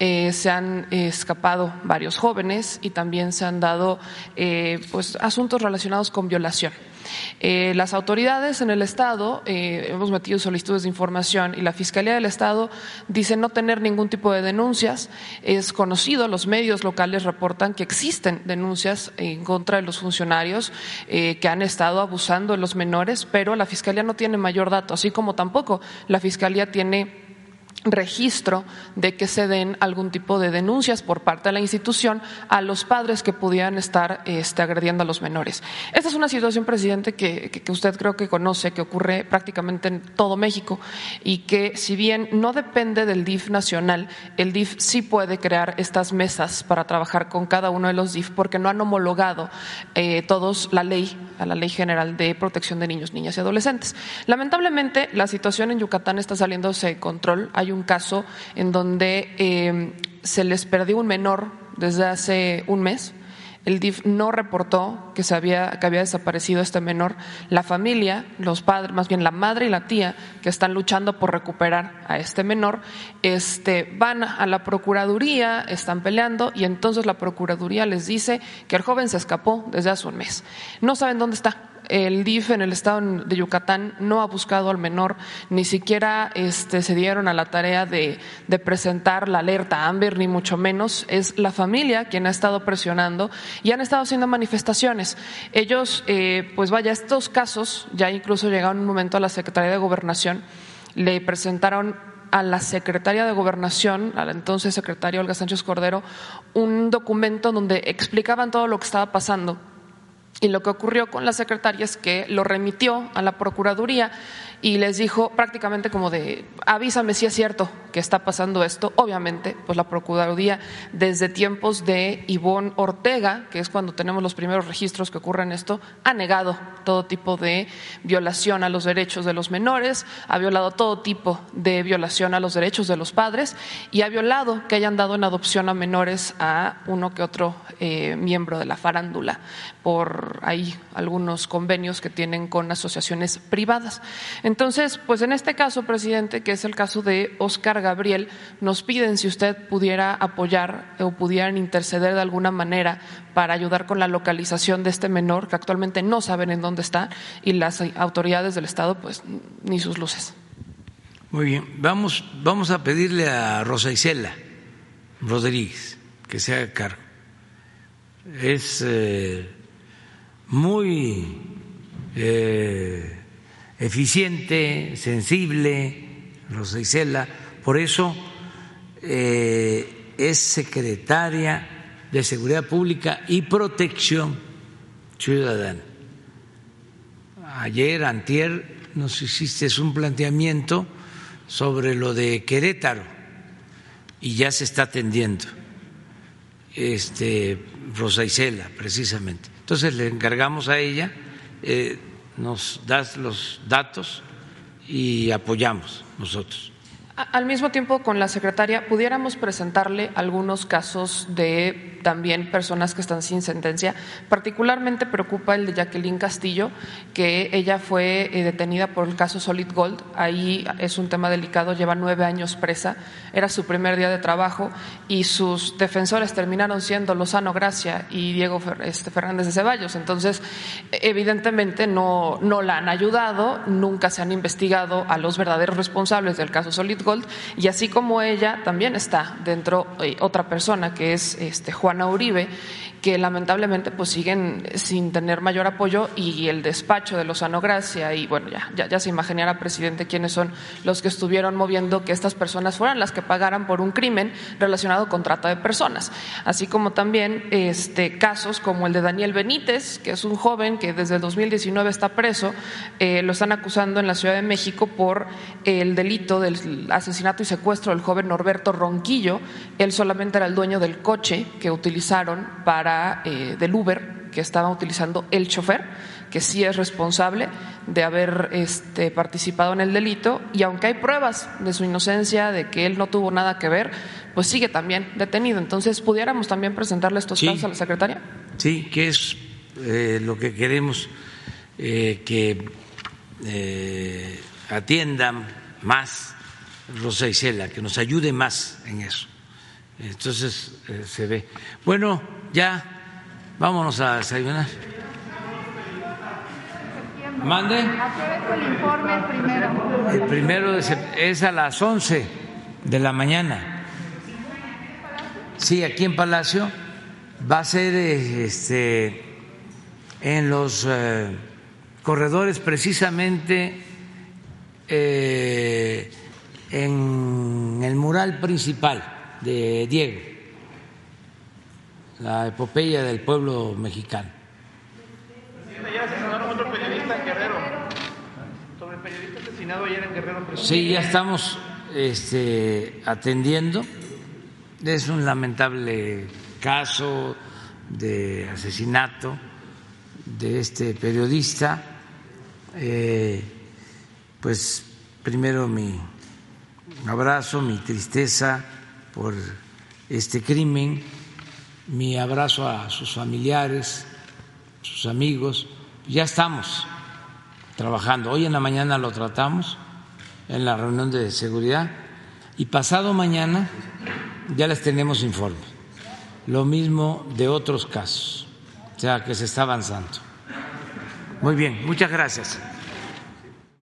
Eh, se han escapado varios jóvenes y también se han dado eh, pues, asuntos relacionados con violación. Eh, las autoridades en el Estado eh, hemos metido solicitudes de información y la Fiscalía del Estado dice no tener ningún tipo de denuncias. Es conocido, los medios locales reportan que existen denuncias en contra de los funcionarios eh, que han estado abusando de los menores, pero la Fiscalía no tiene mayor dato, así como tampoco la Fiscalía tiene registro de que se den algún tipo de denuncias por parte de la institución a los padres que pudieran estar este, agrediendo a los menores. Esta es una situación, presidente, que, usted creo que conoce, que ocurre prácticamente en todo México y que si bien no depende del DIF nacional, el DIF sí puede crear estas mesas para trabajar con cada uno de los DIF porque no han homologado eh, todos la ley, a la Ley General de Protección de Niños, Niñas y Adolescentes. Lamentablemente, la situación en Yucatán está saliéndose de control. Hay un caso en donde eh, se les perdió un menor desde hace un mes. El DIF no reportó que, se había, que había desaparecido este menor. La familia, los padres, más bien la madre y la tía, que están luchando por recuperar a este menor, este, van a la Procuraduría, están peleando y entonces la Procuraduría les dice que el joven se escapó desde hace un mes. No saben dónde está el DIF en el estado de Yucatán no ha buscado al menor, ni siquiera este, se dieron a la tarea de, presentar la alerta Amber, ni mucho menos. Es la familia quien ha estado presionando y han estado haciendo manifestaciones. Ellos, eh, pues vaya, estos casos ya incluso llegaron un momento a la Secretaría de Gobernación, le presentaron a la secretaria de Gobernación, a la entonces secretaria Olga Sánchez Cordero, un documento donde explicaban todo lo que estaba pasando y lo que ocurrió con la secretaria es que lo remitió a la Procuraduría y les dijo prácticamente como de avísame si es cierto que está pasando esto. Obviamente, pues la Procuraduría desde tiempos de Ivonne Ortega, que es cuando tenemos los primeros registros que ocurren esto, ha negado todo tipo de violación a los derechos de los menores, ha violado todo tipo de violación a los derechos de los padres y ha violado que hayan dado en adopción a menores a uno que otro eh, miembro de la farándula por ahí algunos convenios que tienen con asociaciones privadas. Entonces, pues en este caso, presidente, que es el caso de Oscar Gabriel, nos piden si usted pudiera apoyar o pudieran interceder de alguna manera para ayudar con la localización de este menor, que actualmente no saben en dónde está, y las autoridades del Estado, pues ni sus luces. Muy bien, vamos, vamos a pedirle a Rosa Isela Rodríguez que se haga cargo. Es eh, muy eh, eficiente, sensible, Rosa Isela, por eso eh, es secretaria de Seguridad Pública y Protección Ciudadana. Ayer, antier, nos hiciste un planteamiento sobre lo de Querétaro y ya se está atendiendo. Este, Rosa Isela, precisamente. Entonces le encargamos a ella. Eh, nos das los datos y apoyamos nosotros. Al mismo tiempo, con la secretaria, pudiéramos presentarle algunos casos de también personas que están sin sentencia. Particularmente preocupa el de Jacqueline Castillo, que ella fue eh, detenida por el caso Solid Gold. Ahí es un tema delicado, lleva nueve años presa. Era su primer día de trabajo y sus defensores terminaron siendo Lozano Gracia y Diego este, Fernández de Ceballos. Entonces, evidentemente no, no la han ayudado, nunca se han investigado a los verdaderos responsables del caso Solid Y así como ella también está dentro eh, otra persona que es este Juana Uribe que lamentablemente pues siguen sin tener mayor apoyo y el despacho de Lozano Gracia y bueno ya, ya, ya se imaginará presidente quiénes son los que estuvieron moviendo que estas personas fueran las que pagaran por un crimen relacionado con trata de personas. Así como también este casos como el de Daniel Benítez que es un joven que desde el 2019 está preso eh, lo están acusando en la Ciudad de México por el delito del asesinato y secuestro del joven Norberto Ronquillo. Él solamente era el dueño del coche que utilizaron para eh, del Uber que estaba utilizando el chofer, que sí es responsable de haber este, participado en el delito y aunque hay pruebas de su inocencia, de que él no tuvo nada que ver, pues sigue también detenido. Entonces, ¿pudiéramos también presentarle estos casos a la secretaria? Sí, que es eh, lo que queremos eh, que atiendan más Rosa Isela, que nos ayude más en eso. Entonces se ve. Bueno, ya, vámonos a desayunar. Mande. el informe el primero? El primero es a las 11 de la mañana. Sí, aquí en Palacio va a ser este, en los eh, corredores precisamente eh, en el mural principal de Diego, la epopeya del pueblo mexicano. Ya asesinaron otro periodista en Guerrero. Sobre el periodista asesinado ayer en Guerrero. Sí, ya estamos este, atendiendo. Es un lamentable caso de asesinato de este periodista. Eh, pues primero mi abrazo, mi tristeza por este crimen, mi abrazo a sus familiares, sus amigos. Ya estamos trabajando. Hoy en la mañana lo tratamos en la reunión de seguridad y pasado mañana ya les tenemos informe. Lo mismo de otros casos, o sea que se está avanzando. Muy bien, muchas gracias.